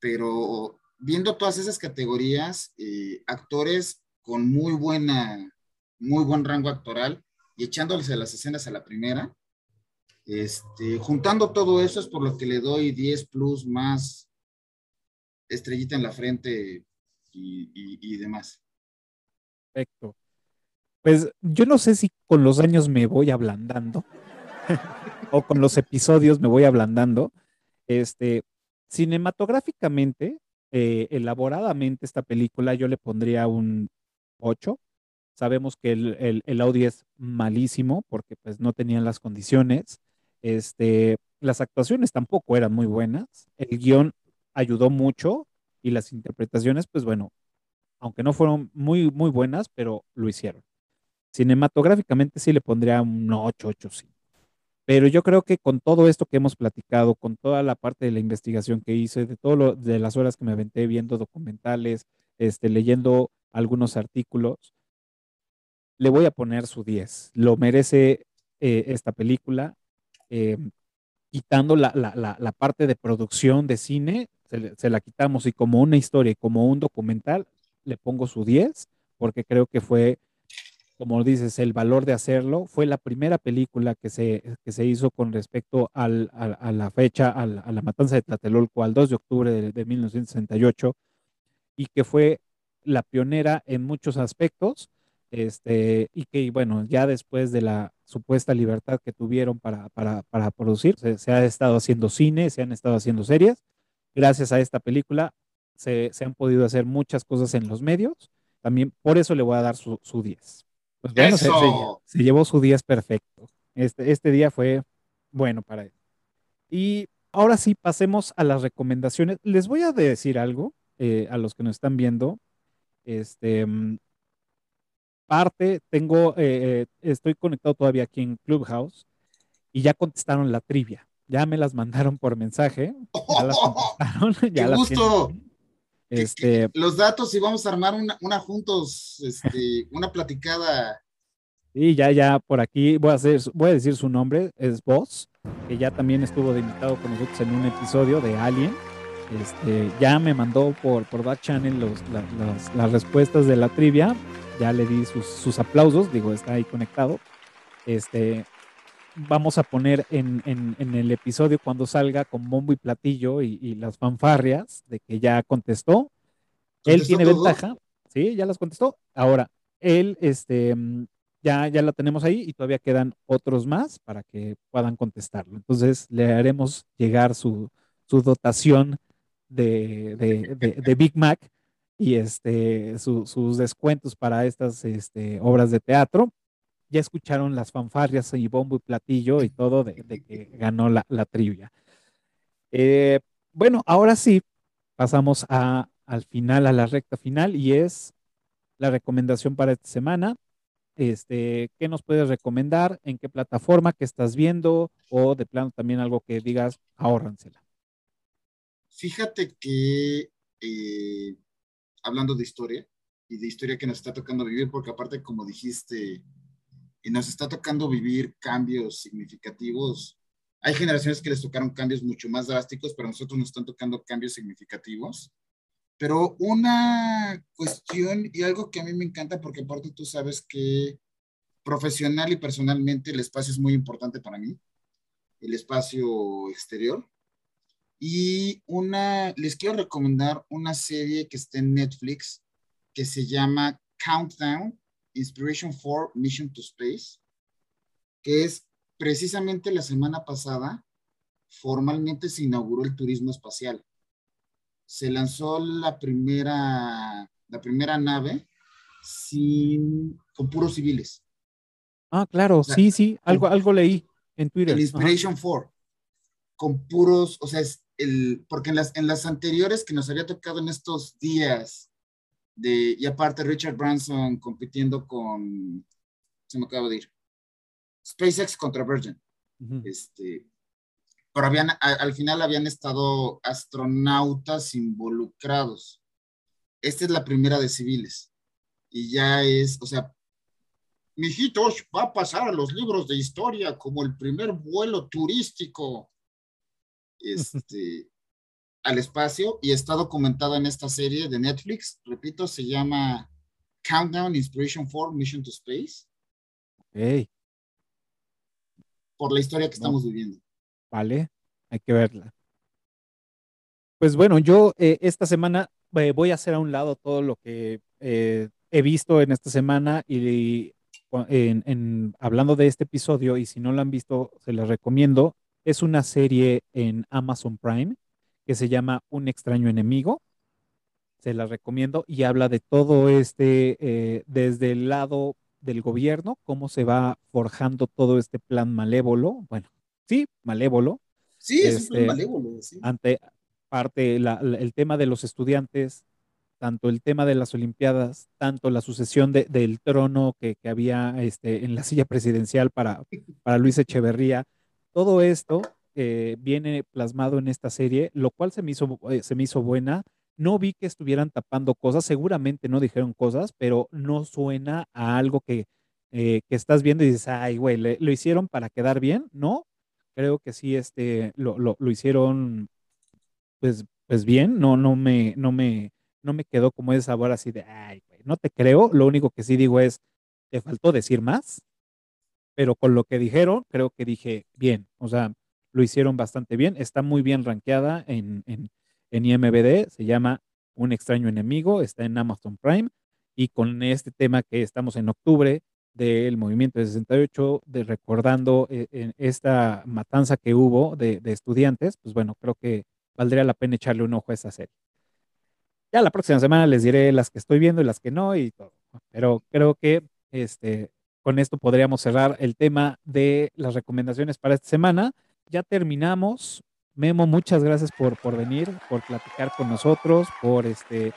Pero viendo todas esas categorías, eh, actores con muy buena, muy buen rango actoral y echándoles a las escenas a la primera, este, juntando todo eso es por lo que le doy 10 plus más estrellita en la frente y, y- y demás. Perfecto. Pues yo no sé si con los años me voy ablandando o con los episodios me voy ablandando. Este, cinematográficamente, eh, elaboradamente esta película yo le pondría un 8. Sabemos que el, el, el audio es malísimo porque pues no tenían las condiciones. Este, las actuaciones tampoco eran muy buenas. El guion ayudó mucho y las interpretaciones, pues bueno, aunque no fueron muy, muy buenas, pero lo hicieron. Cinematográficamente sí le pondría un 8, 8, sí. Pero yo creo que con todo esto que hemos platicado, con toda la parte de la investigación que hice, de todo lo, de las horas que me aventé viendo documentales, este, leyendo algunos artículos, le voy a poner su 10. Lo merece eh, esta película. eh, quitando la, la, la, la parte de producción de cine, se, se la quitamos y como una historia y como un documental, le pongo su 10, porque creo que fue, como dices, el valor de hacerlo. Fue la primera película que se, que se hizo con respecto al, a, la fecha, a la, matanza de Tlatelolco, al 2 de octubre de, de 1968, y que fue la pionera en muchos aspectos, este, y que, bueno, ya después de la supuesta libertad que tuvieron para, para, producir, se, se, ha estado haciendo cine, se han estado haciendo series. Gracias a esta película se, se han podido hacer muchas cosas en los medios. También por eso le voy a dar su, su 10. Pues bueno, se, se, llevó su 10 perfecto. Este, este día fue bueno para él. Y ahora sí, pasemos a las recomendaciones. Les voy a decir algo eh, a los que nos están viendo. Este, parte, tengo, eh, estoy conectado todavía aquí en Clubhouse y ya contestaron la trivia. Ya me las mandaron por mensaje. Ya las contestaron. ya ¡Qué gusto! Este, los datos y vamos a armar una, una juntos, este, una platicada. Y ya, ya por aquí voy a, hacer, voy a decir su nombre, es Boss, que ya también estuvo de invitado con nosotros en un episodio de Alien. Este, ya me mandó por, por Back Channel los, la, las, las respuestas de la trivia ya le di sus, sus, aplausos, digo, está ahí conectado. Este, vamos a poner en, en, en, el episodio cuando salga con bombo y platillo y, y las fanfarrias de que ya contestó. Él tiene todo? ventaja, sí, ya las contestó. Ahora, él, este, ya, ya la tenemos ahí y todavía quedan otros más para que puedan contestarlo. Entonces, le haremos llegar su, su dotación de, de, de, de Big Mac y este, su, sus descuentos para estas este, obras de teatro. Ya escucharon las fanfarrias y bombo y platillo y todo de, que ganó la, la trivia. Eh, bueno, ahora sí, pasamos a, al final, a la recta final, y es la recomendación para esta semana. Este, ¿Qué nos puedes recomendar? ¿En qué plataforma que estás viendo? O de plano también algo que digas, ahórransela. Fíjate que eh, hablando de historia y de historia que nos está tocando vivir, porque aparte, como dijiste, y nos está tocando vivir cambios significativos. Hay generaciones que les tocaron cambios mucho más drásticos, pero a nosotros nos están tocando cambios significativos. Pero una cuestión y algo que a mí me encanta, porque aparte tú sabes que profesional y personalmente el espacio es muy importante para mí, el espacio exterior. Y una, les quiero recomendar una serie que está en Netflix que se llama Countdown, Inspiration for Mission to Space, que es precisamente la semana pasada, formalmente se inauguró el turismo espacial. Se lanzó la primera, la primera nave sin, con puros civiles. Ah, claro, o sea, sí, sí, algo, algo leí en Twitter. El Inspiration 4, con puros, o sea, es el, porque en las, en las anteriores que nos había tocado en estos días, de, y aparte Richard Branson compitiendo con, se me acaba de ir, SpaceX contra Virgin. Uh -huh. este, pero habían, a, al final habían estado astronautas involucrados. Esta es la primera de civiles. Y ya es, o sea, mijitos, va a pasar a los libros de historia como el primer vuelo turístico este, al espacio y está documentado en esta serie de Netflix. Repito, se llama Countdown Inspiration 4 Mission to Space. Hey. Por la historia que estamos no. viviendo. Vale, hay que verla. Pues bueno, yo eh, esta semana eh, voy a hacer a un lado todo lo que eh, he visto en esta semana y en, en, hablando de este episodio, y si no lo han visto, se les recomiendo. Es una serie en Amazon Prime que se llama Un extraño enemigo. Se la recomiendo y habla de todo este, eh, desde el lado del gobierno, cómo se va forjando todo este plan malévolo. Bueno, sí, malévolo. Sí, es este, un plan malévolo. Sí. Ante parte la, la, el tema de los estudiantes, tanto el tema de las Olimpiadas, tanto la sucesión de, del trono que, que había este, en la silla presidencial para, para Luis Echeverría, todo esto eh, viene plasmado en esta serie, lo cual se me, hizo, eh, se me hizo buena. No vi que estuvieran tapando cosas, seguramente no dijeron cosas, pero no suena a algo que, eh, que estás viendo y dices, ay, güey, lo hicieron para quedar bien, ¿no? Creo que sí, este, lo, lo, lo hicieron, pues, pues bien, no, no me, no me, no me quedó como ese sabor así de, ay, güey, no te creo. Lo único que sí digo es, te faltó decir más, pero con lo que dijeron, creo que dije bien. O sea, lo hicieron bastante bien. Está muy bien rankeada en, en, en IMBD. Se llama Un extraño enemigo. Está en Amazon Prime. Y con este tema que estamos en octubre del movimiento de 68, de recordando eh, esta matanza que hubo de, de estudiantes, pues bueno, creo que valdría la pena echarle un ojo a esa serie. Ya la próxima semana les diré las que estoy viendo y las que no y todo. Pero creo que este, con esto podríamos cerrar el tema de las recomendaciones para esta semana. Ya terminamos. Memo, muchas gracias por, por venir, por platicar con nosotros, por este,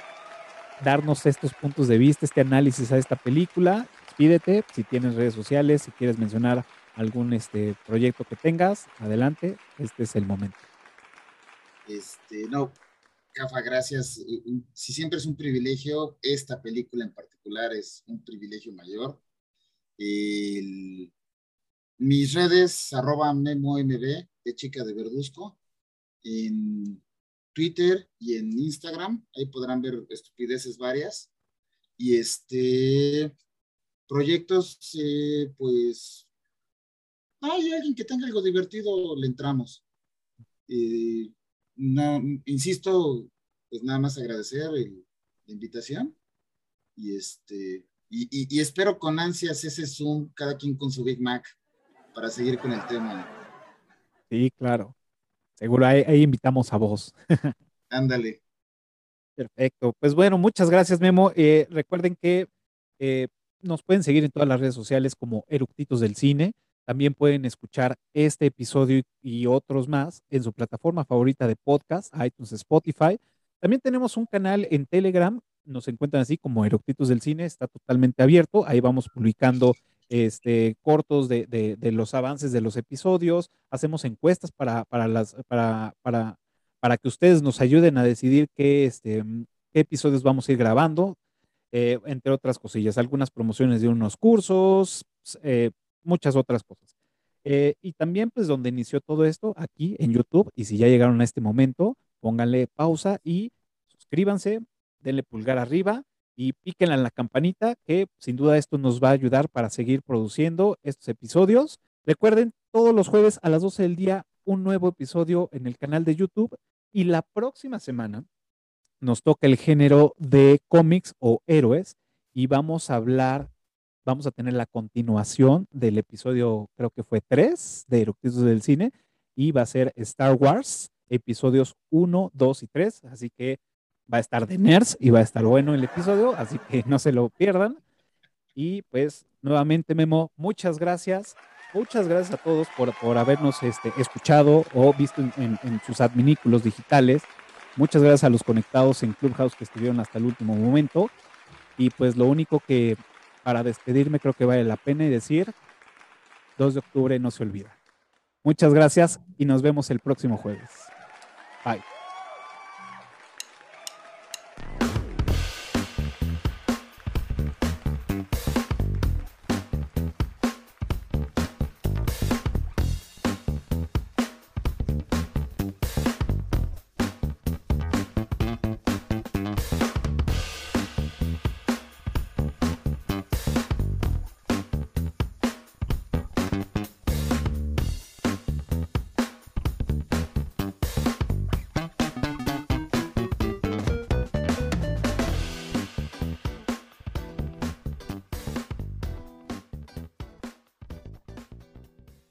darnos estos puntos de vista, este análisis a esta película. Pídete, si tienes redes sociales, si quieres mencionar algún este, proyecto que tengas, adelante, este es el momento. Este, no, Cafa, gracias. Si siempre es un privilegio, esta película en particular es un privilegio mayor. El, mis redes, arroba MemoMB, de Chica de Verduzco, en Twitter y en Instagram, ahí podrán ver estupideces varias. Y este, proyectos, eh, pues, hay alguien que tenga algo divertido, le entramos. Eh, no, insisto, pues nada más agradecer la invitación y este y, espero con ansias ese Zoom, cada quien con su Big Mac, para seguir con el tema. Sí, claro. Seguro ahí, ahí invitamos a vos. Ándale. Perfecto. Pues bueno, muchas gracias, Memo. Eh, recuerden que eh, nos pueden seguir en todas las redes sociales como Eructitos del Cine. También pueden escuchar este episodio y otros más en su plataforma favorita de podcast, iTunes, Spotify. También tenemos un canal en Telegram, nos encuentran así como Eructitos del Cine, está totalmente abierto. Ahí vamos publicando este, cortos de, los avances de los episodios, hacemos encuestas para, para, que ustedes nos ayuden a decidir qué, este, episodios vamos a ir grabando, eh, entre otras cosillas, algunas promociones de unos cursos, eh, muchas otras cosas. Eh, y también, pues, donde inició todo esto, aquí en YouTube, y si ya llegaron a este momento, pónganle pausa y suscríbanse, denle pulgar arriba y píquenle en la campanita, que sin duda esto nos va a ayudar para seguir produciendo estos episodios. Recuerden, todos los jueves a las 12 del día, un nuevo episodio en el canal de YouTube. Y la próxima semana nos toca el género de cómics o héroes y vamos a hablar vamos a tener la continuación del episodio, creo que fue 3 de Eructitos del Cine, y va a ser Star Wars, episodios 1, 2 y 3, así que va a estar de nerds y va a estar bueno el episodio, así que no se lo pierdan. Y pues nuevamente Memo, muchas gracias. Muchas gracias a todos por, por habernos este, escuchado o visto en, sus adminículos digitales. Muchas gracias a los conectados en Clubhouse que estuvieron hasta el último momento. Y pues lo único que para despedirme creo que vale la pena decir, 2 de octubre no se olvida. Muchas gracias y nos vemos el próximo jueves. Bye.